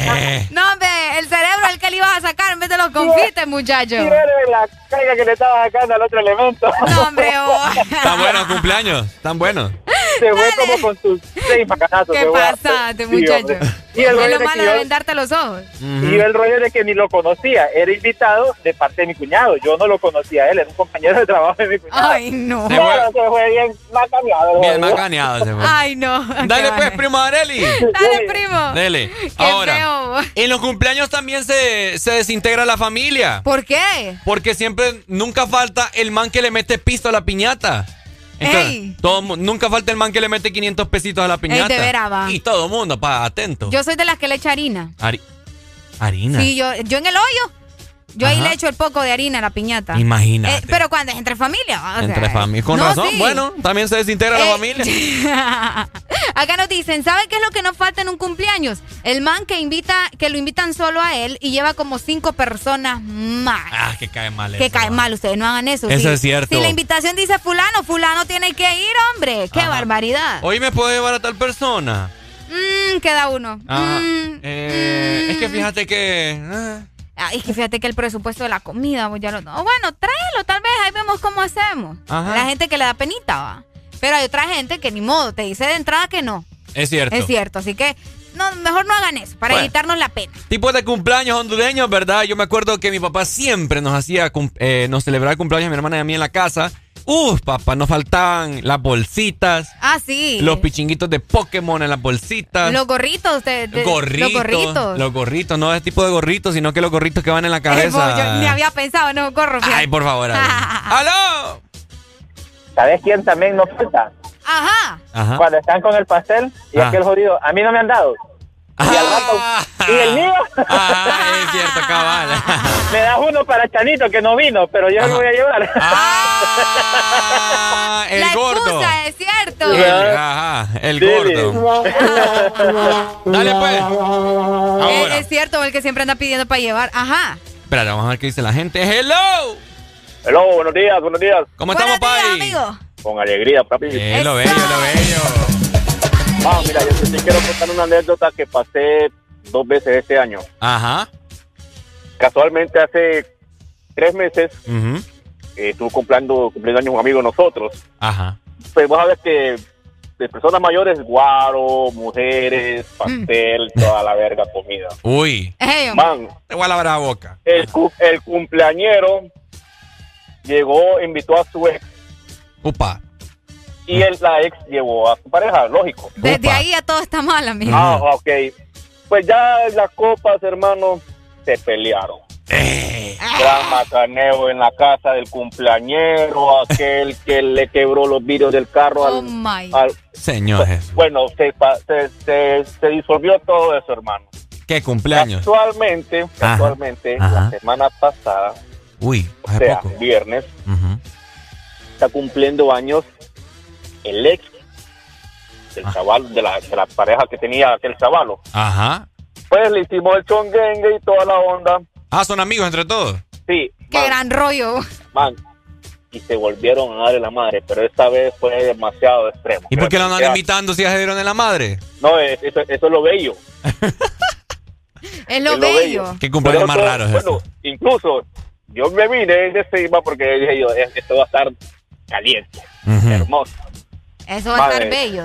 No, hombre, el cerebro es el que le ibas a sacar en vez de los confites, muchacho. Y ver la carga que le estaba sacando al otro elemento. No, hombre, vos. Tan buenos cumpleaños, tan buenos. Se fue como con sus seis macanazos. ¿Qué se fue. pasaste, Sí, muchacho? hombre. Y el es lo de malo de vendarte los ojos. Y yo el rollo de que ni lo conocía, era invitado de parte de mi cuñado. Yo no lo conocía a él, era un compañero de trabajo de mi cuñado. Ay, no. Claro, se fue bien macaneado. Bien macaneado se fue. Ay, no. Dale pues, primo Areli. Dale, primo. Dele. Ahora, feo. en los cumpleaños también se, se desintegra la familia. ¿Por qué? Porque siempre, nunca falta el man que le mete pisto a la piñata. Entonces, Ey. todo nunca falta el man que le mete 500 pesitos a la piñata. de veras, va. Y todo mundo, pa, atento. Yo soy de las que le echa harina. Hari- harina. Sí, yo, yo en el hoyo. Yo ahí le echo el poco de harina a la piñata. Imagínate. Eh, pero cuando es entre familia. o sea, Entre familias. Con no, razón. sí. Bueno, también se desintegra la Eh, familia. Acá nos dicen, ¿sabe qué es lo que nos falta en un cumpleaños? El man que invita, que lo invitan solo a él y lleva como cinco personas más. Ah, que cae mal que eso, cae va. mal, ustedes no hagan eso. Eso Si- es cierto. Si la invitación dice fulano, fulano tiene que ir, hombre. Qué Ajá. barbaridad. Hoy me puedo llevar a tal persona. Mmm, queda uno. Ajá. Mm, Eh, Es que fíjate que. ah, Ay, es que fíjate que el presupuesto de la comida, pues ya lo. oh, bueno, tráelo, tal vez, ahí vemos cómo hacemos. Ajá. La gente que le da penita, va. Pero hay otra gente que ni modo, te dice de entrada que no. es cierto. Es cierto, así que no, mejor no hagan eso, para Bueno. evitarnos la pena. Tipos de cumpleaños hondureños, ¿verdad? Yo me acuerdo que mi papá siempre nos hacía, eh, nos celebraba el cumpleaños a mi hermana y a mí en la casa. Uf, papá, nos faltaban las bolsitas, Ah, sí. los pichinguitos de Pokémon en las bolsitas. Los gorritos. De, de- gorritos, Los gorritos. Los gorritos, no ese tipo de gorritos, sino que los gorritos que van en la Eh, cabeza. yo ni había pensado, no, gorro. fíjate. Ay, por favor. ¡Aló! ¿Sabes quién también nos falta? Ajá. Ajá. Cuando están con el pastel y Ah. aquel jodido, a mí no me han dado. Y al rato, ¿y el mío? Ah, es cierto, cabal. Me das uno para Chanito que no vino, pero yo lo voy a llevar. Ah, el la gordo. excusa, es cierto. El, ajá, el gordo. Dale pues. Eh, Ahora. es cierto, el que siempre anda pidiendo para llevar. Ajá. Espérate, vamos a ver qué dice la gente. ¡Hello! Hello, buenos días, buenos días. ¿Cómo Buenos estamos, días, Pai? amigo. Con alegría, papi. Eh, lo bello, lo bello. Ah, mira, yo te quiero contar una anécdota que pasé dos veces este año. Ajá. Casualmente hace tres meses eh, estuvo cumpliendo, cumpliendo años un amigo de nosotros. Ajá. Pues vos sabés que de personas mayores, guaro, mujeres, pastel, toda la verga comida. Uy. Ey, hombre. Man, Te voy a lavar la boca. el, cu- el cumpleañero llegó, invitó a su ex Upa. Y él, la ex llevó a su pareja, lógico. Desde ahí ya todo está mal, amigo. Ah, ok. Pues ya en las copas, hermano, se pelearon. Gran macaneo en la casa del cumpleañero, aquel que le quebró los vidrios del carro Oh al, my. al- Señor Jesús. bueno, se, pa- se, se, se disolvió todo eso, hermano. ¿Qué cumpleaños? Casualmente, ajá. la semana pasada, Uy, o hace sea, poco. viernes, está cumpliendo años el ex del Ah. chaval, de la, de la pareja que tenía aquel chavalo. Ajá. Pues le hicimos el chonguengue y toda la onda. Ah, son amigos entre todos. Sí, Qué gran rollo. man. Y se volvieron a darle la madre, pero esta vez fue demasiado extremo. ¿Y por qué lo andan invitando si ya se dieron de la madre? No, es- eso, eso es lo bello. Es lo Es lo bello. bello. ¿Qué cumpleaños más eso, raros es Bueno, incluso yo me vine de cima porque dije yo, "Es- esto va a estar caliente, hermoso. Eso va a estar bello.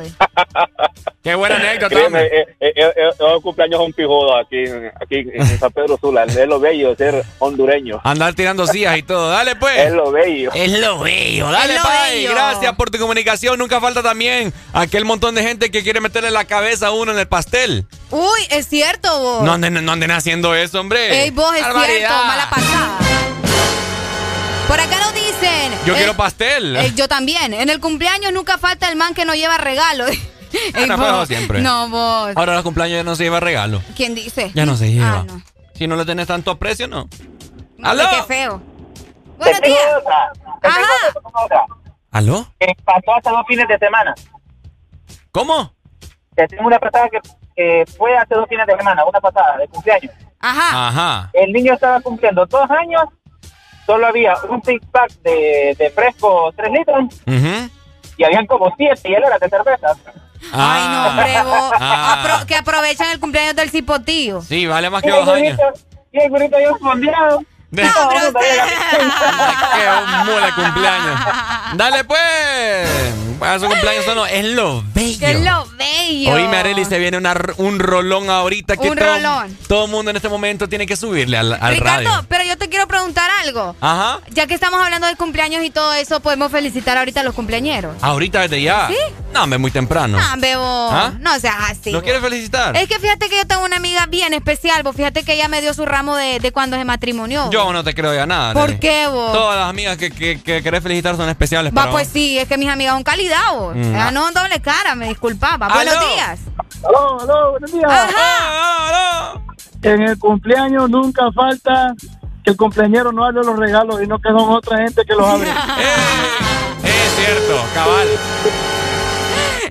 Qué buena anécdota. Créeme, hombre. eh, eh, eh, eh, los cumpleaños son pijudos aquí, aquí en San Pedro Sula. Es lo bello de ser hondureño. Andar tirando sillas y todo. Dale pues. Es lo bello. Es lo bello. Dale, Pai. bello. Gracias por tu comunicación. Nunca falta también aquel montón de gente que quiere meterle la cabeza a uno en el pastel. Uy, es cierto, vos. No anden, no anden haciendo eso, hombre. Ey, vos, es Barbaridad. cierto, mala pasada. Por acá nos dicen. Yo eh, quiero pastel. eh, yo también. En el cumpleaños nunca falta el man que no lleva regalo. Ey, no, vos. pero siempre. No, vos. Ahora los cumpleaños ya no se lleva regalo. ¿Quién dice? Ya no se lleva. Ah, no. Si no le tenés tanto aprecio, no. ¡Aló! Qué feo. Buenos días. otra, te tengo Ajá. otra. ¿Aló? Que pasó hace dos fines de semana. ¿Cómo? Te tengo una pasada que que fue hace dos fines de semana, una pasada de cumpleaños. Ajá. Ajá. El niño estaba cumpliendo dos años solo había un six pack de, de fresco 3 litros Ujú. y habían como 7 hieleras de cerveza. Ay, no, hombre, vos. Ah. Apro- que aprovechan el cumpleaños del cipotío. Sí, vale más Y que el dos años. y el burrito yo fondeado. De- No, pero usted- Qué mula cumpleaños. Dale pues. Para su cumpleaños no, es lo bello. Es lo bello. Hoy Areli se viene una un rolón ahorita que Un todo, rolón. todo mundo en este momento tiene que subirle al, al Ricardo, radio. pero yo te quiero preguntar algo. Ajá. Ya que estamos hablando de cumpleaños y todo eso, podemos felicitar ahorita a los cumpleañeros. Ahorita desde ya. ¿Sí? No, hombre, muy temprano. No, bebo. ¿Ah? No seas así. ¿Lo quieres felicitar? Es que fíjate que yo tengo una amiga bien especial, vos fíjate que ella me dio su ramo de, de cuando se matrimonió. Yo no te creo ya nada. ¿Por qué vos? Todas las amigas que, que, que querés felicitar son especiales Va, para pues vos. sí, es que mis amigas son calidad, vos. Mm. No son doble cara, me disculpaba. Buenos días. Aló, aló, buenos días. Ajá. En el cumpleaños nunca falta que el cumpleañero no hable los regalos y no que son otra gente que los abre. Es cierto, cabal.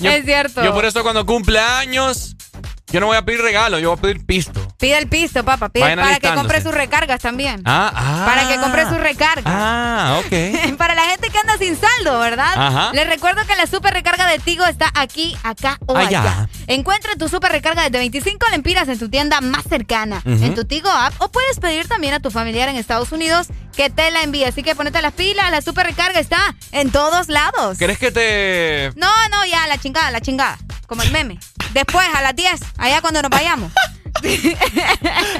Yo- es cierto. Yo por eso cuando cumple años, yo no voy a pedir regalo, yo voy a pedir pisto. Pide el pisto, papá. Pide Vayan para que compre sus recargas también. Ah, ah. Para que compre sus recargas. Ah, ok. Para la gente que anda sin saldo, ¿verdad? Ajá. Les recuerdo que la super recarga de Tigo está aquí, acá o Allá. allá. Encuentra tu super recarga desde 25 lempiras en tu tienda más cercana, en tu Tigo app, o puedes pedir también a tu familiar en Estados Unidos que te la envíe. Así que ponete las pilas, la super recarga está en todos lados. ¿Querés que te No, no, ya, la chingada, la chingada. Como el meme. Después, a las 10, allá cuando nos vayamos.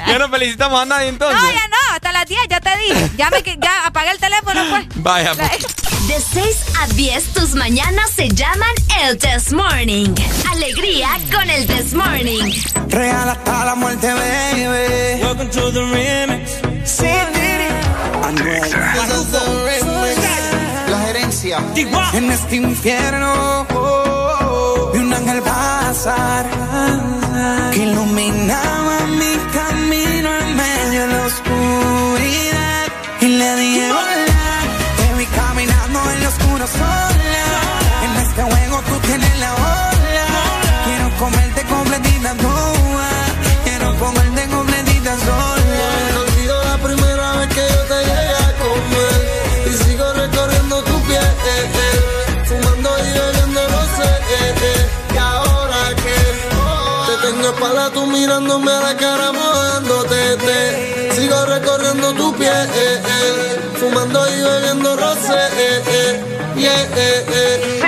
Ya no felicitamos a nadie entonces. No, ya no, hasta las 10, ya te dije. Ya, me, ya apagué el teléfono, pues. Vaya, pues. De 6 a 10, tus mañanas se llaman el Test Morning. Alegría con el Test Morning. Real hasta la muerte, baby. Welcome to the remix. Anuel. La gerencia. En este infierno vi un ángel que iluminaba mi camino en medio de la oscuridad. Y le dije hola, te vi caminando en lo oscuro. Mirándome a la cara mojándote. te. Sigo recorriendo tu piel. Fumando y bebiendo rosé. Yeah,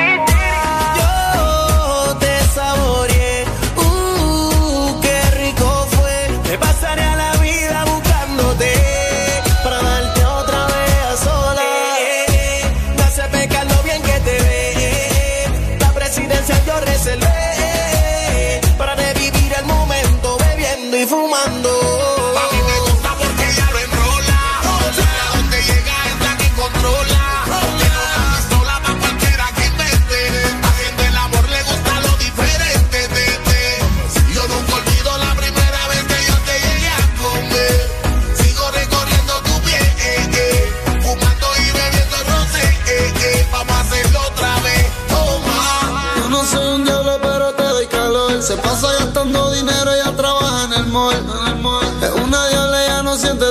gastando dinero, ella trabaja en el mall. Es una diabla, ella no siente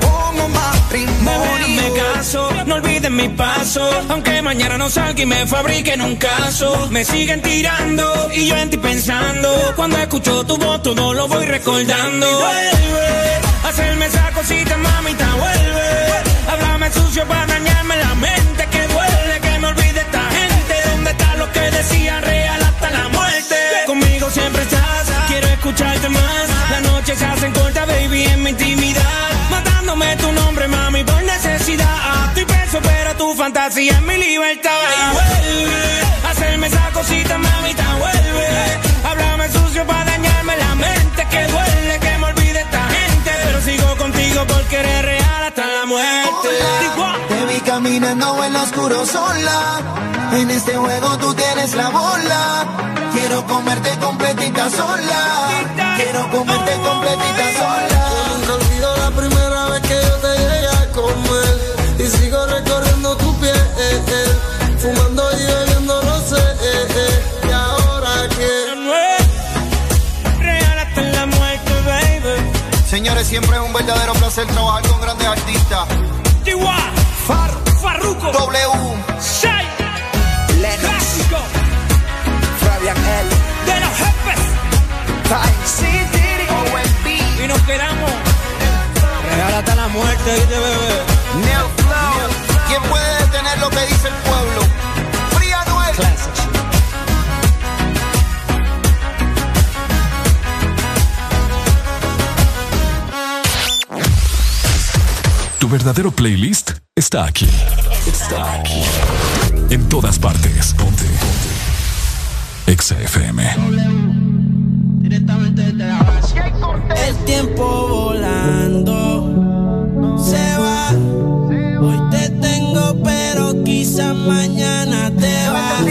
propongo matrimonio. Me caso, no olviden mi paso. Aunque mañana no salga y me fabriquen un caso. Me siguen tirando y yo en ti pensando. Cuando escucho tu voz, todo lo voy recordando. Vuelve, hacerme esa cosita, mamita, vuelve. Háblame sucio para dañarme la mente. Que duele que me olvide esta gente. ¿Dónde están los que decían real hasta la muerte? Conmigo siempre estás, quiero escucharte más. Las noches se hacen cortas, baby, en mi intimidad. Fantasía es mi libertad. Y vuelve, hacerme esa cosita, mamita, vuelve. Háblame sucio para dañarme la mente. Que duele que me olvide esta gente. Pero sigo contigo porque eres real hasta la muerte. Te vi caminando en lo oscuro sola. En este juego tú tienes la bola. Quiero comerte completita sola. Quiero comerte completita sola. Señores, siempre es un verdadero placer trabajar con grandes artistas. Chihuahua, Far, Farruko, W, Shai, Clásico, Fabian L. de los jefes. Time City, OMB. Y nos quedamos. Hasta la muerte, ¿viste, bebé? Neo Flow. ¿Quién puede detener lo que dice el pueblo? Fría Noel. Tu verdadero playlist está aquí. Está aquí. En todas partes. Ponte. Ponte. Exa FM. el tiempo volando se va. Hoy te tengo, pero quizás mañana te vas.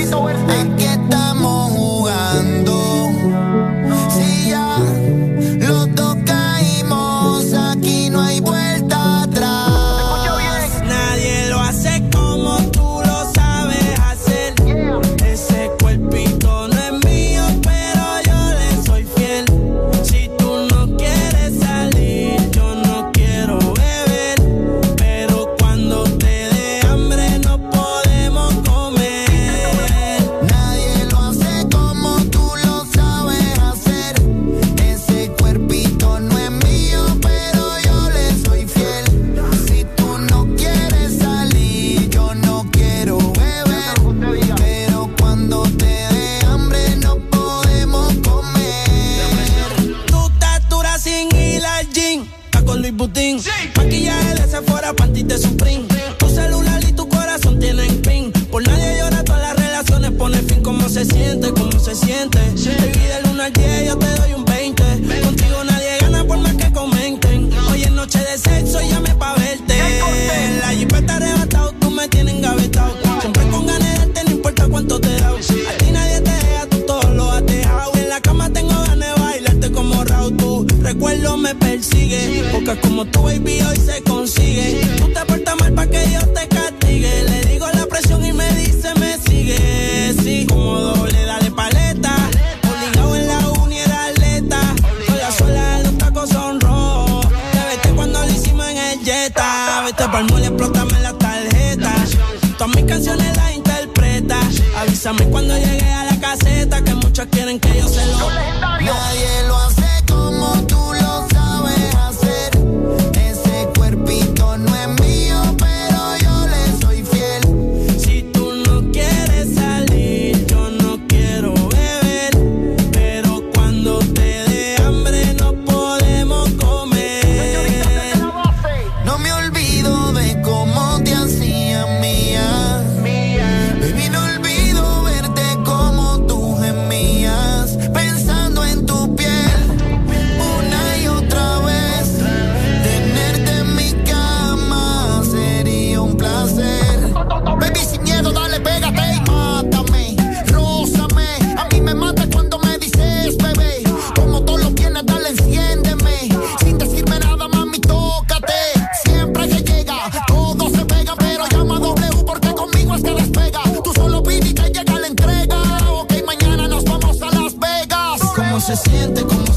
se siente como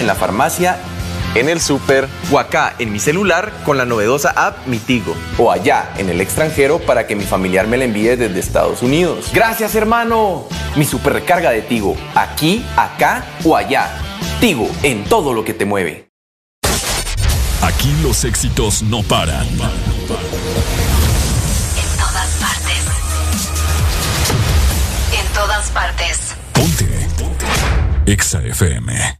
en la farmacia, en el super o acá en mi celular con la novedosa app Mi Tigo. O allá en el extranjero para que mi familiar me la envíe desde Estados Unidos. Gracias hermano. Mi super recarga de Tigo, aquí, acá o allá. Tigo, en todo lo que te mueve. Aquí los éxitos no paran. En todas partes. En todas partes. EXA FM.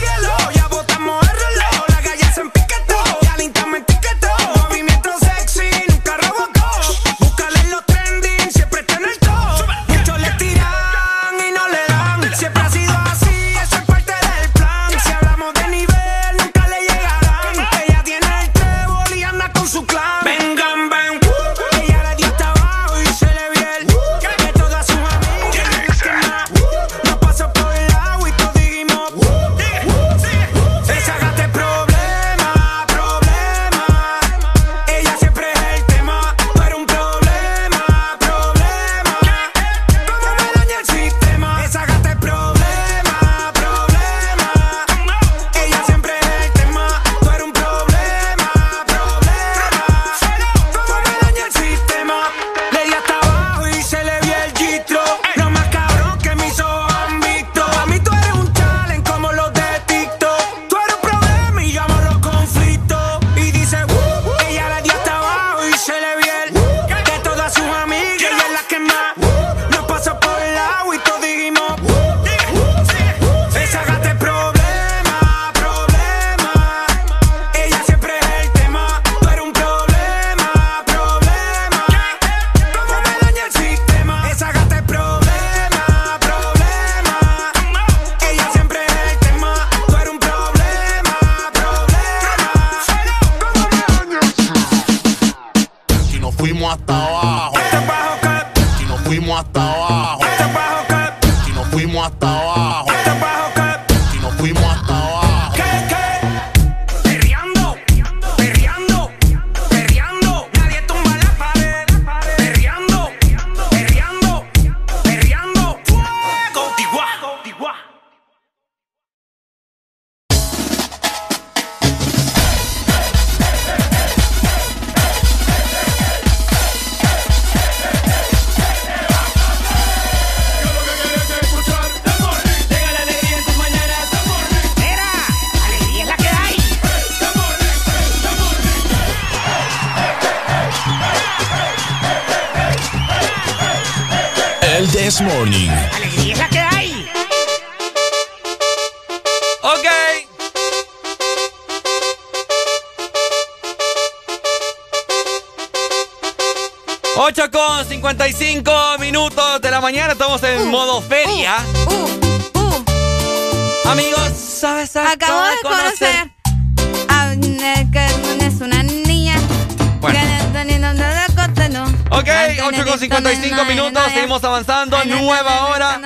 Seguimos avanzando, nueva hora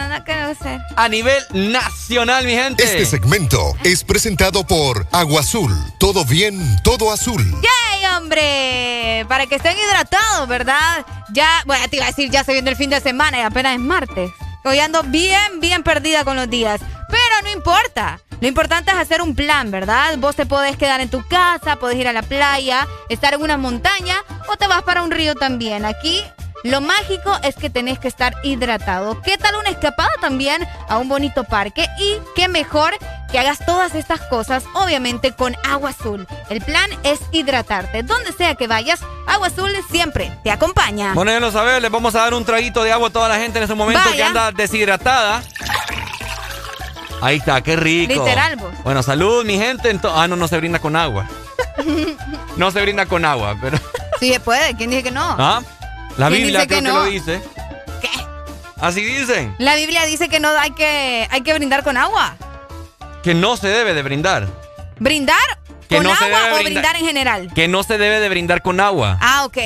a nivel nacional, mi gente. Este segmento es presentado por Agua Azul. Todo bien, todo azul. ¡Yay, hombre! Para que estén hidratados, ¿verdad? Ya, bueno, te iba a decir, ya se viene el fin de semana y apenas es martes. Hoy ando bien, bien perdida con los días. Pero no importa. Lo importante es hacer un plan, ¿verdad? Vos te podés quedar en tu casa, podés ir a la playa, estar en una montaña o te vas para un río también. Aquí lo mágico es que tenés que estar hidratado. ¿Qué tal una escapada también a un bonito parque? Y qué mejor que hagas todas estas cosas, obviamente con agua azul. El plan es hidratarte. Donde sea que vayas, agua azul siempre te acompaña. Bueno, ya lo sabes, les vamos a dar un traguito de agua a toda la gente en ese momento Vaya. que anda deshidratada. Ahí está, qué rico. Literal, vos. Bueno, salud, mi gente. Ah, no, no se brinda con agua. No se brinda con agua, pero. Sí se puede, ¿quién dice que no? ¿Ah? La ¿Quién Biblia dice que creo que, no? lo dice. ¿Qué? Así dicen. La Biblia dice que no hay que, hay que brindar con agua. Que no se debe de brindar. ¿Brindar Que con no se agua debe o brindar. en general? Que no se debe de brindar con agua. Ah, ok.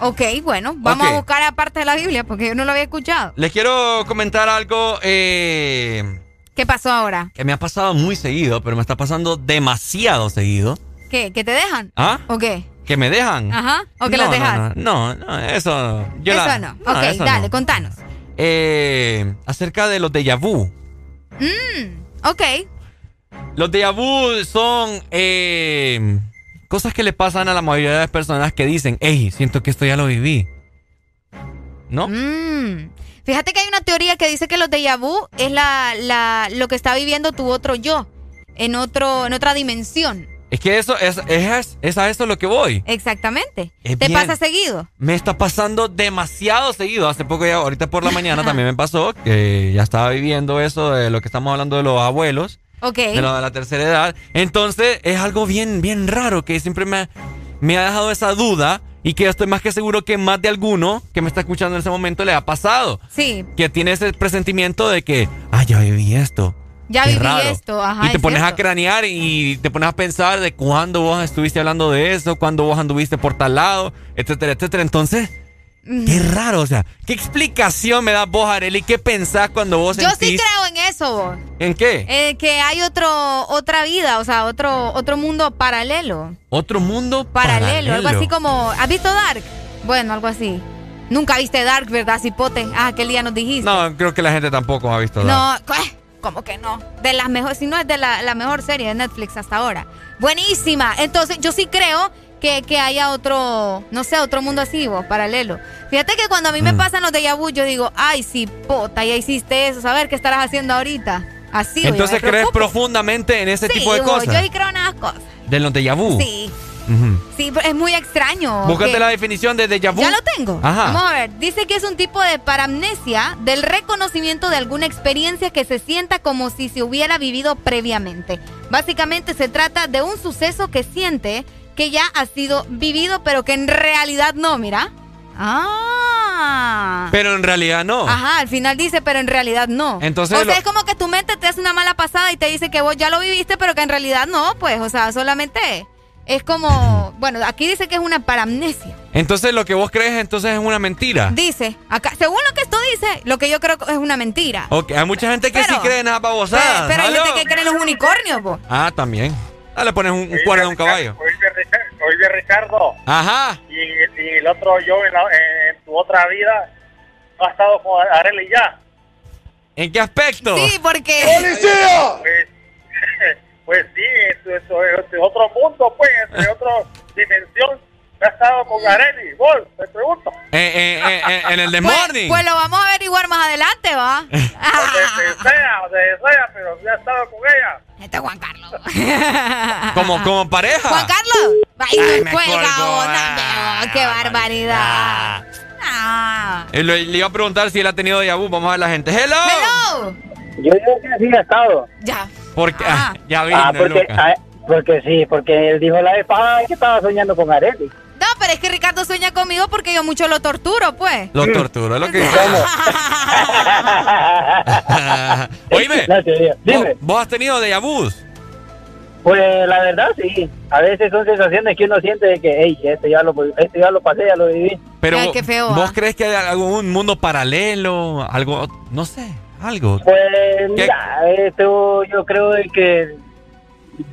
Ok, bueno. Vamos a buscar aparte de la Biblia porque yo no lo había escuchado. Les quiero comentar algo eh, ¿Qué pasó ahora? que me ha pasado muy seguido, pero me está pasando demasiado seguido. ¿Qué? ¿Que te dejan? ¿Ah? ¿O qué? Que me dejan. Ajá. ¿O que no, las dejas? No, no, no, eso. Yo Eso la- no. Ok, eso dale, no. contanos. Eh, acerca de los déjà vu. Mm, ok. Los déjà vu son eh, cosas que le pasan a la mayoría de las personas que dicen, hey, siento que esto ya lo viví. ¿No? Mm. Fíjate que hay una teoría que dice que los déjà vu es la, la, lo que está viviendo tu otro yo. En, otro, en otra dimensión. Es que eso es, es, es a eso lo que voy. Exactamente. Es ¿Te bien. pasa seguido? Me está pasando demasiado seguido. Hace poco ya, ahorita por la mañana también me pasó que ya estaba viviendo eso de lo que estamos hablando de los abuelos. Ok. De lo de la tercera edad. Entonces es algo bien, bien raro que siempre me, me ha dejado esa duda y que estoy más que seguro que más de alguno que me está escuchando en ese momento le ha pasado. Sí. Que tiene ese presentimiento de que, ah, ya viví esto. Ya Qué viví raro. esto, ajá. y te es pones a cranear y te pones a pensar de cuándo vos estuviste hablando de eso, cuándo vos anduviste por tal lado, etcétera, etcétera. Entonces, qué raro, o sea, ¿qué explicación me das vos, Arely? ¿Qué pensás cuando vos Yo sí creo en eso, vos. ¿En qué? Eh, que hay otro, otra vida, o sea, otro, otro mundo paralelo. Otro mundo Paralelo, paralelo. algo así como. ¿Has visto Dark? Bueno, algo así. Nunca viste Dark, ¿verdad, Cipote? Ah, aquel día nos dijiste. No, creo que la gente tampoco ha visto Dark. No, ¿qué? ¿Cómo que no? De las mejores, si no es de la, la mejor serie de Netflix hasta ahora. Buenísima. Entonces, yo sí creo que, que haya otro, no sé, otro mundo así, vos, paralelo. Fíjate que cuando a mí me Mm. pasan los déjà vu, yo digo, ay, sí, pota, ya hiciste eso, saber qué estarás haciendo ahorita. Así, Entonces crees profundamente en ese Sí, tipo de cosas. Yo sí creo en esas cosas. De los déjà vu. Sí, Sí, es muy extraño. Búscate que- la definición de déjà vu. ya lo tengo. Ajá. Vamos a ver. Dice que es un tipo de paramnesia del reconocimiento de alguna experiencia que se sienta como si se hubiera vivido previamente. Básicamente se trata de un suceso que siente que ya ha sido vivido, pero que en realidad no, mira. Ah. Pero en realidad no. Ajá, al final dice, pero en realidad no. Entonces o sea, lo- es como que tu mente te hace una mala pasada y te dice que vos ya lo viviste, pero que en realidad no, pues, o sea, solamente es como, bueno, aquí dice que es una paramnesia. Entonces lo que vos crees entonces es una mentira. Dice, acá, según lo que esto dice, lo que yo creo que es una mentira. Ok, hay mucha gente que Pero- sí cree en Pero, babosadas. pero hay gente que cree en los unicornios, po. Ah, también. Ah, le pones un, un cuerno de un caballo. Oye, Ricardo, Ajá. y, y el otro yo en, la- en tu otra vida ha estado con Arely ya. ¿En qué aspecto? Sí, porque... Pues, pues sí, esto, esto es este otro mundo, pues, entre otra dimensión. Ha estado con Arely, vos, te pregunto. Eh, eh, eh, en el The Pues, Morning. pues lo vamos a averiguar más adelante, ¿va? Donde sea, donde sea, pero ya ha estado con ella. Este es Juan Carlos. como, como pareja. Juan Carlos. Ay, Ay, me cuelga, vos, ah, no, qué barbaridad. No, Ah. Le, le iba a preguntar si él ha tenido vu. Vamos a ver la gente. ¡Hello! Hello. Yo digo que sí ha estado. Ya. Porque, ah, ya vino, Ah, porque, ah, porque sí, porque él dijo la vez pasada que estaba soñando con Areli. No, pero es que Ricardo sueña conmigo porque yo mucho lo torturo, pues. Lo torturo, es lo que dice. Oíme, No. ¿vos, Dime. vos has tenido déjà vus? Pues la verdad sí. A veces son sensaciones que uno siente de que, hey, este ya lo, este ya lo pasé, ya lo viví. Pero Ay, qué feo, ¿Vos ah. crees que hay algún mundo paralelo? Algo, no sé, algo. Pues ¿Qué? mira, esto yo creo de que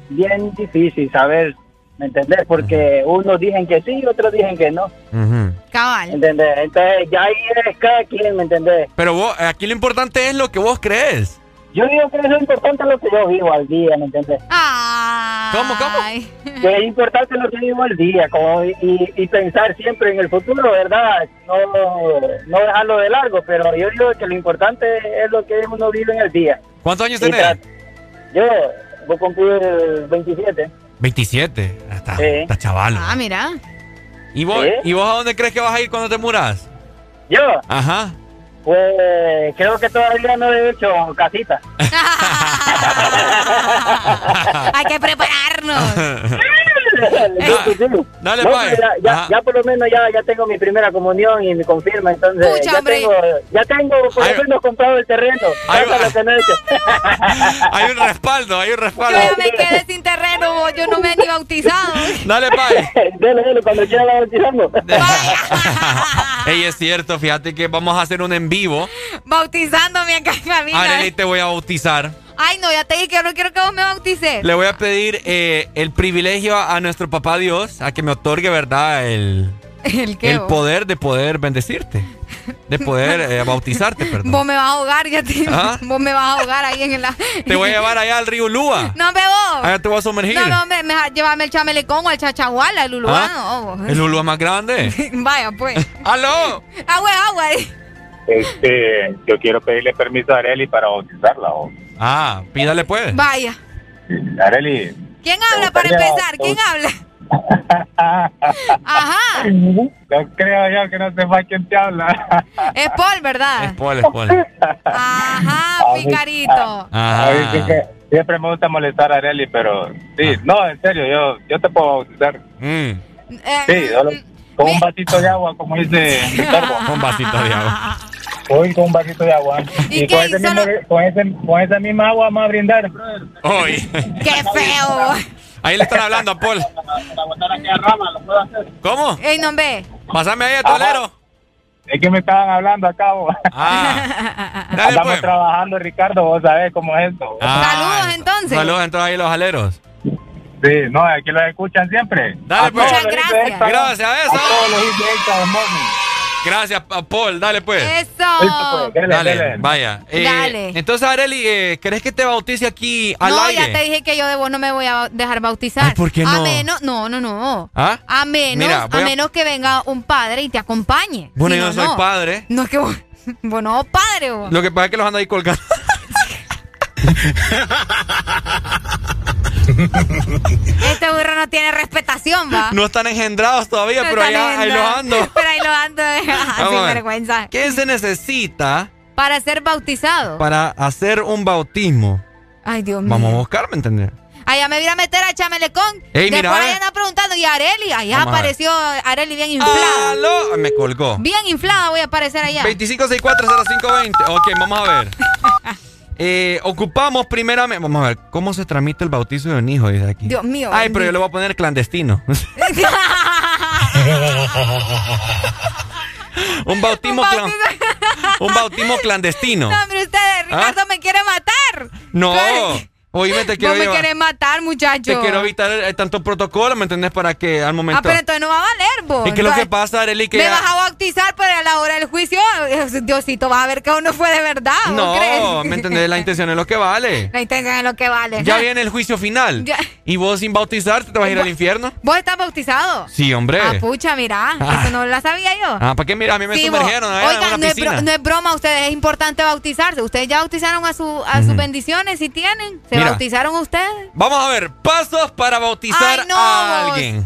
bien difícil saber, ¿me entendés? Porque unos dicen que sí, otros dicen que no, Ujú. Cabal. ¿entendés? Entonces ya ahí es cada quien, ¿me entendés? Pero vos, aquí lo importante es lo que vos crees. Yo digo que eso es importante lo que yo vivo al día, ¿me entendés? ¿Cómo, cómo? Que es importante lo que vivo al día como, y, y pensar siempre en el futuro, ¿verdad? No, no dejarlo de largo, pero yo digo que lo importante es lo que uno vive en el día. ¿Cuántos años tenés? Yo voy a cumplir 27. 27. Está, Sí. está chaval. Ah, mira. ¿Y vos, ¿Sí? ¿Y vos a dónde crees que vas a ir cuando te muras? Yo, Ajá. Pues creo que todavía no he hecho casita. Hay que prepararnos. Dale, No, Pai. pero ya, ya, ya por lo menos ya, ya tengo mi primera comunión y mi confirma, entonces Pucha, ya hombre. tengo, ya tengo por lo menos comprado el terreno. Ay, Falta lo que no he hecho. Hay un respaldo, hay un Yo respaldo. ya me quedé sin terreno, vos, yo no me he ni bautizado. Dale, Pai. dele, dele, cuando quiera la bautizamos. Ey, es cierto, fíjate que vamos a hacer un en vivo. Bautizándome acá en cabina. Arely, te voy a bautizar. Ay, no, ya te dije que yo no quiero que vos me bautices. Le voy a pedir eh, el privilegio a nuestro papá Dios a que me otorgue, ¿verdad? El, ¿El qué? el vos? poder de poder bendecirte. De poder eh, bautizarte, perdón. Vos me vas a ahogar, ya te ¿Ah? Vos me vas a ahogar ahí en la... Te voy a llevar allá al río Lúa. No, me vos. Allá te voy a sumergir. No, no, me, me, llévame el chamelecón o el chachaguala, el uluano. ¿Ah? ¿El Lúa más grande? Vaya, pues. ¡Aló! Agua, agua. Este, yo quiero pedirle permiso a Areli para bautizarla. o- Ah, pídale pues. Vaya. Areli, ¿Quién habla para empezar? ¿Quién habla? Ajá. no creo yo que no sepa quién te habla. Es Paul, ¿verdad? Es Paul, es Paul. Ajá, A mí- picarito. Ajá. A mí siempre me gusta molestar a Areli, pero sí, no, en serio, yo, yo te puedo bautizar. Mm, Eh, Sí, solo con un vasito de agua, como dice Ricardo. un vasito de agua. Hoy con un vasito de agua. ¿Y Y, qué? con, ese mismo, con, ese, con esa misma agua vamos a brindar. Hoy. ¡Qué feo! Ahí le están hablando a Paul. Para botar aquella rama, lo puedo hacer. ¿Cómo? Ey, no ve. Pásame ahí a tolero. Es que me estaban hablando acá. vos. Ah, dale Andamos pues. trabajando, Ricardo, vos sabés cómo es esto. Ah, Saludos, entonces. Saludos entonces ahí los aleros. Sí, no, aquí los escuchan siempre. Dale, A pues. Muchas gracias. Gracias a eso. A todos los Gracias, a Paul. Dale pues. Eso. Pues, Dale, dele. vaya. Eh, Dale. Entonces, Areli, eh, ¿crees que te bautice aquí al no, aire? ya te dije que yo de vos no me voy a dejar bautizar. Ay, ¿por qué A no? menos, no, no, no. ¿Ah? A menos, Mira, a a- menos que venga un padre y te acompañe. Bueno, Si yo no, soy no. padre. No es que vos, vos no, padre vos. Lo que pasa es que los ando ahí colgando. No tiene respetación, va. No están engendrados todavía, No pero allá, ahí engendrados. ando. Pero ahí lo ando, sin ver. vergüenza. ¿Qué se necesita Para ser bautizado. para hacer un bautismo? Ay, Dios mío. Vamos a buscar, ¿me entendés? Allá me voy a meter a Chamelecón. Ey, mira, ahí eh. anda preguntando, ¿y Areli? Allá Vamos apareció Areli bien inflada. ¡Aló! Me colgó. Bien inflada voy a aparecer allá. 25640520. Ok, vamos a ver. Eh, ocupamos primeramente. Vamos a ver, ¿cómo se tramita el bautizo de un hijo? Dice aquí. Dios mío. Ay, pero yo le voy a poner clandestino. un bautismo Un un bautismo clandestino. No, hombre, usted, Ricardo, me quiere matar. No, oíme, te quiero Vos me llevar- querés matar, muchacho. Te quiero evitar eh, tanto protocolo, ¿me entendés? Para que al momento. Ah, pero entonces no va a valer, vos. ¿Y qué es lo que pasa, Arely? Que Me ya- vas a bautizar, pero a la hora del juicio, eh, Diosito, vas a ver que uno fue de verdad. ¿vos No, crees? ¿me entendés? La intención es lo que vale. La intención es lo que vale. Ya viene el juicio final. Ya. ¿Y vos sin bautizarte te vas a ir al infierno? ¿Vos estás bautizado? Sí, hombre. Ah, pucha, mira. Ah. Eso no la sabía yo. Ah, ¿para qué? Mira, a mí me Sí, vos. sumergieron en Oigan, una no es, bro- no es broma, ustedes es importante bautizarse. Ustedes ya bautizaron a, su, a sus bendiciones si tienen. ¿Se Mira. bautizaron ustedes? Vamos a ver, pasos para bautizar Ay, no, a alguien.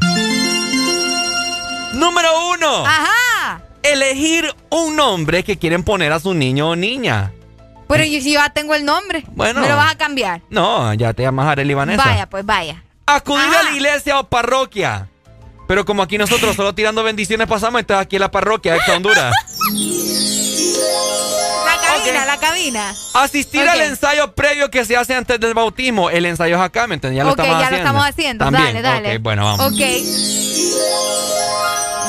Número uno. Ajá. elegir un nombre que quieren poner a su niño o niña. Pero yo si ya tengo el nombre. Bueno. ¿Me lo vas a cambiar? No, ya te llamas Arely Vanessa. Vaya, pues vaya. Acudir a la iglesia o parroquia. Pero como aquí nosotros solo tirando bendiciones pasamos, entonces aquí en la parroquia de Honduras. Cabina, la cabina. Asistir al ensayo previo que se hace antes del bautismo. El ensayo es acá, ¿me entiendes? Ya lo ok, estamos ya haciendo. lo estamos haciendo. También. Dale, dale. Ok, bueno, vamos. Ok.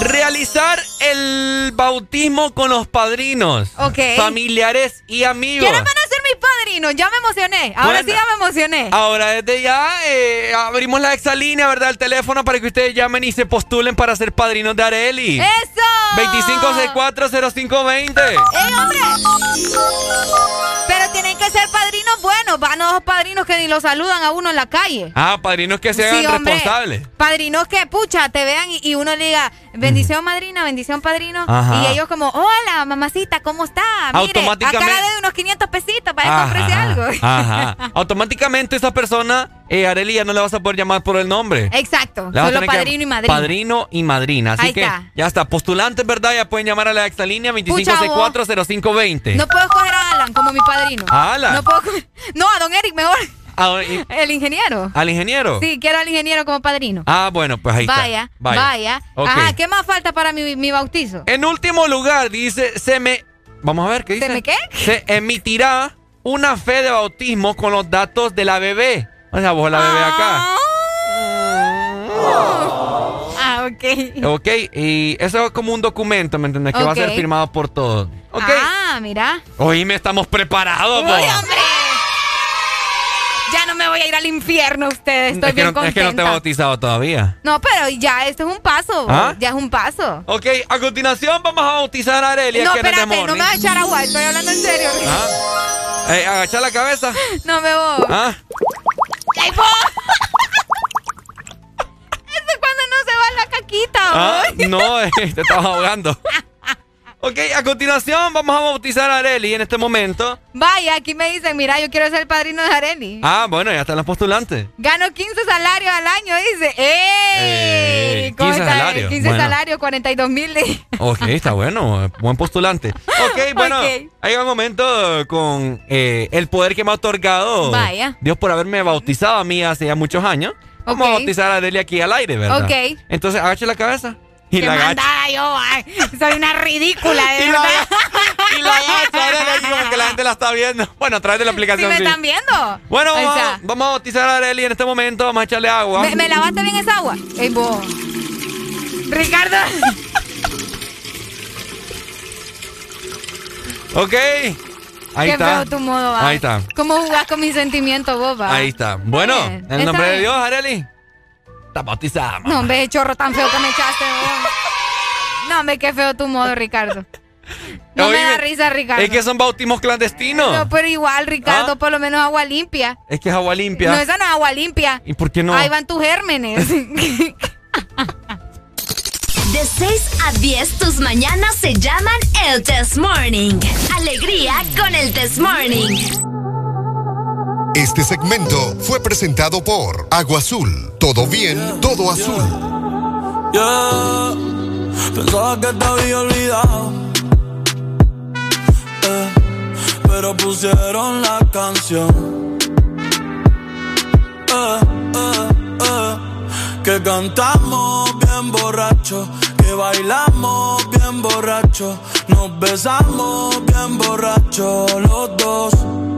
Realizar el bautismo con los padrinos, familiares y amigos. ¿Quiénes van padrinos? Ya me emocioné. Ahora Bueno. sí ya me emocioné. Ahora desde ya eh, abrimos la exalínea, ¿verdad? El teléfono para que ustedes llamen y se postulen para ser padrinos de Areli. ¡Eso! 25640520. ¡Ey, hombre! Pero tienen que ser padrinos buenos. Van a dos padrinos que ni lo saludan a uno en la calle. Ah, padrinos que sean Sí, responsables. Padrinos que, pucha, te vean y, y uno le diga, bendición madrina, bendición padrino. Ajá. Y ellos como, hola, mamacita, ¿cómo está? Mire, Automáticamente- acá le doy unos 500 pesitos para algo. Ajá. Automáticamente esa persona, eh, Areli, ya no le vas a poder llamar por el nombre. Exacto, solo que- padrino y madrina. Padrino y madrina. Así Ahí que está. ya está. Postulantes, ¿verdad? Ya pueden llamar a la exalínea 25640520. No puedo escoger a Alan como mi padrino. ¿A Alan? No puedo No, a Don Eric mejor. Ah, y- El ingeniero. ¿Al ingeniero? Sí, quiero al ingeniero como padrino. Ah, bueno, pues ahí vaya, está. vaya, Ok. Ajá, ¿qué más falta para mi, mi bautizo? En último lugar, dice, se me... Vamos a ver, ¿qué dice? ¿Se me qué? Se emitirá una fe de bautismo con los datos de la bebé. O sea, vos la bebé acá. Ah, ok. Ok, y eso es como un documento, ¿me entendés? Que va a ser firmado por todos. Ok. Ah, mira. Hoy me estamos preparados, ¡Uy, hombre! Me voy a ir al infierno ustedes, estoy es, bien no, es que no te he contenta. bautizado todavía. No, pero ya esto es un paso. ¿Ah? Ya es un paso. Ok, a continuación vamos a bautizar a Arelia. no, que espérate, no me vas a echar agua, estoy hablando en serio. Ah. Eh, agachar la cabeza. No me voy. Ah. ¡Ay, po! Eso es cuando no se va la caquita. Ah, no, eh, te estabas ahogando. Ok, a continuación vamos a bautizar a Areli en este momento. Vaya, aquí me dicen, mira, yo quiero ser el padrino de Areli. Ah, bueno, ya están los postulantes. Gano 15 salarios al año, dice. ¡Ey! ¿Cómo 15 está? salarios, 15 bueno. salarios, 42 mil. Ok, está bueno, eh, buen postulante. Ok, bueno, Ok. hay un momento con eh, el poder que me ha otorgado Vaya. Dios por haberme bautizado a mí hace ya muchos años. Vamos a bautizar a Areli aquí al aire, ¿verdad? Ok. Entonces, agache la cabeza. Y ¡Qué la mandada yo! ay, soy una ridícula, de Y la- verdad. Y la agacha, Areli, aquí como que la gente la está viendo. Bueno, a través de la ¿Sí aplicación. me sí. están viendo? Bueno, vamos, a- está. vamos a bautizar a Areli en este momento. Vamos a echarle agua. ¿Me, me lavaste bien esa agua? ¡Ey, vos! Ricardo. Ok. Ahí Qué está. feo tu modo, va. Ahí está. ¿Cómo jugás con mis sentimientos, va? Ahí está. Bueno, en el nombre de. Dios, Areli. Bautizada. No, hombre, chorro tan feo que me echaste. No, hombre, qué feo tu modo, Ricardo. No me da risa, Ricardo. Es que son bautismos clandestinos. No, pero igual, Ricardo, ¿Ah? por lo menos agua limpia. Es que es agua limpia. No, esa no es agua limpia. ¿Y por qué no? Ahí van tus gérmenes. De 6 a 10, tus mañanas se llaman el Test Morning. Alegría con el Test Morning. Este segmento fue presentado por Agua Azul. Todo bien, todo azul. Yeah, pensaba que te había olvidado. Eh, pero pusieron la canción. Eh, eh, eh, que cantamos bien borracho, que bailamos bien borracho, nos besamos bien borracho los dos.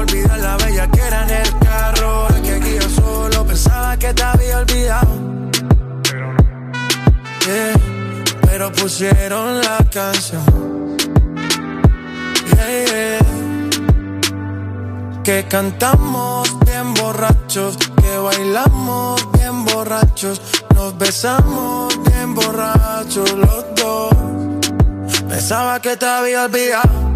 Olvidar la bella que era en el carro. Ahora que yo solo pensaba que te había olvidado. Yeah, pero pusieron la canción. Yeah, yeah. Que cantamos bien borrachos, que bailamos bien borrachos, nos besamos bien borrachos los dos. Pensaba que te había olvidado.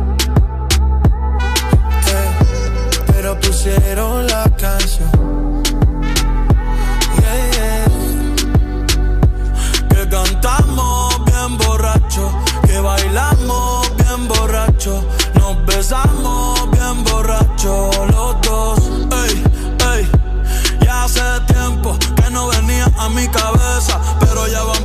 Pero pusieron la canción. Que cantamos bien borrachos, que bailamos bien borrachos, nos besamos bien borrachos los dos. Ey, ey, ya hace tiempo que no venía a mi cabeza, pero ya van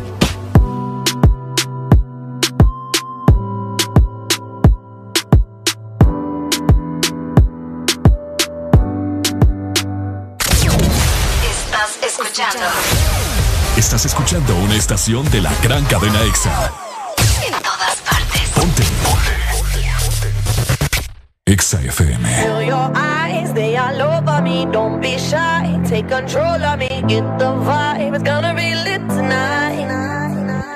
Escuchando Estás escuchando una estación de la gran cadena EXA. en todas partes. Ponte. EXA FM. Feel your eyes, they all over me. Don't be shy, take control of me. Get the vibe, it's gonna be lit tonight.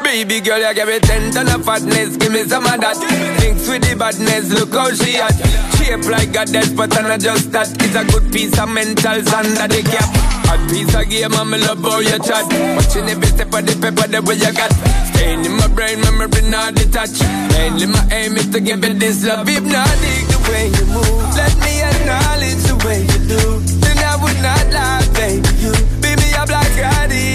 Baby girl, you give me ten ton of fatness, give me some of that. Thinks with the badness, look how she at. Shape like a death, but I'm just that. It's a good piece of mental under the cap. A piece of game, I'm love how you chat. Watching every step of the paper, the way you got. Staying in my brain, memory not detached. Mainly my aim is to give it this love. If not, dig the way you move. Let me acknowledge the way you do. Then I would not lie, baby. You beat me up like I.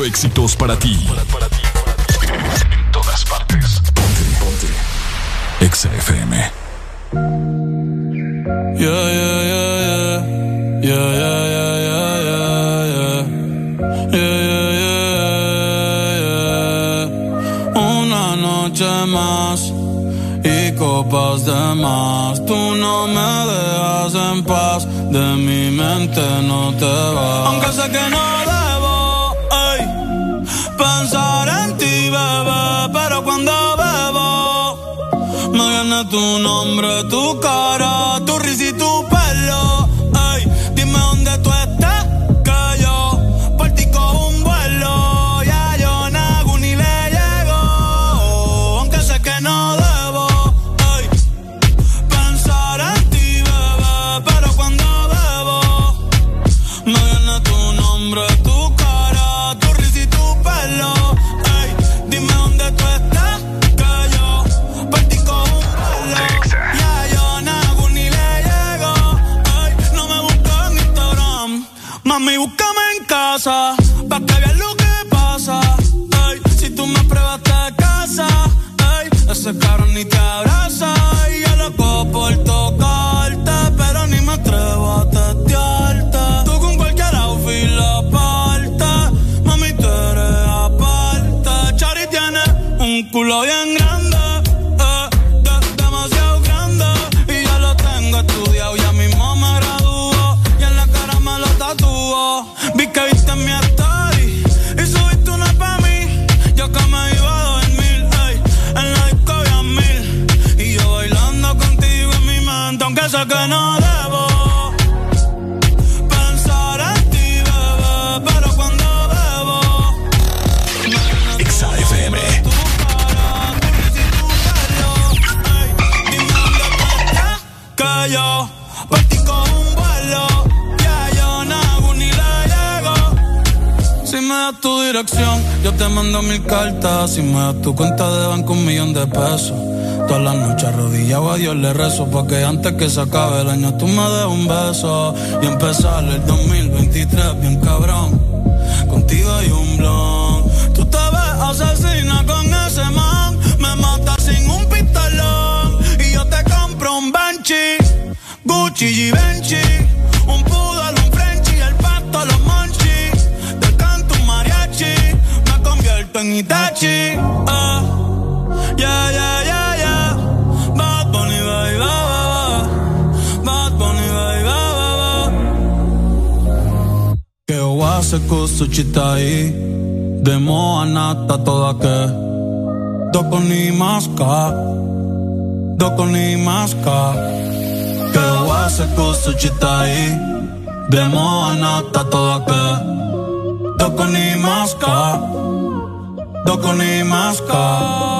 solo éxitos para ti. Para, para ti, para ti. En todas partes. Ponte, ponte. Exa FM. Yeah, yeah, yeah, yeah. Yeah, yeah, yeah, yeah, yeah. Yeah, yeah, yeah, yeah. Una noche más y copas de más. Tú no me dejas en paz, de mi mente no te vas. Aunque sé que no tu nombre, tu cara, tu antes que se acabe el año tú me des un beso y empezar el 2023 chita ahí, de moanata toda que. Doko ni maska, doko ni maska. Que wase kusu chita ahí, de moanata toda que. Doko ni maska, doko ni maska.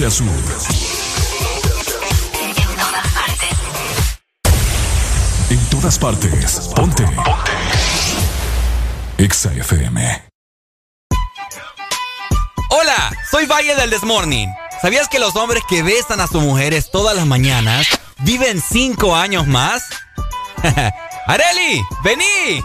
Norte a sur. En todas partes. Ponte. Ponte. Exa. Hola, soy Valle del Desmorning. ¿Sabías que los hombres que besan a sus mujeres todas las mañanas viven cinco años más? ¡Areli! ¡Vení!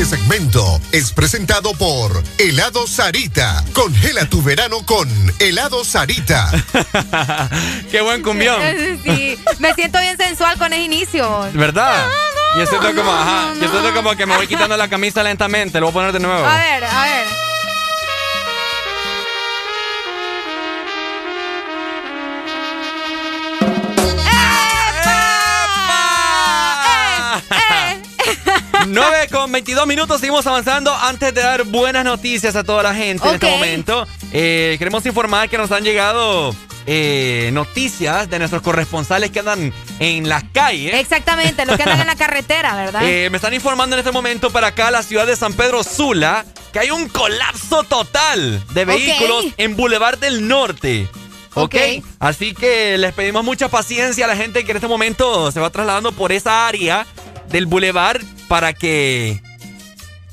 Este segmento es presentado por Helado Sarita. Congela tu verano con Helado Sarita. ¡Qué buen cumbión! Sí, me siento bien sensual con el inicio. ¿Verdad? Yo siento como, ajá, yo siento como que me voy quitando la camisa lentamente. Lo voy a poner de nuevo. A ver, a ver. 9 con 22 minutos, seguimos avanzando. Antes de dar buenas noticias a toda la gente en este momento, eh, queremos informar que nos han llegado eh, noticias de nuestros corresponsales que andan en las calles. Exactamente, los que andan en la carretera, ¿verdad? Eh, me están informando en este momento para acá, la ciudad de San Pedro Sula, que hay un colapso total de vehículos en Boulevard del Norte. ¿Ok? Ok. Así que les pedimos mucha paciencia a la gente que en este momento se va trasladando por esa área del Boulevard para que...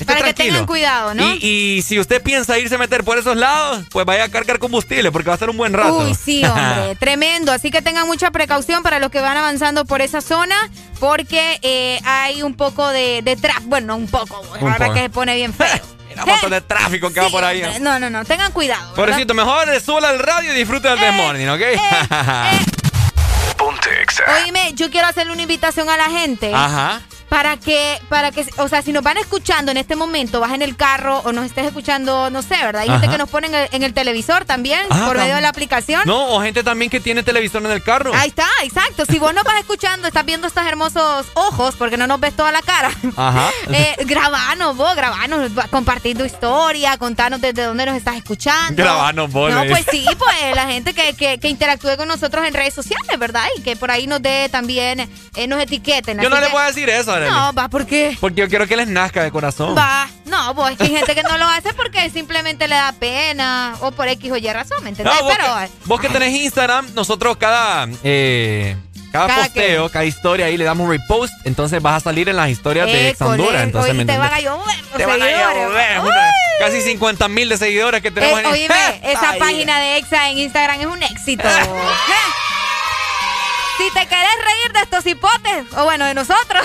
Para que tengan cuidado, ¿no? Y, y si usted piensa irse a meter por esos lados, pues vaya a cargar combustible porque va a ser un buen rato. Uy, sí, hombre, tremendo. Así que tengan mucha precaución para los que van avanzando por esa zona, porque eh, hay un poco de, de tráfico. Bueno, no un poco, Un ahora poco. que se pone bien feo. Un montón de tráfico que va por ahí. No, no, no, tengan cuidado. ¿verdad? Pobrecito, mejor suba al radio y disfrute del Morning, ¿ok? Ponte Exa. Oíme, yo quiero hacerle una invitación a la gente. Ajá. Para que, para que, o sea, si nos van escuchando en este momento, vas en el carro o nos estés escuchando, no sé, ¿verdad? Hay gente que nos pone en el, en el televisor también, Ah, por medio de la aplicación. No, o gente también que tiene televisor en el carro. Ahí está, exacto. Si vos nos vas escuchando, estás viendo estos hermosos ojos, porque no nos ves toda la cara. Ajá. Eh, grabanos vos, grabanos, tu historia, contarnos desde dónde nos estás escuchando. Grabanos vos, No, pues sí, pues la gente que, que, que interactúe con nosotros en redes sociales, ¿verdad? Y que por ahí nos dé también, eh, nos etiqueten. Yo no le voy a decir eso, No, va, ¿por qué? Porque yo quiero que les nazca de corazón. Va, no, es que hay gente que no lo hace porque simplemente le da pena o por X o Y razón, ¿me No, entendés? vos, Pero, que, vos que tenés Instagram, nosotros cada, eh, cada, ¿Cada posteo, cada historia ahí le damos repost, entonces vas a salir en las historias de Ex Honduras. Entonces, ¿me te van a llover Te van a llover, una- casi 50 mil de seguidores que tenemos Eh, en oíme, esa Ay. página de Exa en Instagram es un éxito. si te querés reír de estos hipotes, o bueno, de nosotros,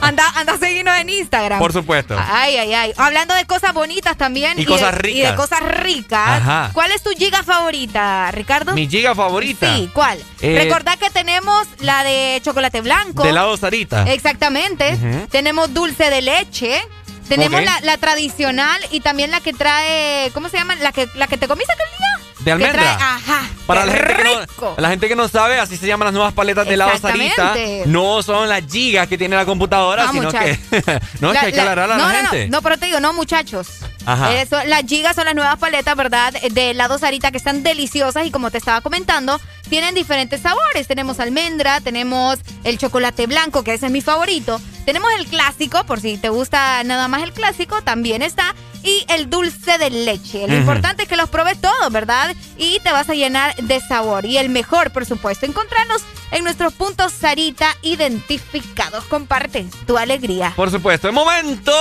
anda, anda a seguirnos en Instagram. Por supuesto. Ay, ay, ay. Hablando de cosas bonitas también. Y de- cosas Y de ricas. cosas ricas. Ajá. ¿Cuál es tu giga favorita, Ricardo? Mi giga favorita. Sí, ¿cuál? Eh, Recordá que tenemos la de chocolate blanco. De helado Sarita. Exactamente. Tenemos dulce de leche. Tenemos la, la tradicional y también la que trae, ¿cómo se llama? La que, la que te comiste aquel día. De almendra. trae- ajá. Para la gente, no, la gente que no sabe, así se llaman las nuevas paletas de helado Sarita. No son las gigas que tiene la computadora, No, sino muchachos. que. no, es La- que hay que la- aclarar a la gente. No, pero te digo, no, muchachos. Ajá. Eso, las gigas son las nuevas paletas, ¿verdad? De helado Sarita que están deliciosas y como te estaba comentando, tienen diferentes sabores. Tenemos almendra, tenemos el chocolate blanco, que ese es mi favorito. Tenemos el clásico, por si te gusta nada más el clásico, también está. Y el dulce de leche. Lo importante es que los pruebes todos, ¿verdad? Y te vas a llenar de sabor. Y el mejor, por supuesto, encontrarnos en nuestros puntos Sarita identificados. Comparte tu alegría. Por supuesto, el momento.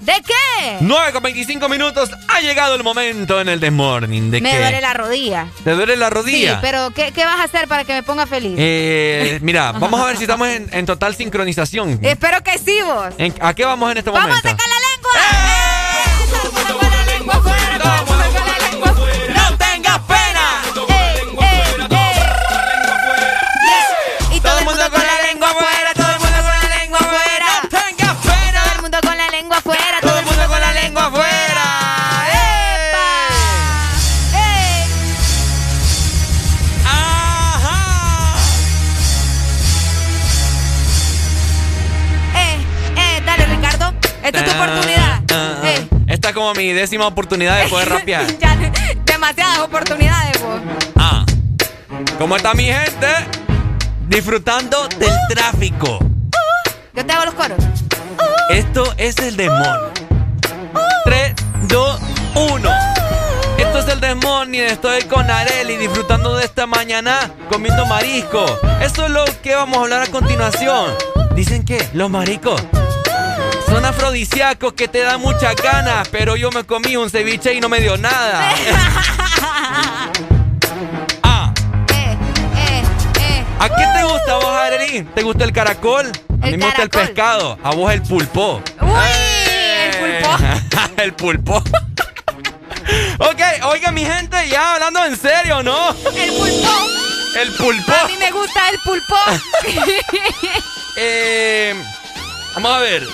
¿De qué? 9 con 25 minutos. Ha llegado el momento en el Desmorning. ¿De Me qué? duele la rodilla. ¿Te duele la Sí, rodilla? pero ¿qué, qué vas a hacer para que me ponga feliz? Eh, mira, vamos a ver si estamos en, en total sincronización. Espero que sí, vos. ¿En- ¿A qué vamos en este ¡Vamos momento? a sacar la lengua! ¡Eh, Y todo el mundo con la lengua afuera, todo el mundo con la lengua afuera. ¡No tengas pena! Todo el mundo con la lengua afuera, Todo el mundo con la lengua afuera. ¡Epa! ¡Eh! ¡Ajá! ¡Eh! ¡Eh! Dale, Ricardo. Esta es tu oportunidad. Esta es como mi décima oportunidad de poder rapear. Ya, demasiadas oportunidades, vos. Ah. ¿Cómo está mi gente? Disfrutando del tráfico. Yo te hago los coros. Esto es el demonio. 3, 2, 1. Esto es el demonio. Estoy con Areli disfrutando de esta mañana comiendo marisco. Eso es lo que vamos a hablar a continuación. Dicen que los mariscos son afrodisíacos que te dan muchas ganas, pero yo me comí un ceviche y no me dio nada. ah, Eh, eh, eh. ¿a qué te gusta a vos, Areli? ¿Te gusta el caracol? A El mí me gusta el pescado. A vos el pulpo. ¡Uy! El pulpo. el pulpo. ok, oiga mi gente, ya hablando en serio, ¿no? El pulpo. El pulpo. A mí me gusta el pulpo. Eh, vamos a ver.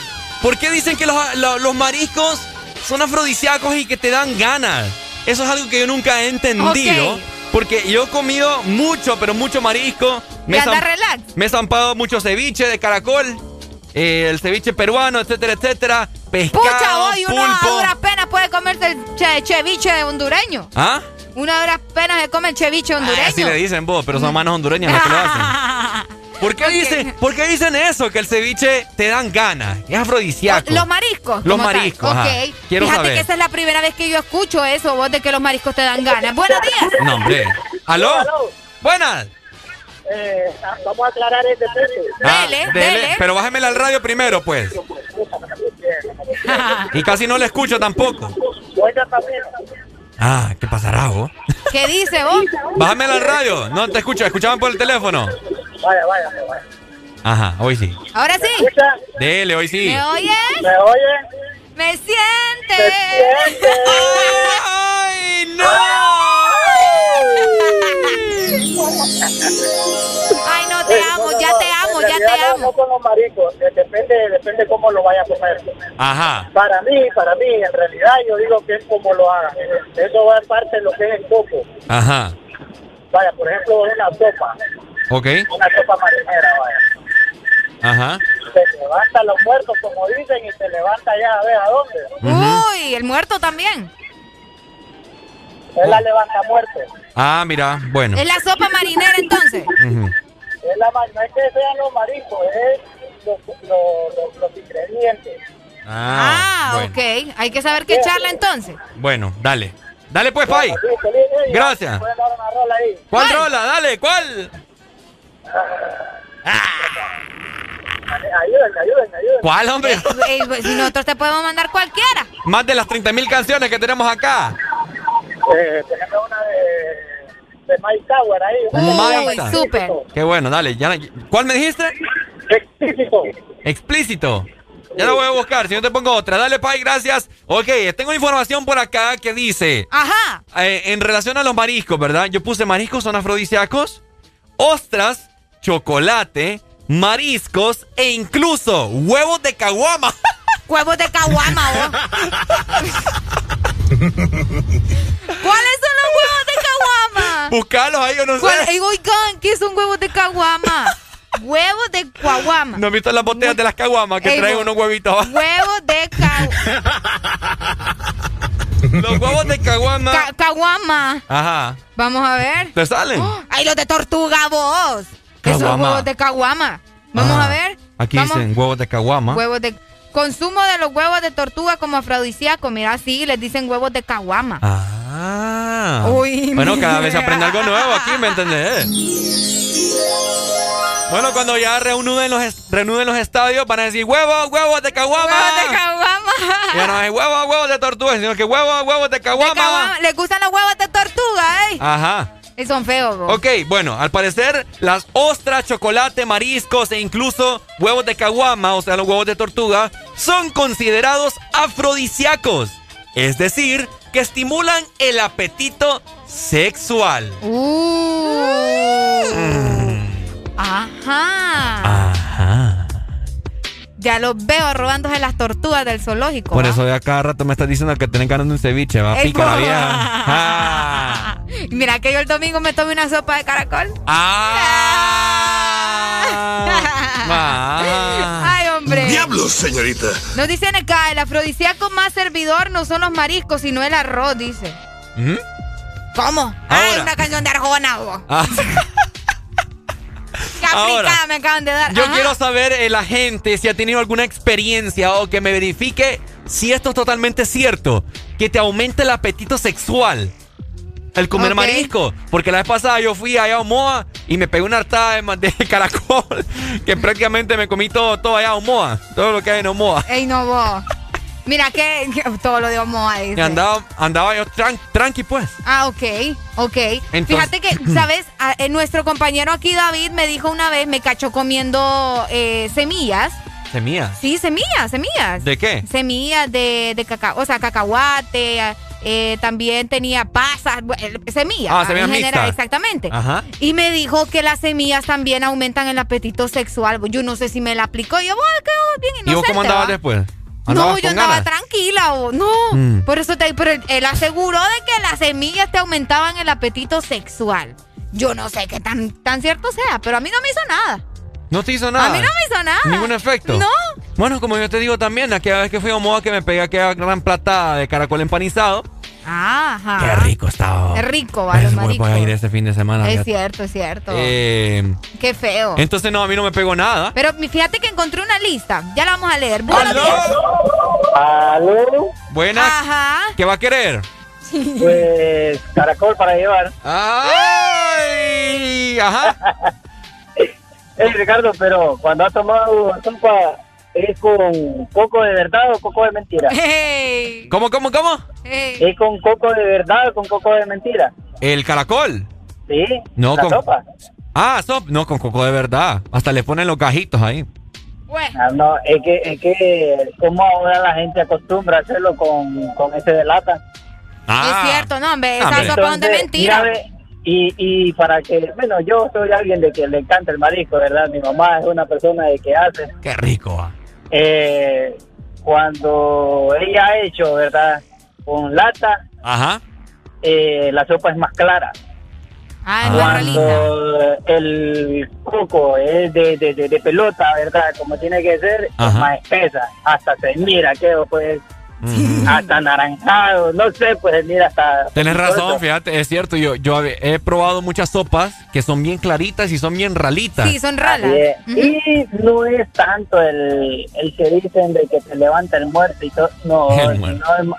¿Por qué dicen que los, lo- los mariscos son afrodisíacos y que te dan ganas? Eso es algo que yo nunca he entendido. Ok. Porque yo he comido mucho, pero mucho marisco. Anda zam- relax. me he zampado mucho ceviche de caracol. eh, el ceviche peruano, etcétera, etcétera. Pescado, Pucha, vos, y uno a duras penas puede comerse el che- ceviche de hondureño. ¿Ah? Una a duras penas se come el ceviche hondureño. Así le dicen vos, pero son manos hondureñas las que lo hacen. ¿Por qué, dicen, ¿Por qué dicen eso? Que el ceviche te dan ganas. Es afrodisíaco. Los mariscos. Los tal. mariscos, ajá. Ok. Quiero Fíjate saber. que esa es la primera vez que yo escucho eso, vos, de que los mariscos te dan ganas. Buenos días. No, hombre. ¿Aló? Buenas. Eh, vamos a aclarar este tema. Ah, dele, Pero bájemela al radio primero, pues. Y casi no le escucho tampoco. Buena también. Ah, ¿qué pasará, vos? ¿Qué dice vos? Bájamela al radio. No te escucho. Escuchaban por el teléfono. Vaya, vaya, vaya. Ajá, hoy sí. Ahora sí. Dele, hoy sí. ¿Me oyes? ¿Me oye? ¿Me sientes? ¡Ay, no! Ay, no, te amo, ya te amo, ya te No, amo. no con los maricos, eh, depende, depende cómo lo vaya a comer. Ajá. Para mí, para mí, en realidad yo digo que es como lo haga. Eso va en parte de lo que es el coco. Ajá. Vaya, por ejemplo, una sopa, Ok. una sopa marinera, vaya. Ajá. Se levanta los muertos, como dicen, y se levanta ya a ver a dónde. Uy, el muerto también. Es la levanta muerte. Ah, mira, bueno. Es la sopa marinera entonces. Es la, no es que sean los mariscos, es los, los, los, los ingredientes. Ah, Ah, bueno. ok. Hay que saber qué echarle entonces. Bueno, dale. Dale pues, Pai. Gracias. Pueden dar una rola ahí. ¿Cuál rola? Dale, ¿cuál? Ayúdenme, ayúdenme, ayúdenme. ¿Cuál, hombre? Pues, si nosotros te podemos mandar cualquiera. Más de las 30 mil canciones que tenemos acá. Eh, déjame una de, de Mike Tower ahí. Súper. Qué bueno, dale. ya- ¿Cuál me dijiste? Explícito. Explícito. Ya lo voy a buscar, si no te pongo otra. Dale, Pai, gracias. Ok, tengo información por acá que dice... Ajá. eh, en relación a los mariscos, ¿verdad? Yo puse mariscos son afrodisíacos, ostras, chocolate, mariscos e incluso huevos de caguama. Huevos de caguama, vos. ¿Cuáles son los huevos de caguama? Buscalos ahí, yo no ¿Cuál- sé. Ey, oigan, ¿qué son huevos de caguama? Huevos de caguama. ¿No has visto las botellas de las caguamas que Ey, traen unos huevitos? Huevos de caguama. Los huevos de caguama. caguama. Ajá. Vamos a ver. ¿Te salen? ¡Ay, los de tortuga, vos! Esos huevos de caguama. Vamos Ajá. a ver. Aquí Vamos. dicen huevos de caguama. Huevos de... Consumo de los huevos de tortuga como afrodisíaco. Mira, sí, les dicen huevos de caguama. Ah. Uy, bueno, cada vez aprende algo nuevo aquí, ¿me entendés? Bueno, cuando ya reanuden los, reanuden los estadios, van a decir huevos, huevos de caguama. Huevos de caguama. Ya no es huevos, huevos de tortuga, sino que huevos, huevos de caguama. ¿Les gustan los huevos de tortuga, eh? Ajá. Y son feos. Ok, bueno, al parecer las ostras, chocolate, mariscos e incluso huevos de caguama, o sea, los huevos de tortuga, son considerados afrodisíacos. Es decir, que estimulan el apetito sexual. Uh. Mm. Ajá. Ajá. Ya los veo robándose las tortugas del zoológico. Por ¿va? eso ya cada rato me estás diciendo que tienen ganas de un ceviche, va, pica vieja. Ah. Mira que yo el domingo me tomé una sopa de caracol. Ah. Ay, hombre. ¡Diablos, señorita! Nos dicen acá, el afrodisíaco más servidor no son los mariscos, sino el arroz, dice. ¿Mm? ¿Cómo? Ay, Ahora. una canción de Arjona, bo. Ah. Qué Ahora, me acaban de dar. Yo Ajá. quiero saber eh, la gente si ha tenido alguna experiencia o que me verifique si esto es totalmente cierto. Que te aumente el apetito sexual. El comer marisco. Porque la vez pasada yo fui allá a Omoa y me pegué una hartada de, de caracol. Que prácticamente me comí todo, todo allá a Omoa. Todo lo que hay en Omoa. Ey, no, vos. Mira que, que todo lo de Omoa dice. Andaba, andaba yo tran- tranqui pues. Ah, ok, ok. Entonces- Fíjate que, ¿sabes? A- eh, nuestro compañero aquí, David, me dijo una vez, me cachó comiendo eh, semillas. Semillas. Sí, semillas, semillas. ¿De qué? Semillas de, de cacao, o sea, cacahuate, eh, también tenía pasas, eh, semillas. Ah, semillas en general, exactamente. Ajá. Y me dijo que las semillas también aumentan el apetito sexual. Yo no sé si me la aplicó. Yo, bueno, quedó bien ¿Y vos cómo inocente, andabas ¿va? después? No, ¿Andabas yo andaba ganas? tranquila, o no. Mm. Por eso te pero él, aseguró de que las semillas te aumentaban el apetito sexual. Yo no sé qué tan, tan cierto sea, pero a mí no me hizo nada. ¿No te hizo nada? A mí no me hizo nada. ¿Ningún efecto? No. Bueno, como yo te digo también, aquella vez que fui a Omoa que me pegué aquella gran platada de caracol empanizado. Ajá. Qué rico estaba. Es rico, va, los Es, voy a ir este fin de semana. Es fíjate. cierto, es cierto. Eh, Qué feo. entonces no, a mí no me pegó nada. Pero fíjate que encontré una lista. Ya la vamos a leer. Buenos ¡Aló! días. Aló. Buenas. Ajá. ¿Qué va a querer? Pues caracol para llevar. ¡Ay! Ajá. Hey Ricardo, pero cuando has tomado sopa, ¿es con coco de verdad o coco de mentira? Hey. ¿Cómo, cómo, cómo? Hey. ¿Es con coco de verdad o con coco de mentira? ¿El caracol? Sí. No, la con. sopa. Ah, sop. No, con coco de verdad. Hasta le ponen los gajitos ahí. Ah, no, es que, es que como ahora la gente acostumbra a hacerlo con, con ese de lata. Ah. Es cierto, no, hombre. Esas hombre. sopas son de Entonces, mentira. mira, y, y para que, bueno, yo soy alguien de que le encanta el marisco, ¿verdad? Mi mamá es una persona de que hace. Qué rico. ah. Eh, cuando ella ha hecho, ¿verdad? Con lata, Ajá. eh, la sopa es más clara. Ah, es. Cuando el coco es de, de, de, de pelota, ¿verdad? Como tiene que ser, Ajá. es más espesa. Hasta se mira, que pues, hasta anaranjado, no sé, pues mira hasta... Tienes razón, fíjate, es cierto. Yo, yo he probado muchas sopas que son bien claritas y son bien ralitas. Sí, son ralas. Y no es tanto el, el que dicen de que te levanta el muerto y todo. No, El muerto. no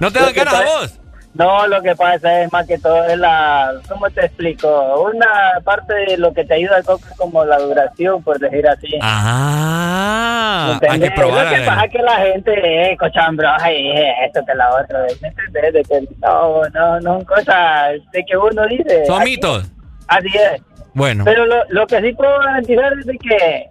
¿No te dan que ganas a vos? No, lo que pasa es más que todo es la, ¿cómo te explico? Una parte de lo que te ayuda al coco es como la duración, por decir así. Ah, hay ¿Entendés? que probar. Lo que a pasa es que la gente, eh, ay, eh, esto que la otra, ¿me entendés? De que no, no, no, cosas de que uno dice. Son así- mitos. Así es. Bueno. Pero lo, lo que sí puedo garantizar es de que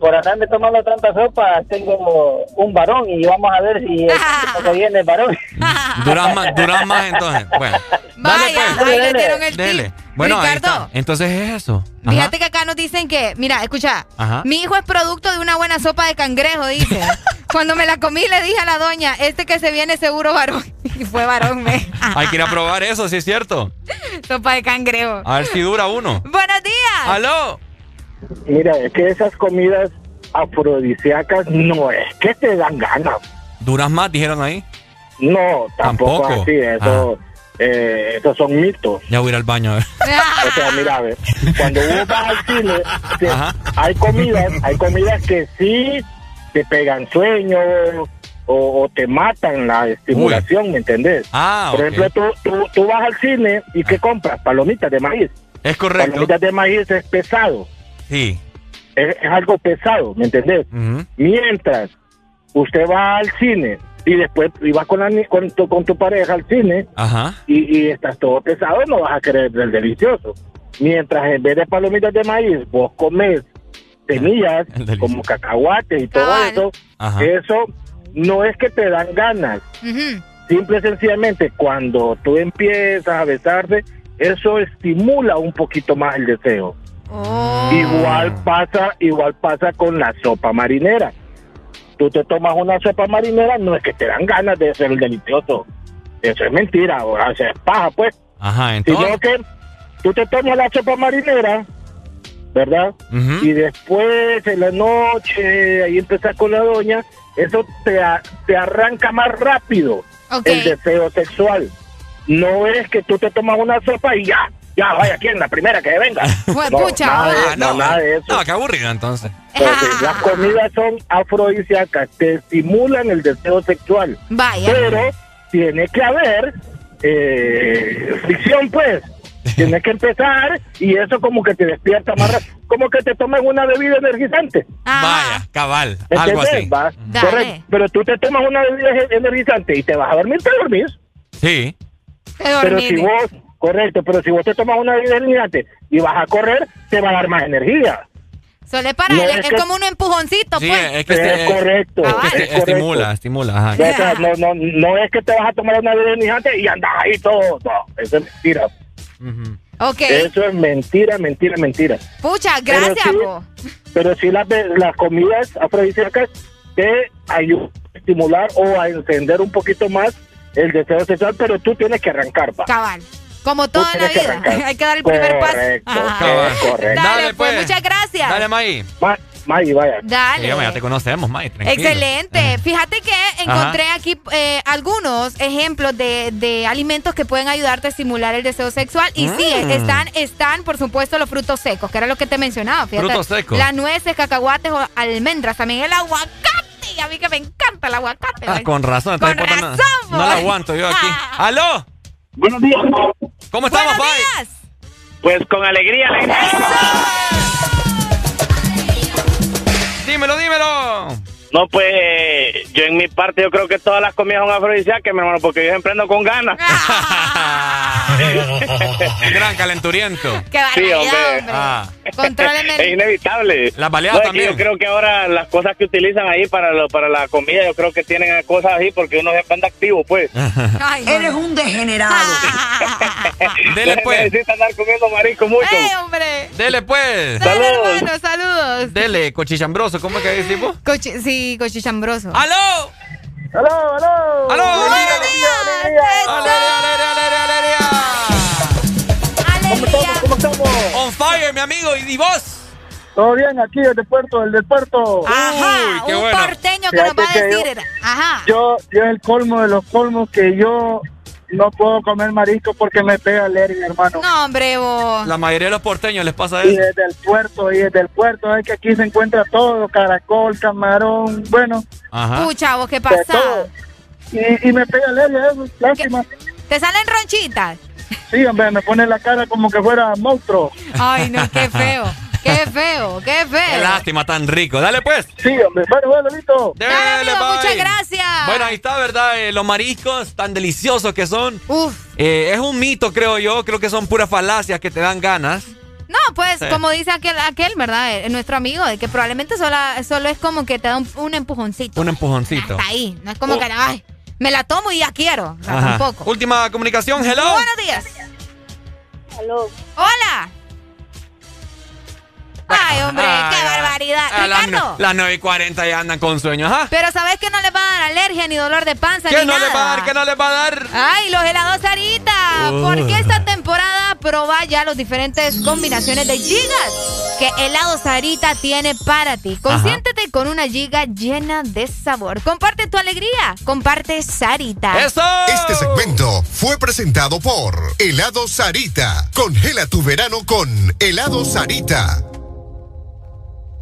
por andarme tomando tanta sopa tengo un varón y vamos a ver si el que viene es varón. Duran más, duran más entonces. Bueno. Vaya, Dale, ahí pues. le dieron el Dele. tip. Bueno, ahí Ricardo, está. Entonces es eso. Ajá. Fíjate que acá nos dicen que, mira, escucha, Ajá. mi hijo es producto de una buena sopa de cangrejo, dice. Cuando me la comí le dije a la doña, este que se viene seguro varón. Y fue varón, me. Hay que ir a probar eso, sí es cierto. sopa de cangrejo. A ver si dura uno. Buenos días. ¡Aló! Mira, es que esas comidas afrodisíacas no es que te dan ganas. ¿Duras más, dijeron ahí? No, tampoco, Tampoco. así. Eso, eh, esos son mitos. Ya voy a ir al baño a ver. O sea, mira, a ver, cuando uno va al cine, hay comidas, hay comidas que sí te pegan sueño o, o te matan la estimulación, ¿me entendés? Ah, Por ejemplo, tú, tú, tú vas al cine y ¿qué compras? Palomitas de maíz. Es correcto. Palomitas de maíz es pesado. Sí. Es, es algo pesado, ¿me entendés? Mientras usted va al cine y después y vas con, la con, tu, con tu pareja al cine Ajá. y, y estás todo pesado, no vas a querer el delicioso. Mientras en vez de palomitas de maíz, vos comes semillas como cacahuates y todo Cabal. eso, Ajá. eso no es que te dan ganas. Simple y sencillamente, cuando tú empiezas a besarte, eso estimula un poquito más el deseo. Oh. Igual pasa, igual pasa con la sopa marinera. Tú te tomas una sopa marinera, no es que te dan ganas de hacer el delicioso. Eso es mentira, o sea, es paja, pues. Ajá, Sino entonces. que tú te tomas la sopa marinera, ¿verdad? Y después en la noche, ahí empezás con la doña, eso te, a- te arranca más rápido el deseo sexual. No es que tú te tomas una sopa y ya, ya, vaya, ¿quién? La primera que venga. Jue- No, pucha, nada, de, Ah, no, nada de eso. No, qué aburrido entonces. Entonces, las comidas son afrodisíacas, te estimulan el deseo sexual. Vaya. Pero tiene que haber eh, fricción, pues. Tienes que empezar y eso como que te despierta más rápido. Como que te toman una bebida energizante. Vaya, cabal. ¿me Algo entendés? así. Correcto. Pero tú te tomas una bebida ener- energizante y te vas a dormir, te dormís. Sí. Te Pero si vos, correcto, pero si vos te tomas una bebida energizante y vas a correr, te va a dar más energía. Solo es para No, él, es es, que- como un empujoncito, Sí, pues. es que este- es correcto. es que es este- correcto. estimula, estimula. Ajá. O sea, no, no, no es que te vas a tomar una bebida energizante y andas ahí todo. No, eso es mentira. Ok. Eso es mentira, mentira, mentira. Pucha, Pero gracias, sí. Pero sí las, be- las comidas afrodisíacas te ayudan a estimular o a encender un poquito más el deseo sexual, pero tú tienes que arrancar, pa. Cabal. Como todo en la que vida. Hay que dar el primer paso. Correcto, Ajá. es correcto. Dale, pues, muchas gracias. Dale, May. Ma- May, vaya. Dale. Sí, ya te conocemos, May. tranquilo. Excelente. Fíjate que encontré aquí eh, algunos ejemplos de, de alimentos que pueden ayudarte a estimular el deseo sexual. Y sí, Mm. están, están, por supuesto, los frutos secos, que era lo que te mencionaba. Fíjate. Frutos secos. Las nueces, cacahuates o almendras. También el aguacate. Y a mí que me encanta el aguacate. Ah, con razón. Con entonces, puta, no- razón, No, la boy. aguanto yo aquí. ¡Aló! Buenos días. ¿Cómo estamos, Buenos días. Pues con alegría, alegría. Dímelo, dímelo. No, pues eh, yo en mi parte yo creo que todas las comidas son afrodisíacas, mi hermano, porque yo siempre ando con ganas. Gran calenturiento. Qué Sí, barbaridad, hombre. hombre. Ah. Contróleme Es inevitable. Las baleadas No, también. Yo creo que ahora las cosas que utilizan ahí para lo, para la comida, yo creo que tienen cosas así porque uno siempre anda activo, pues. Ay, Eres un degenerado. Dele, pues. necesita andar comiendo marisco mucho. ¡Eh, hombre! Dele, pues. Dale, Saludos. hermano, saludos. Dele, cochichambroso. ¿Cómo es que decimos? Cochi- sí, cochichambroso. ¡Aló! ¡Aló, aló! ¡Aló! ¡Buenos ¡Alegría, días! alegría, alegría, alegría! ¡Alegría! ¿Cómo estamos? On mi amigo. ¿Y vos? Todo bien, aquí desde Puerto, el del Puerto. Ajá, Uy, qué un bueno. porteño que nos va a decir. Ajá. Yo, yo es el colmo de los colmos que yo no puedo comer marisco porque me pega alergia, hermano. No, hombre, vos. La mayoría de los porteños les pasa Y eso. desde el puerto, y desde el puerto, es que aquí se encuentra todo, caracol, camarón, bueno, Ajá. Pucha, vos, ¿qué pasa? Y, y me pega alergia eso, lástima. ¿Te salen ronchitas? Sí, hombre, me pone la cara como que fuera monstruo. Ay, no, qué feo. Qué feo, qué Qué feo. lástima tan rico. Dale, pues. Sí, hombre, bueno, bueno, listo. Dele, Dale, amigo, bye. muchas gracias. Bueno, ahí está, ¿verdad? Eh, los mariscos tan deliciosos que son. Uf. Eh, es un mito, creo yo. Creo que son puras falacias que te dan ganas. No, pues, Sí. como dice aquel, aquel ¿verdad? Eh, nuestro amigo, de que probablemente solo, solo es como que te da un, un empujoncito. Un empujoncito. Hasta ahí. No es como Oh. que, ay, me la tomo y ya quiero. O sea, tampoco. Última comunicación, hello. Buenos días. Hola. Ay, hombre, Ay, qué ay. barbaridad. A las, Ricardo. no- las 9 y 40 ya andan con sueño, ajá. Pero ¿sabes que no le va a dar alergia ni dolor de panza ¿Qué ni no nada? le va a dar? ¿Qué no le va a dar? Ay, los helados Sarita. Uh. Porque esta temporada proba ya las diferentes combinaciones de gigas que helado Sarita tiene para ti. Consiéntete con una giga llena de sabor. Comparte tu alegría. Comparte Sarita. ¡Eso! Este segmento fue presentado por Helado Sarita. Congela tu verano con Helado Sarita.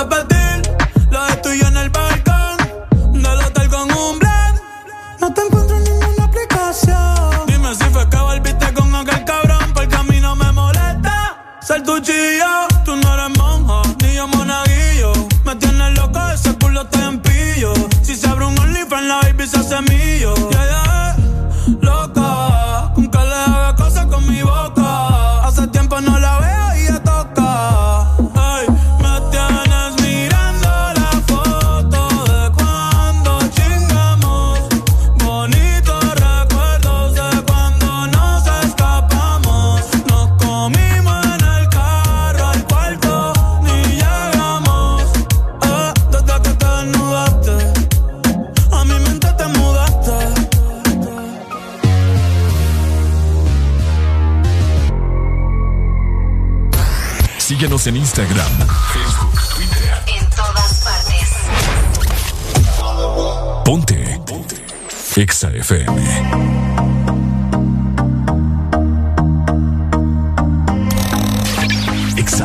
repetir. La en el balcón. Del hotel con un blend. No te encuentro en ninguna aplicación. Dime si fue que volviste con aquel cabrón. Porque a mí no me molesta ser tu chico. Síguenos en Instagram, Facebook, Twitter. En todas partes. Ponte. Ponte. Exa FM.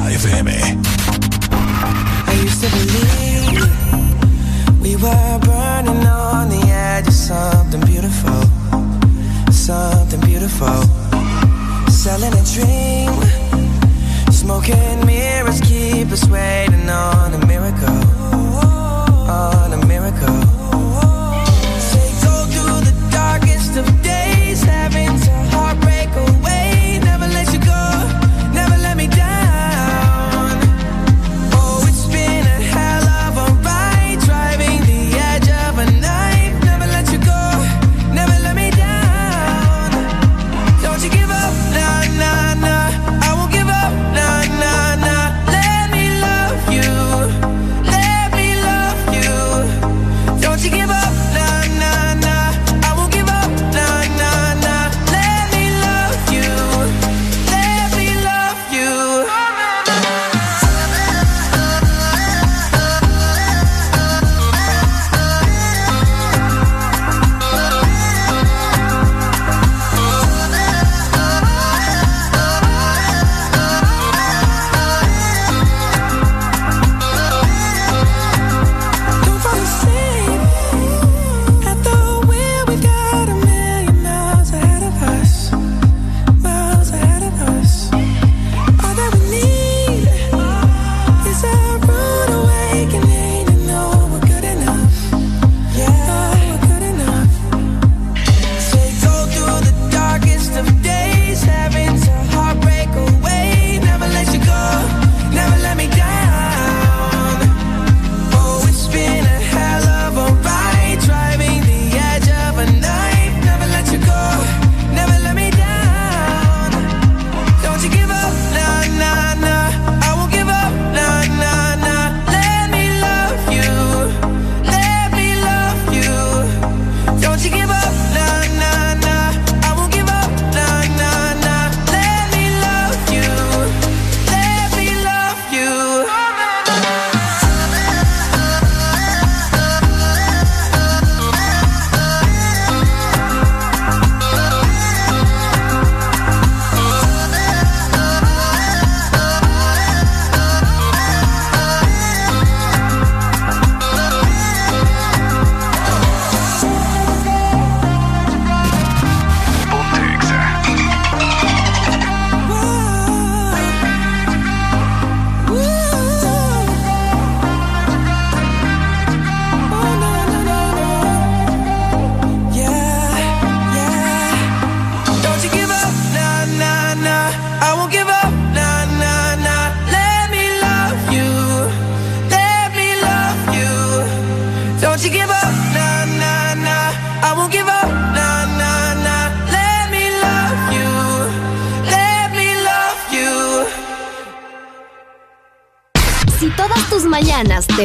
FM. I used to believe we were burning on the edge of something beautiful, something beautiful. Selling a dream. Smoking mirrors keep us waiting on a miracle, on a miracle.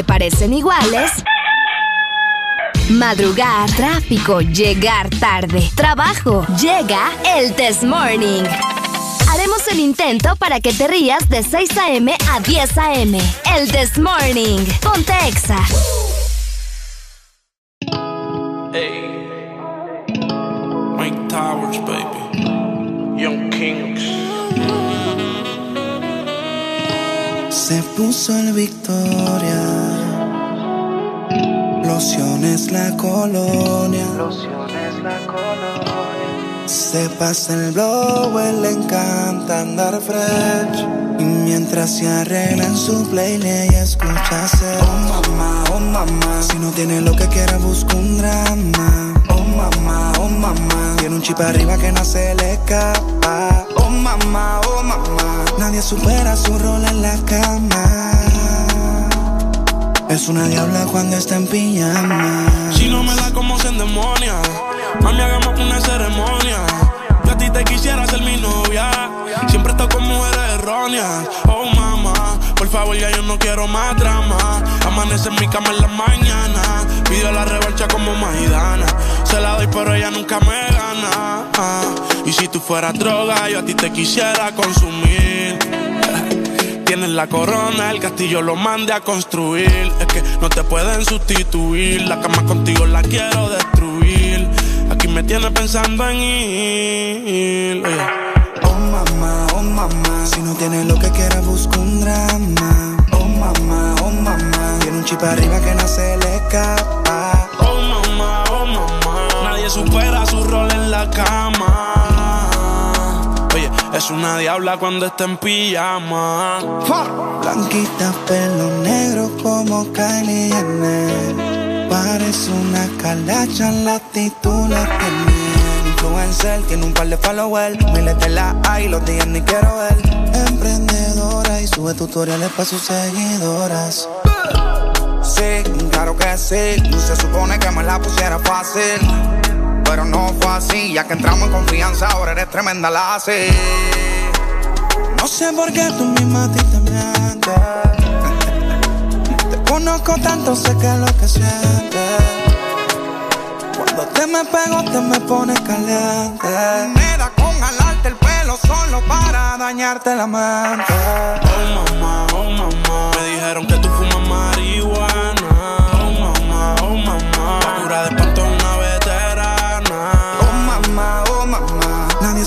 Te parecen iguales? Madrugar, tráfico, llegar tarde, trabajo, llega el Test Morning. Haremos el intento para que te rías de 6 a.m. a 10 a.m. El Test Morning. Ponte Exa. Mike Towers, baby. Young Kings. Se puso el Victoria. Lociones la colonia. Lociones la colonia. Se pasa el blow, él le encanta andar fresh. Y mientras se arregla en su playlist, ella escucha Oh mamá, oh mamá. Si no tiene lo que quiera, busca un drama. Oh mamá, oh mamá. Tiene un chip arriba que no se le escapa. Oh mamá, oh mamá. Nadie supera su rol en la cama. Es una diabla cuando está en pijama. Si no me da como se endemonia. Mami, hagamos una ceremonia. Yo a ti te quisiera ser mi novia. Siempre estoy con mujeres erróneas. Oh, mamá, por favor, ya yo no quiero más drama. Amanece en mi cama en la mañana. Pido la revancha como Maidana. Se la doy, pero ella nunca me gana. Ah, Y si tú fueras droga, yo a ti te quisiera consumir. Tienes la corona, el castillo lo mande a construir. Es que no te pueden sustituir. La cama contigo la quiero destruir. Aquí me tienes pensando en ir. Oye. Oh mamá, oh mamá. Si no tiene lo que quiera, busca un drama. Oh mamá, oh mamá. Tiene un chip arriba que no se le escapa. Oh mamá, oh mamá. Nadie supera su rol en la cama. Es una diabla cuando está en pijama. Blanquita, pelo negro como Kylie Jenner. Parece una calacha, la actitud la tiene. Influencer, tiene un par de followers. Miles de la hay, los días ni quiero ver. Emprendedora y sube tutoriales para sus seguidoras. Sí, claro que sí. Se supone que me la pusiera fácil. Pero no fue así, ya que entramos en confianza, ahora eres tremenda la así. No sé por qué tú misma a ti te mientes. Te conozco tanto, sé que es lo que sientes. Cuando te me pego, te me pones caliente. Me da con jalarte el pelo solo para dañarte la mente. Oh mamá, oh mamá. Me dijeron que tú fumas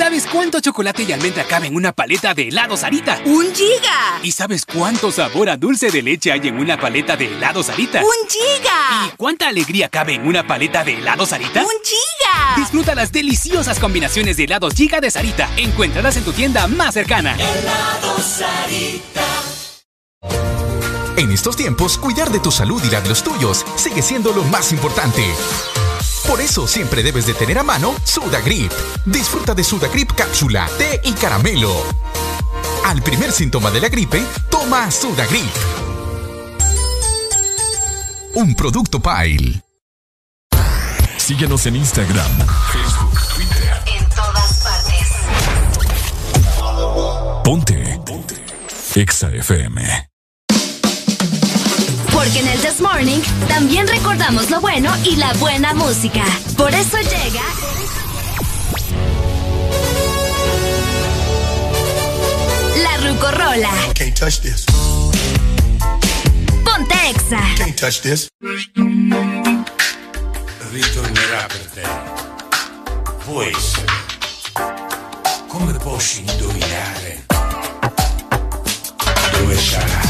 ¿Sabes cuánto chocolate y almendra cabe en una paleta de helado Sarita? ¡Un giga! ¿Y sabes cuánto sabor a dulce de leche hay en una paleta de helado Sarita? ¡Un giga! ¿Y cuánta alegría cabe en una paleta de helado Sarita? ¡Un giga! Disfruta las deliciosas combinaciones de helados Giga de Sarita. Encuéntralas en tu tienda más cercana. Helado Sarita. En estos tiempos, cuidar de tu salud y la de los tuyos sigue siendo lo más importante. Por eso siempre debes de tener a mano Sudagrip. Disfruta de Sudagrip cápsula, té y caramelo. Al primer síntoma de la gripe, toma Sudagrip. Un producto Pile. Síguenos en Instagram, Facebook, Twitter. En todas partes. Ponte. Ponte. Exa FM. Porque en el This Morning también recordamos lo bueno y la buena música. Por eso llega. La Rucorola. Can't touch this. Ponte Exa. Can't touch this. Ritornerà per te. Può essere. Come posso indovinare? Dove sarà?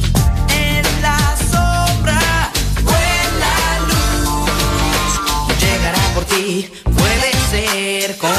Puede ser como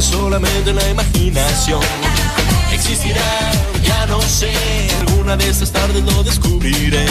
solamente la imaginación. Existirá, ya no sé, alguna de estas tardes lo descubriré.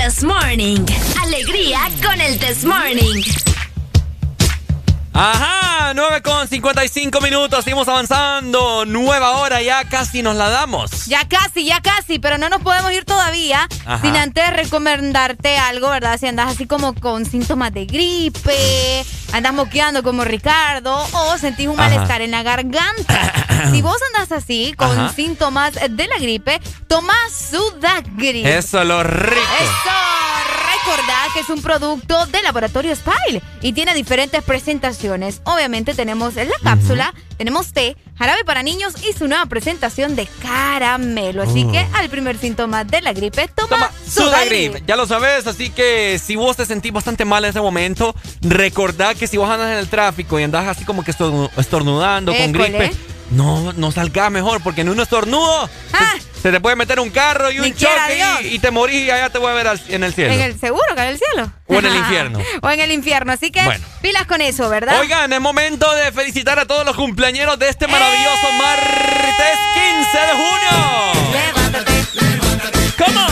Test Morning. Alegría con el Test Morning. Ajá, 9 con 55 minutos, seguimos avanzando. Nueva hora, ya casi nos la damos. Ya casi, ya casi, pero no nos podemos ir todavía Ajá. sin antes recomendarte algo, ¿verdad? Si andas así como con síntomas de gripe, andas moqueando como Ricardo o sentís un Ajá. malestar en la garganta. si vos andas así con Ajá. síntomas de la gripe, toma Sudagrip. Eso, lo rico. Eso, recordá que es un producto de Laboratorio Spile y tiene diferentes presentaciones. Obviamente tenemos en la cápsula, tenemos té, jarabe para niños y su nueva presentación de caramelo. Así Oh. que al primer síntoma de la gripe, toma, Sudagrip, ya lo sabes, así que si vos te sentís bastante mal en ese momento, recordá que si vos andas en el tráfico y andás así como que estornu- estornudando con gripe, no, no salgas mejor, porque en un estornudo se, se te puede meter un carro y un choque y, y te morís y allá te voy a ver al- en el cielo. En el seguro que en el cielo. O en el infierno. o en el infierno. Así que Bueno. pilas con eso, ¿verdad? Oigan, es momento de felicitar a todos los cumpleañeros de este maravilloso martes 15 de junio. Levántate. ¿Cómo?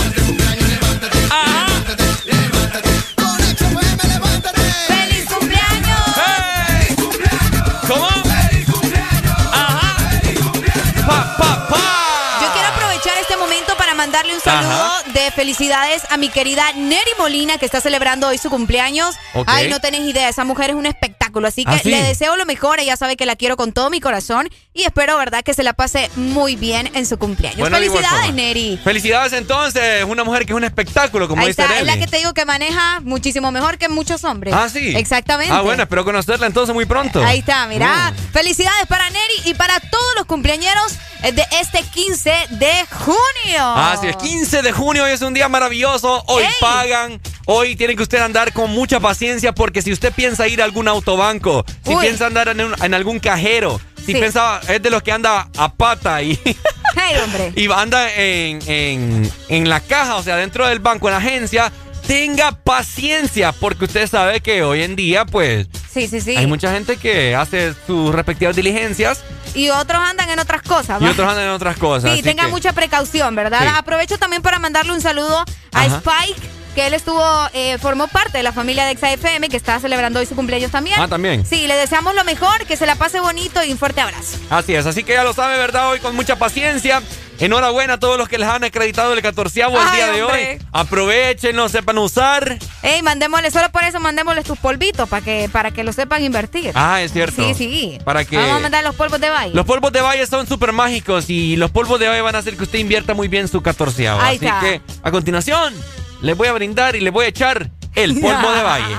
Para mandarle un saludo Ajá. De felicidades a mi querida Neri Molina, que está celebrando hoy su cumpleaños. Ok. Ay, no tenés idea, esa mujer es un espectáculo. Así que ¿Ah, sí? le deseo lo mejor. Ella sabe que la quiero con todo mi corazón y espero, ¿verdad?, que se la pase muy bien en su cumpleaños. Bueno, felicidades. Neri. Felicidades entonces, una mujer que es un espectáculo, como Ahí dice está, es la que te digo que maneja muchísimo mejor que muchos hombres. Ah, sí. Exactamente. Ah, bueno, espero conocerla entonces muy pronto. Ahí está, mira. Mm. Felicidades para Neri y para todos los cumpleañeros eh, de este 15 de junio. Así es, 15 de junio hoy es un día maravilloso. Hoy pagan. Hoy tiene que usted andar con mucha paciencia porque si usted piensa ir a algún autobanco, si Uy. piensa andar en, un- en algún cajero, si Sí. piensa, es de los que anda a pata y, Hey, y anda en, en, en la caja, o sea, dentro del banco, en la agencia, tenga paciencia porque usted sabe que hoy en día, pues, Sí, sí, sí. hay mucha gente que hace sus respectivas diligencias Y otros andan en otras cosas. y ¿va? otros andan en otras cosas. Sí, así tenga que- mucha precaución, ¿verdad? Sí. Aprovecho también para mandarle un saludo a. Spike, que él estuvo, eh, formó parte de la familia de XAFM, que está celebrando hoy su cumpleaños también. Ah, también. Sí, le deseamos lo mejor, que se la pase bonito y un fuerte abrazo. Así es, así que ya lo sabe, ¿verdad? Hoy con mucha paciencia. Enhorabuena a todos los que les han acreditado el catorceavo el Ay, día de hombre. hoy. Aprovechenlo, sepan usar. Ey, mandémosle, solo por eso mandémosle tus polvitos, para que, para que lo sepan invertir. Ah, es cierto. Sí, sí. Para que Vamos a mandar los polvos de baile. los polvos de valle son súper mágicos y los polvos de valle van a hacer que usted invierta muy bien su catorceavo. Ahí Así está. que a continuación les voy a brindar y les voy a echar el polvo de valle.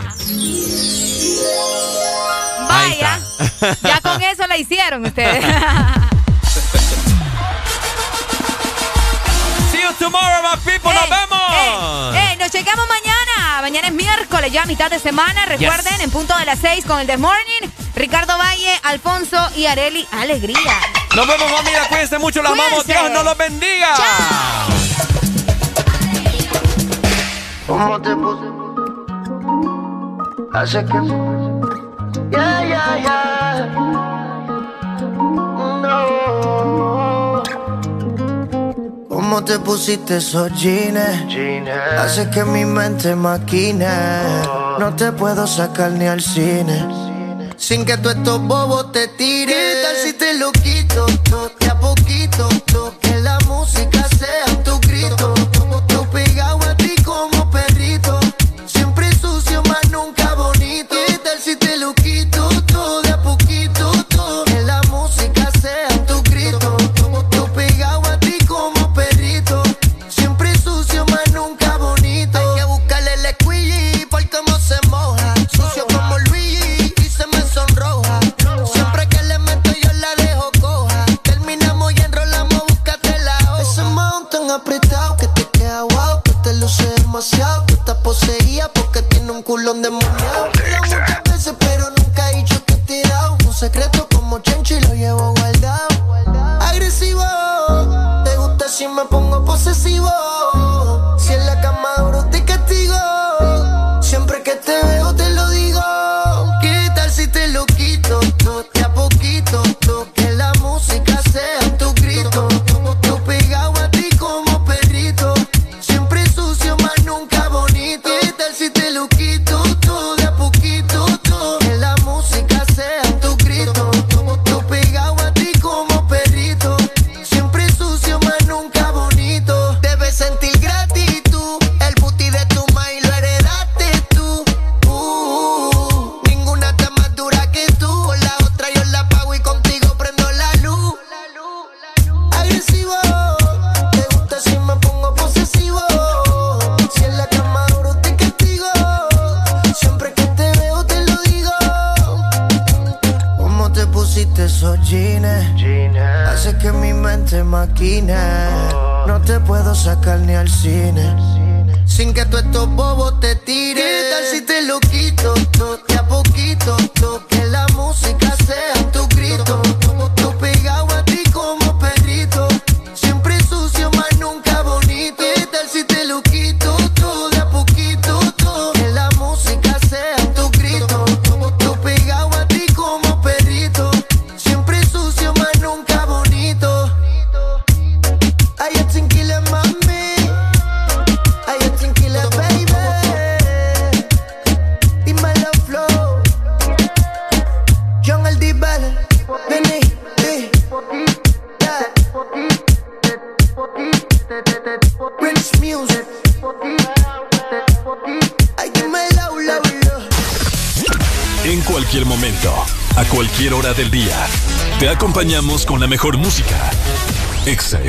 Ahí Vaya, está. ya con eso la hicieron ustedes. you tomorrow, my people. Nos vemos. Eh, nos checamos mañana. Mañana es miércoles, ya mitad de semana. Recuerden, Yes. en punto de las 6 con el The Morning. Ricardo Valle, Alfonso y Areli. Alegría. Nos vemos, familia. Cuídense mucho. Las amamos. Dios nos los bendiga. ¿Cómo te puse? Hace que. Ya, ya, ya. ¿Cómo te pusiste esos jeans? Hace que mi mente maquine. No te puedo sacar ni al cine. Sin que tú estos bobos te tires. ¿Qué tal si te lo quito? todo de a poquito. todo, Que la música sea tu grito. la mejor música. Exa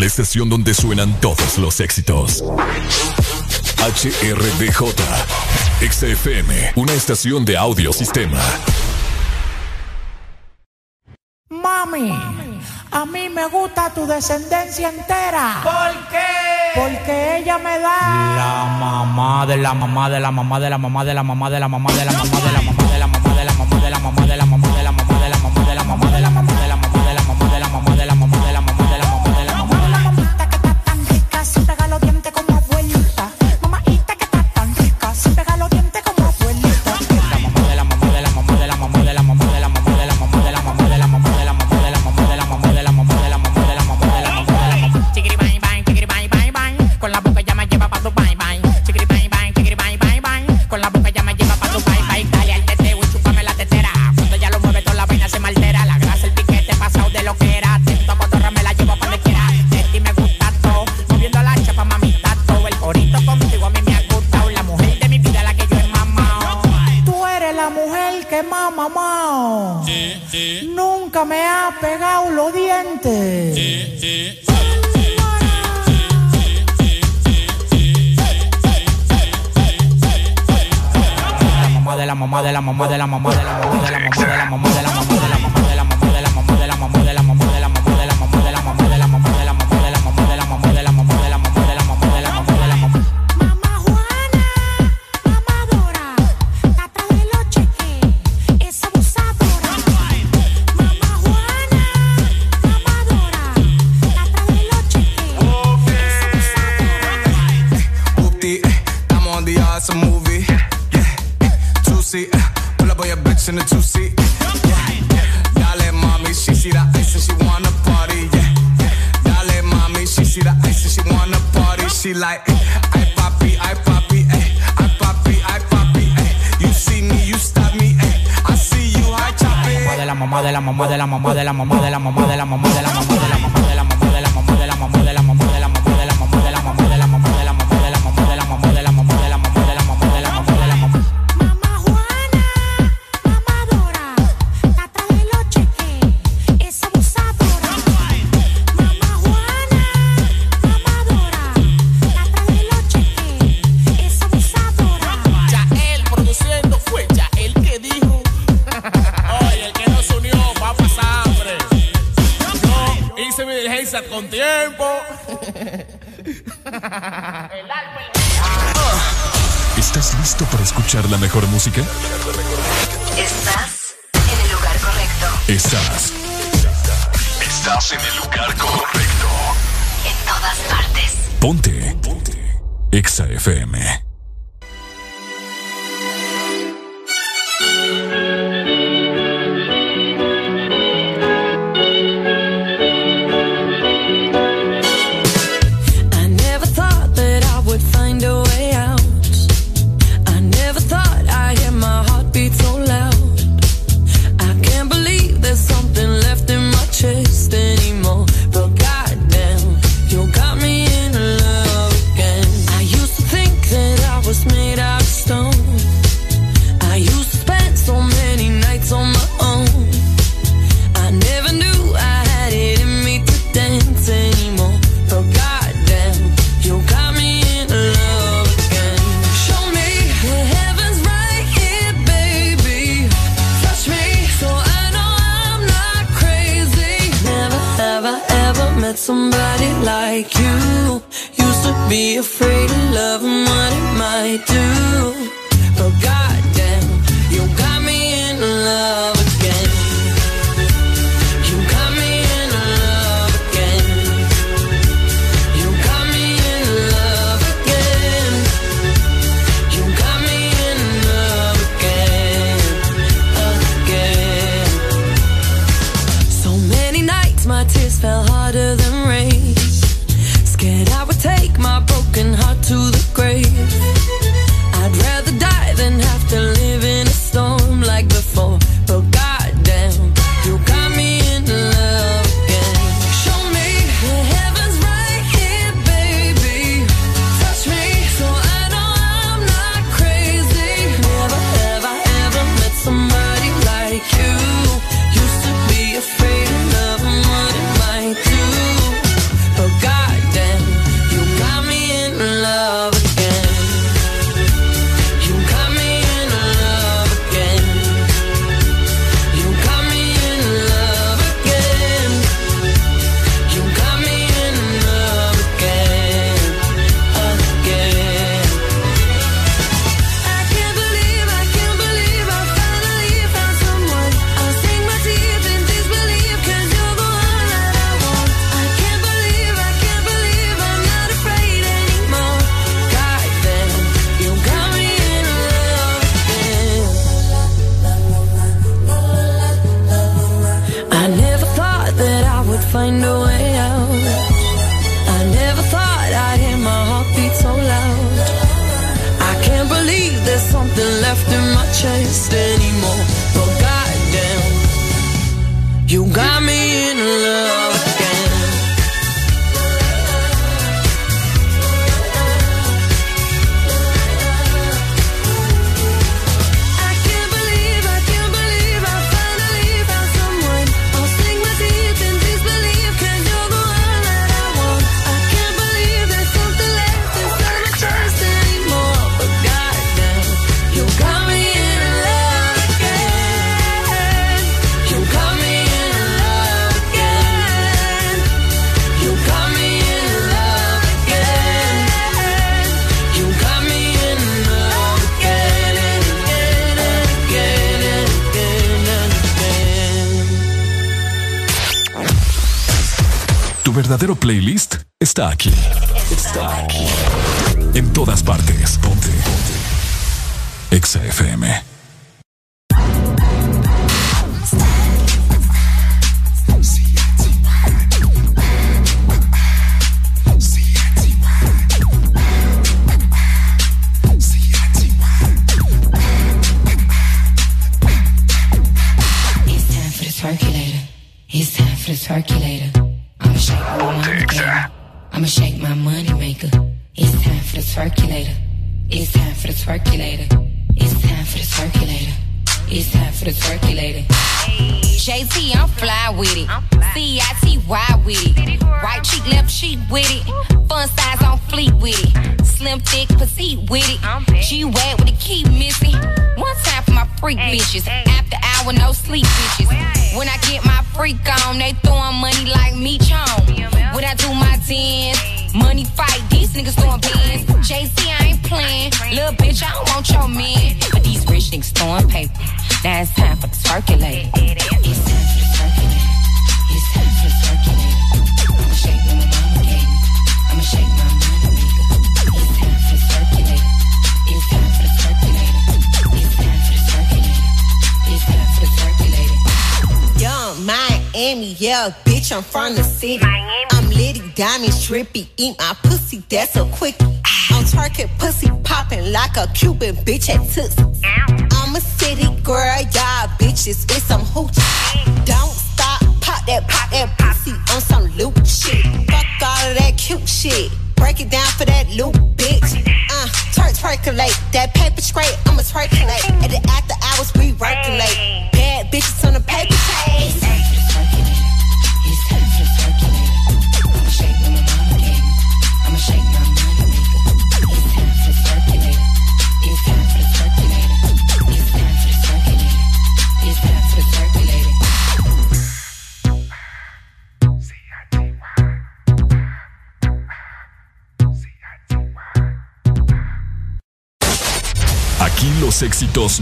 La estación donde suenan todos los éxitos. HRDJ. XFM. Una estación de audiosistema. Mami, a mí me gusta tu descendencia entera. ¿Por qué? Porque ella me da. La mamá de la mamá de la mamá de la mamá de la mamá de la mamá de la mamá de la mamá de la mamá de la mamá. De la mamá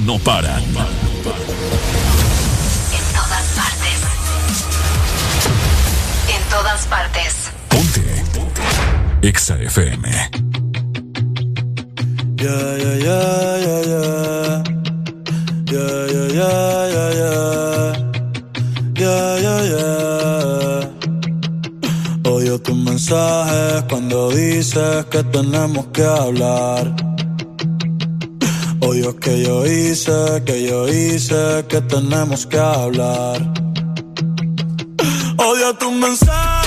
no paran. En todas partes. En todas partes. Ponte. Exa FM. Yeah, yeah, yeah, yeah, yeah. Yeah, yeah, yeah, yeah, yeah. Yeah, yeah, yeah. Odio tus mensajes cuando dices que tenemos que hablar episodios que yo hice, que yo hice, que tenemos que hablar. Odio tu mensaje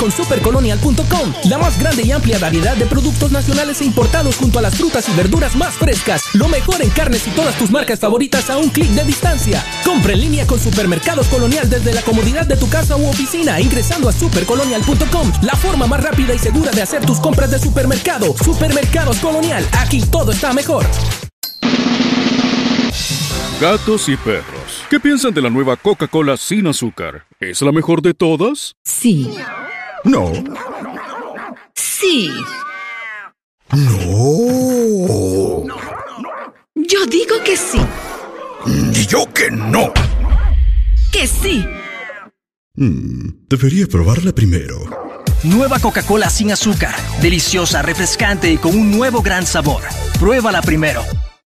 con supercolonial.com. La más grande y amplia variedad de productos nacionales e importados junto a las frutas y verduras más frescas. Lo mejor en carnes y todas tus marcas favoritas a un clic de distancia. Compra en línea con Supermercados Colonial desde la comodidad de tu casa u oficina ingresando a supercolonial.com. La forma más rápida y segura de hacer tus compras de supermercado. Supermercados Colonial. Aquí todo está mejor. Gatos y perros. ¿Qué piensan de la nueva Coca-Cola sin azúcar? ¿Es la mejor de todas? Sí. No. Sí. No. Yo digo que sí. Y yo que no. Que sí. Mm, debería probarla primero. Nueva Coca-Cola sin azúcar. Deliciosa, refrescante y con un nuevo gran sabor. Pruébala primero.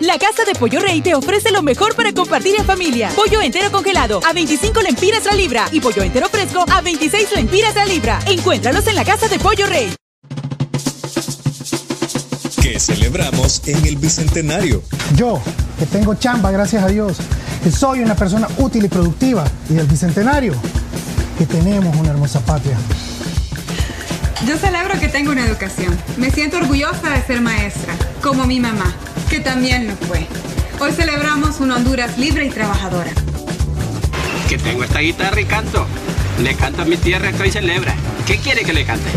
La Casa de Pollo Rey te ofrece lo mejor para compartir en familia. Pollo entero congelado a 25 lempiras la libra y pollo entero fresco a 26 lempiras la libra. Encuéntralos en la Casa de Pollo Rey. Que celebramos en el Bicentenario. Yo, que tengo chamba, gracias a Dios, que soy una persona útil y productiva, y del Bicentenario, que tenemos una hermosa patria. Yo celebro que tengo una educación. Me siento orgullosa de ser maestra, como mi mamá, que también lo fue. Hoy celebramos una Honduras libre y trabajadora. Que tengo esta guitarra y canto. Le canto a mi tierra que hoy celebra. ¿Qué quiere que le cante?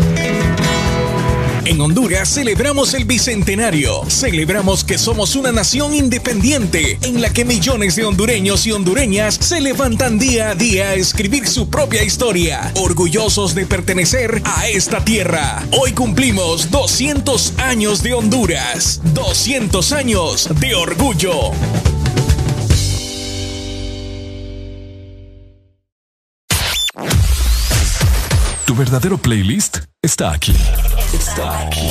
En Honduras celebramos el Bicentenario. Celebramos que somos una nación independiente en la que millones de hondureños y hondureñas se levantan día a día a escribir su propia historia, orgullosos de pertenecer a esta tierra. Hoy cumplimos 200 años de Honduras, 200 años de orgullo. Tu verdadero playlist está aquí. Está aquí.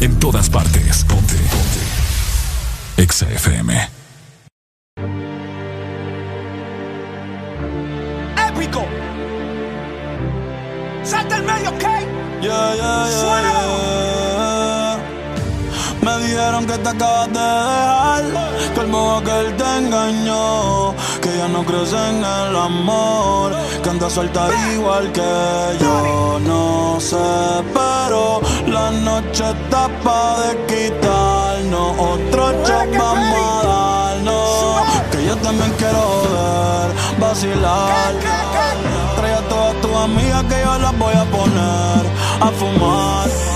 En todas partes. Ponte. Ponte. Exa FM. Épico. Salta el medio, ¿ok? Yeah, yeah, yeah, yeah. Me dijeron que te acabas de dejar, que el modo que él te engañó, que ya no crees en el amor, que anda suelta igual que yo. No sé, pero la noche está pa' de quitarnos, otro shot vamos a darnos, que yo también quiero ver, vacilar. Trae a todas tus amigas que yo las voy a poner a fumar.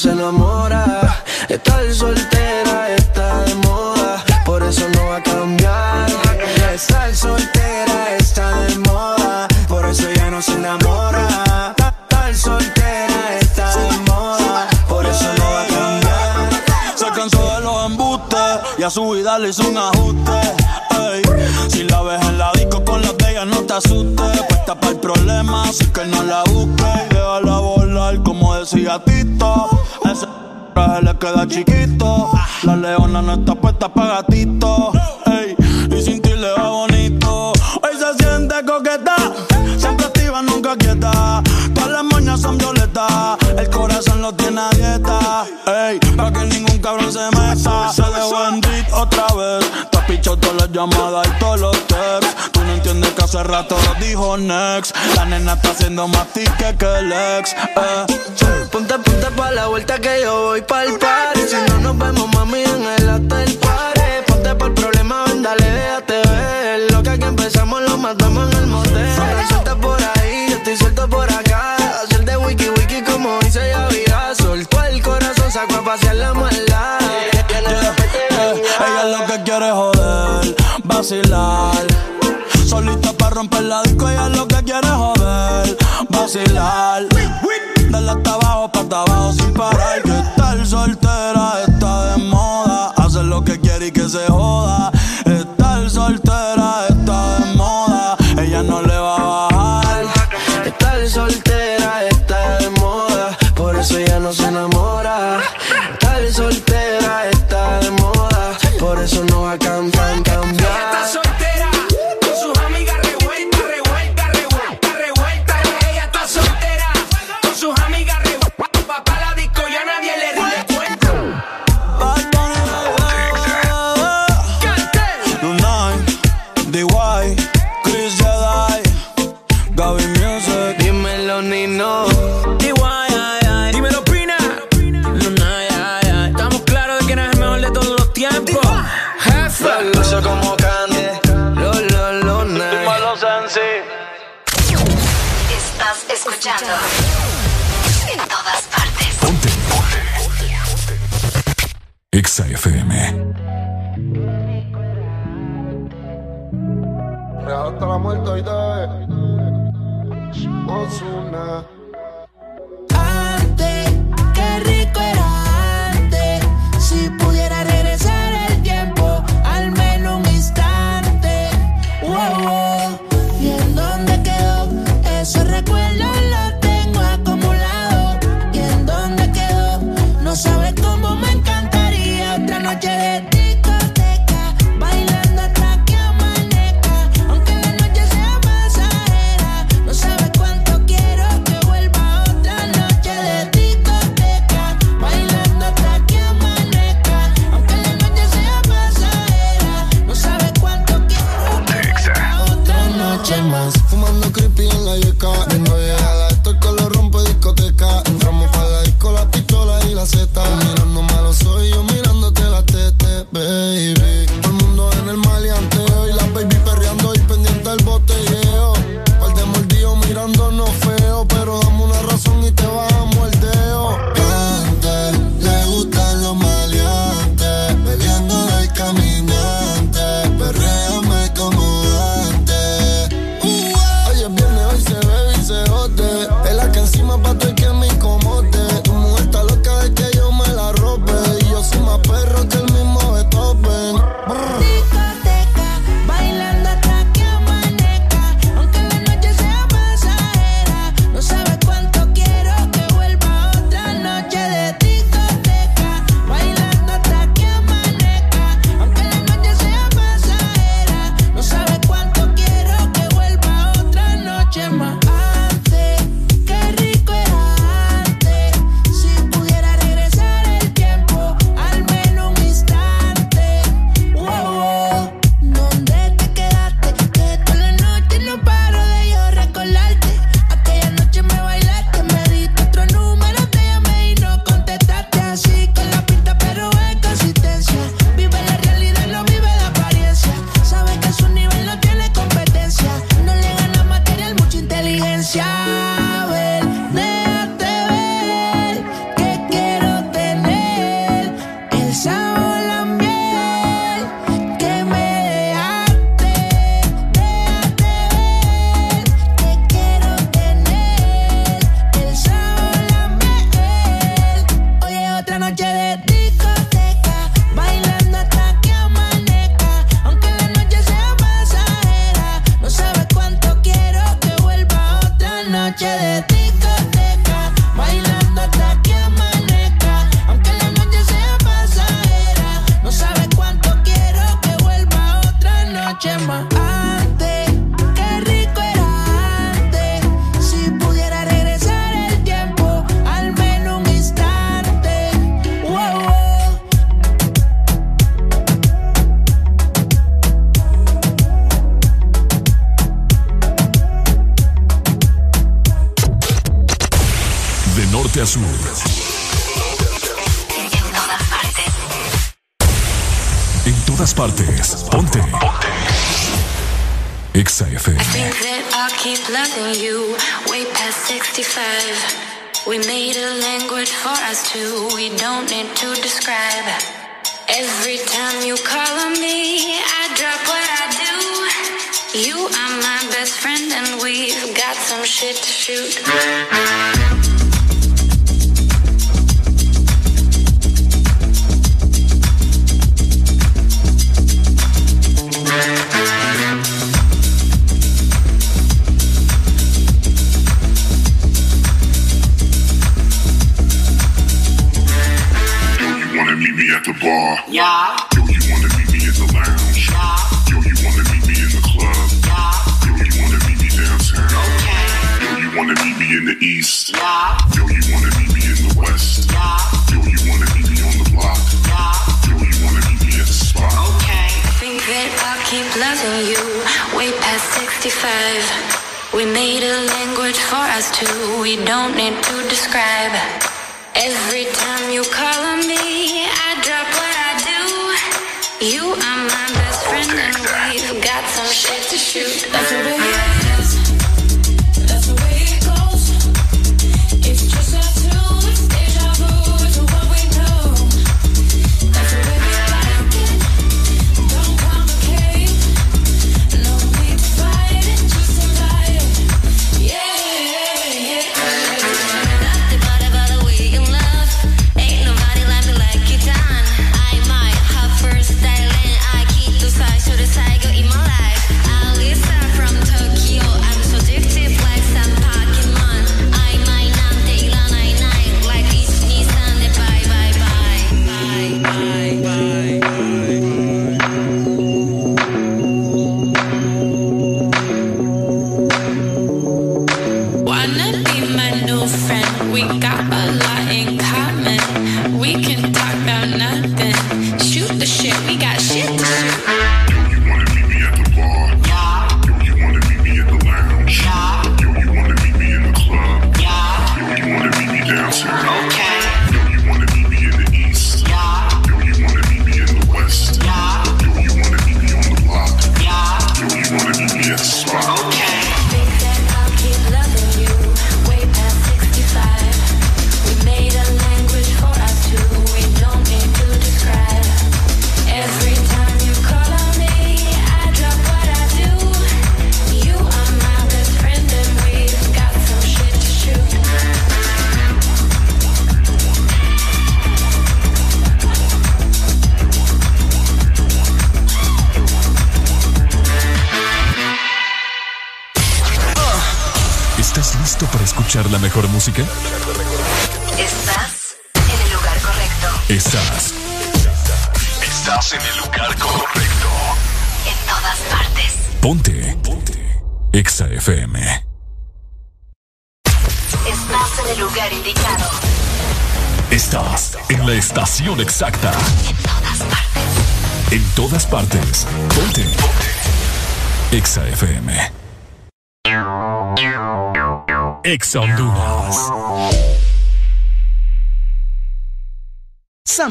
se enamora. Estar soltera está de moda, por eso no va a cambiar. Estar soltera está de moda, por eso ya no se enamora. Estar soltera está de moda, por eso no va a cambiar. Se cansó de los embustes y a su vida le hizo un ajuste. ey. Si la ves en la disco con las de no te asustes. Puesta para el problema, así que no la busques. Y déjala volar, como decía Tito. Ese traje le queda chiquito. La leona no está puesta para gatito. ey. Y sin ti le va bonito. Hoy se siente coqueta. Siempre activa, nunca quieta. Todas las moñas son violetas. El corazón lo tiene a dieta. Ey, para que ningún cabrón se meta. Se dejó en otra vez. Te has pichado todas las llamadas y todos los texts. Hace rato dijo Next. La nena está haciendo más tique que el ex. Eh. Ponte, ponte pa' la vuelta que yo voy pa'l party. Si no nos vemos, mami, en el hotel party. Ponte por el problema, ven, dale, déjate ver. Lo que aquí empezamos lo matamos en el motel. Suelta por ahí, yo estoy suelto por acá. Hacer de wiki wiki como dice ya vida. Soltó el corazón, sacó a pasear la maldad. Ella lo que quiere es joder, vacilar. Solita para romper la disco, ella lo que quiere joder, vacilar. Dale hasta abajo, pa' hasta abajo sin parar. Que estar soltera está de moda. Hacer lo que quiere y que se joda. Exa FM. Real hasta la muerte hoy de Ozuna.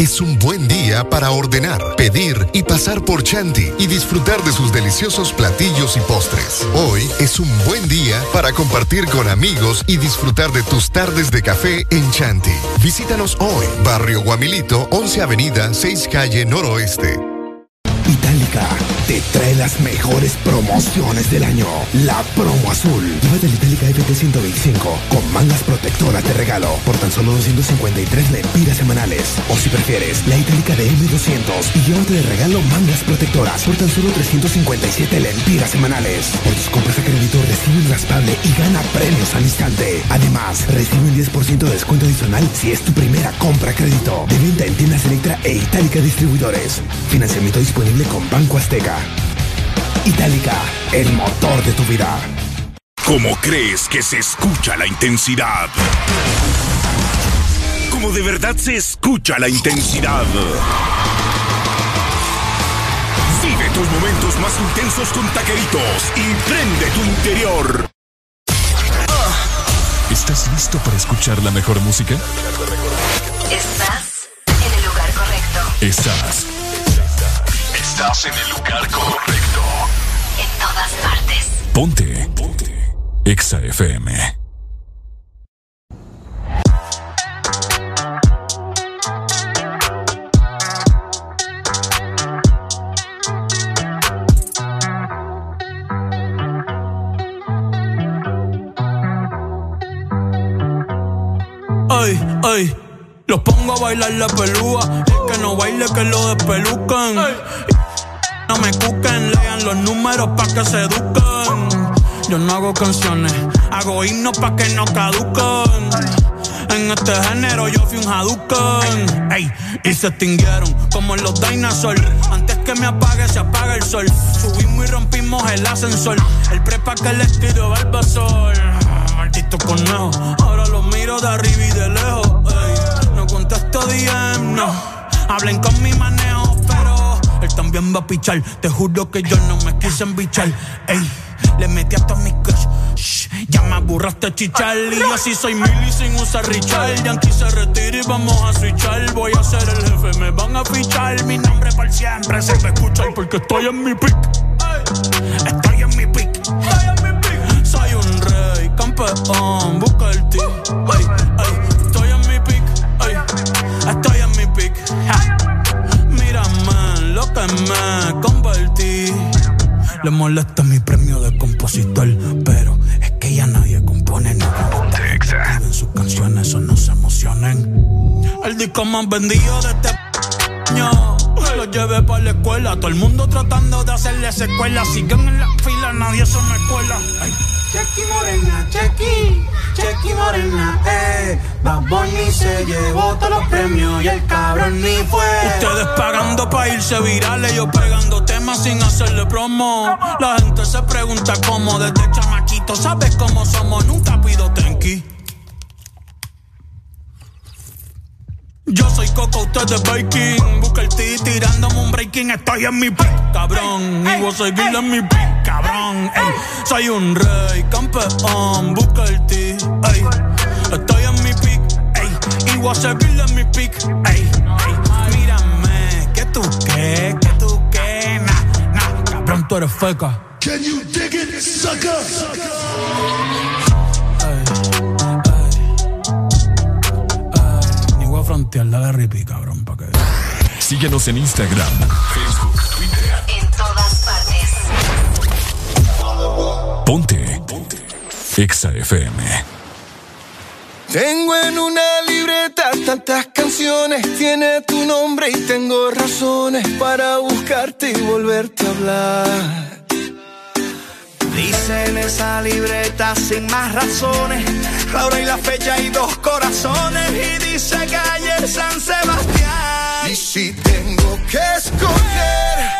es un buen día para ordenar, pedir y pasar por Chanti y disfrutar de sus deliciosos platillos y postres. Hoy es un buen día para compartir con amigos y disfrutar de tus tardes de café en Chanti. Visítanos hoy, Barrio Guamilito, 11 Avenida, 6 Calle Noroeste. Itálica te trae las mejores promociones del año. La promo azul. Llévate la Itálica FT 125 con mangas protectoras de regalo por tan solo 253 lempiras semanales. O si prefieres, la Itálica de M200 y llévate de regalo mangas protectoras por tan solo 357 lempiras semanales. Por tus compras a crédito recibe un raspable y gana premios al instante. Además, recibe un 10% de descuento adicional si es tu primera compra a crédito. De venta en tiendas Electra e Itálica Distribuidores. Financiamiento disponible con Banco Azteca. Itálica, el motor de tu vida. ¿Cómo crees que se escucha la intensidad? ¿Cómo de verdad se escucha la intensidad? Vive tus momentos más intensos con taqueritos y prende tu interior. ¿Estás listo para escuchar la mejor música? Estás en el lugar correcto. Estás. Estás en el lugar correcto. En todas partes. Ponte. Ponte. Exa FM. Ay, ay, los pongo a bailar la pelúa. El que no baile, que lo despelucan. No me cuquen, lean los números pa' que se eduquen. Yo no hago canciones, hago himnos pa' que no caduquen. En este género yo fui un Hadouken. Ey, y se extinguieron como los dinosaurs. Antes que me apague, se apaga el sol. Subimos y rompimos el ascensor. El prepa que les tiro Barbasol. Maldito conejo. Ahora los miro de arriba y de lejos. Ey, no contesto DM, no. Hablen con mi él también va a pichar. Te juro que yo no me quise embichar. Ey, le metí hasta mis crush. Shh, ya me aburraste chichar. Y así soy Milly sin usar Richard. Yankee se retira y vamos a switchar. Voy a ser el jefe, me van a fichar. Mi nombre para siempre se me escucha. Porque estoy en mi pick. Estoy en mi pick. Soy un rey, campeón, Le molesta mi premio de compositor, pero es que ya nadie compone nada. Escriben sus canciones o no se emocionen. El disco más vendido de este año. Lo llevé para la escuela. Todo el mundo tratando de hacerle secuela. Siguen en la fila, nadie se me cuela. Ay. Chequi Morena, Chequi, Chequi Morena, eh. Bad Bunny se llevó todos los premios y el cabrón ni fue. Ustedes pagando pa' irse virales, yo pegando temas sin hacerle promo. La gente se pregunta cómo desde chamaquito, ¿sabes cómo somos? Nunca pido tenki. Yo soy Coco, usted es Baking. Busca el T tirándome un breaking. Estoy en mi pick, cabrón. Y voy a seguir en mi pick, cabrón. Ey, soy un rey, campeón. Busca el T, ey. Estoy en mi pick, ey. Y voy a seguir en mi pick, ey. ey. Mírame, que tú qué, que tú qué. Nah, nah, cabrón, tú eres feca. Can you dig it, sucker? Frontear de Rippy, cabrón, pa' que. Síguenos en Instagram, Facebook, Twitter. En todas partes. Ponte. Ponte. Exa FM. Tengo en una libreta tantas canciones, tiene tu nombre y tengo razones para buscarte y volverte a hablar. Dice en esa libreta sin más razones, la hora y la fecha y dos corazones. Y dice calle San Sebastián. Y si tengo que escoger,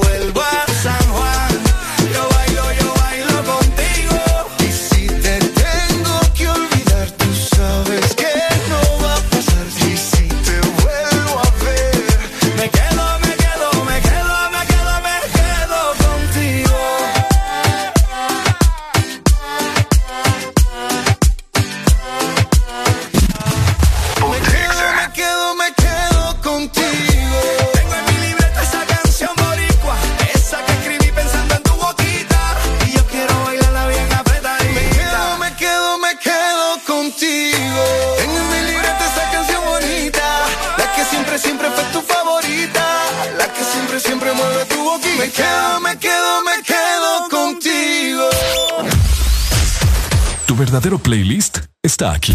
verdadero playlist está aquí.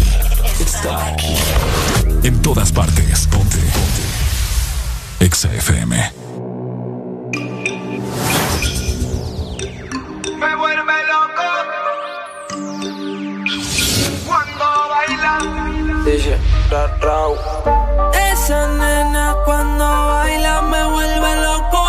Está aquí. En todas partes. Ponte. Ponte. Exa FM. Me vuelve loco. Cuando baila. Dice, ra, ra. Esa nena cuando baila me vuelve loco.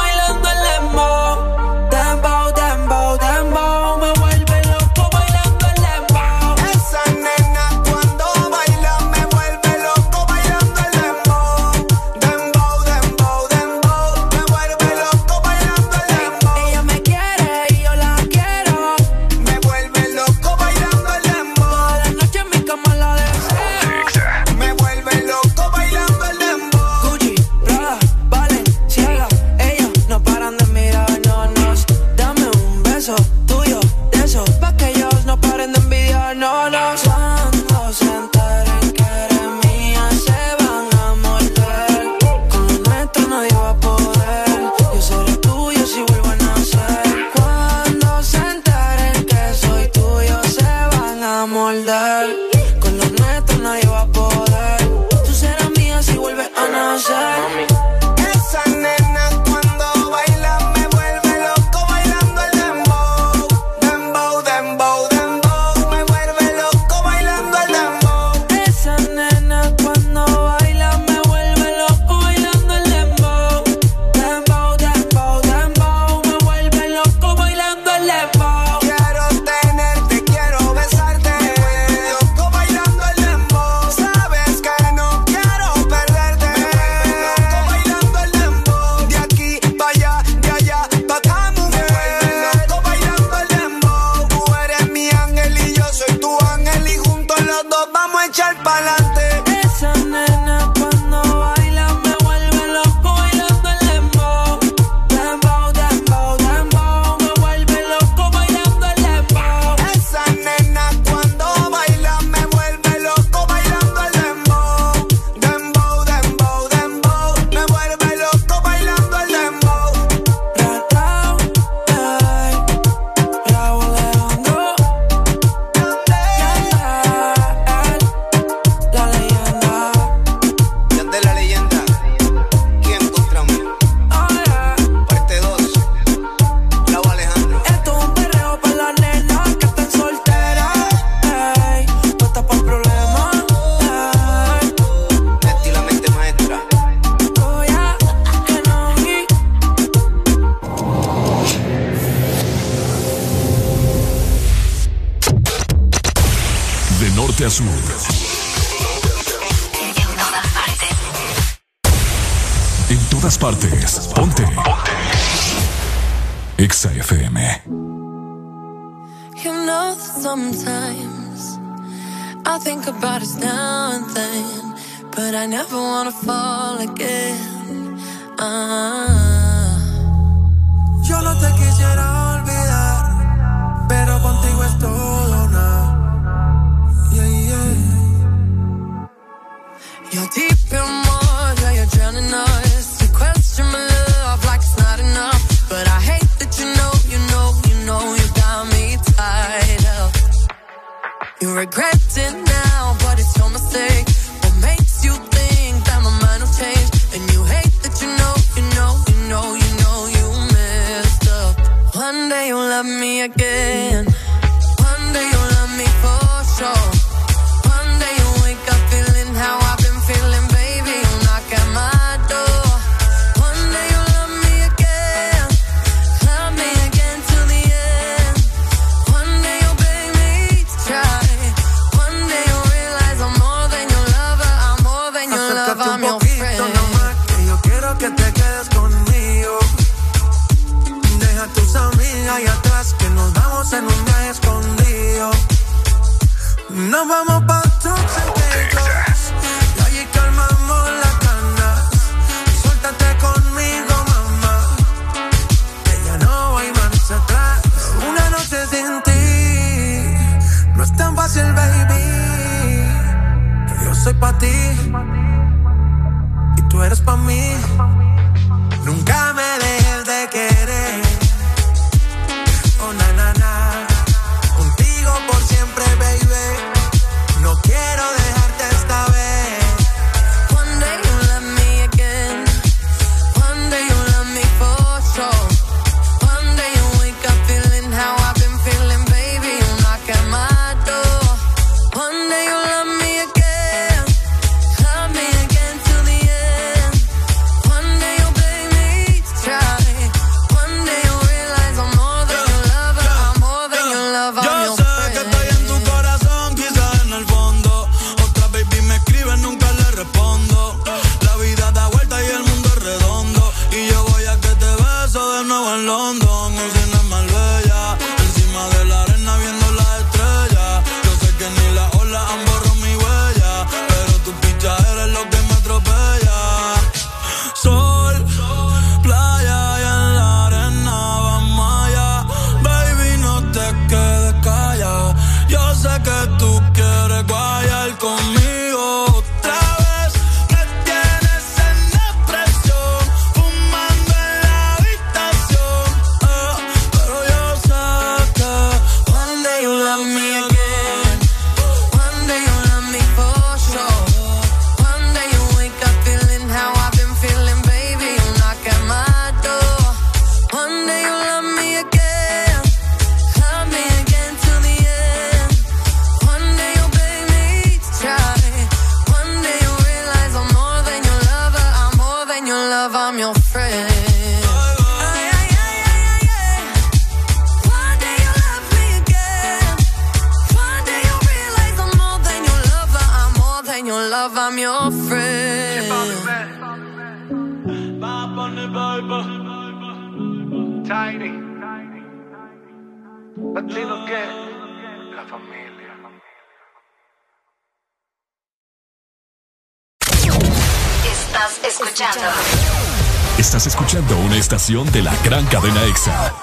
Estación de la gran cadena EXA.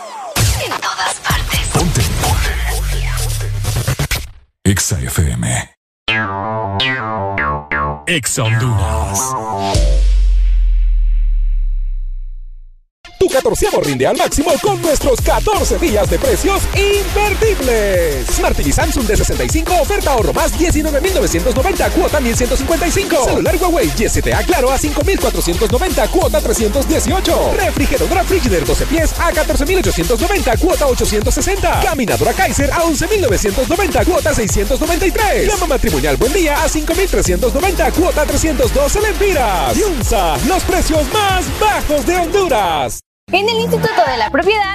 en todas partes. Ponte. EXA FM. EXA Honduras. Tu catorceavo rinde al máximo nuestros 14 días de precios imperdibles. Smart TV Samsung de 65, oferta ahorro más 19.990, cuota 1.155. Celular Huawei Y7A Claro a 5.490, cuota 318. Refrigeradora Frigidaire 12 pies a 14.890, cuota 860. Caminadora Kaiser a 11.990, cuota 693. Llama matrimonial Buen Día a 5.390, cuota 312 lempiras. Yunza, los precios más bajos de Honduras. En el Instituto de la Propiedad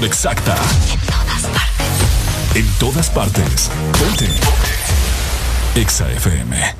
combinación exacta. En todas partes. En todas partes. Ponte. Exa FM.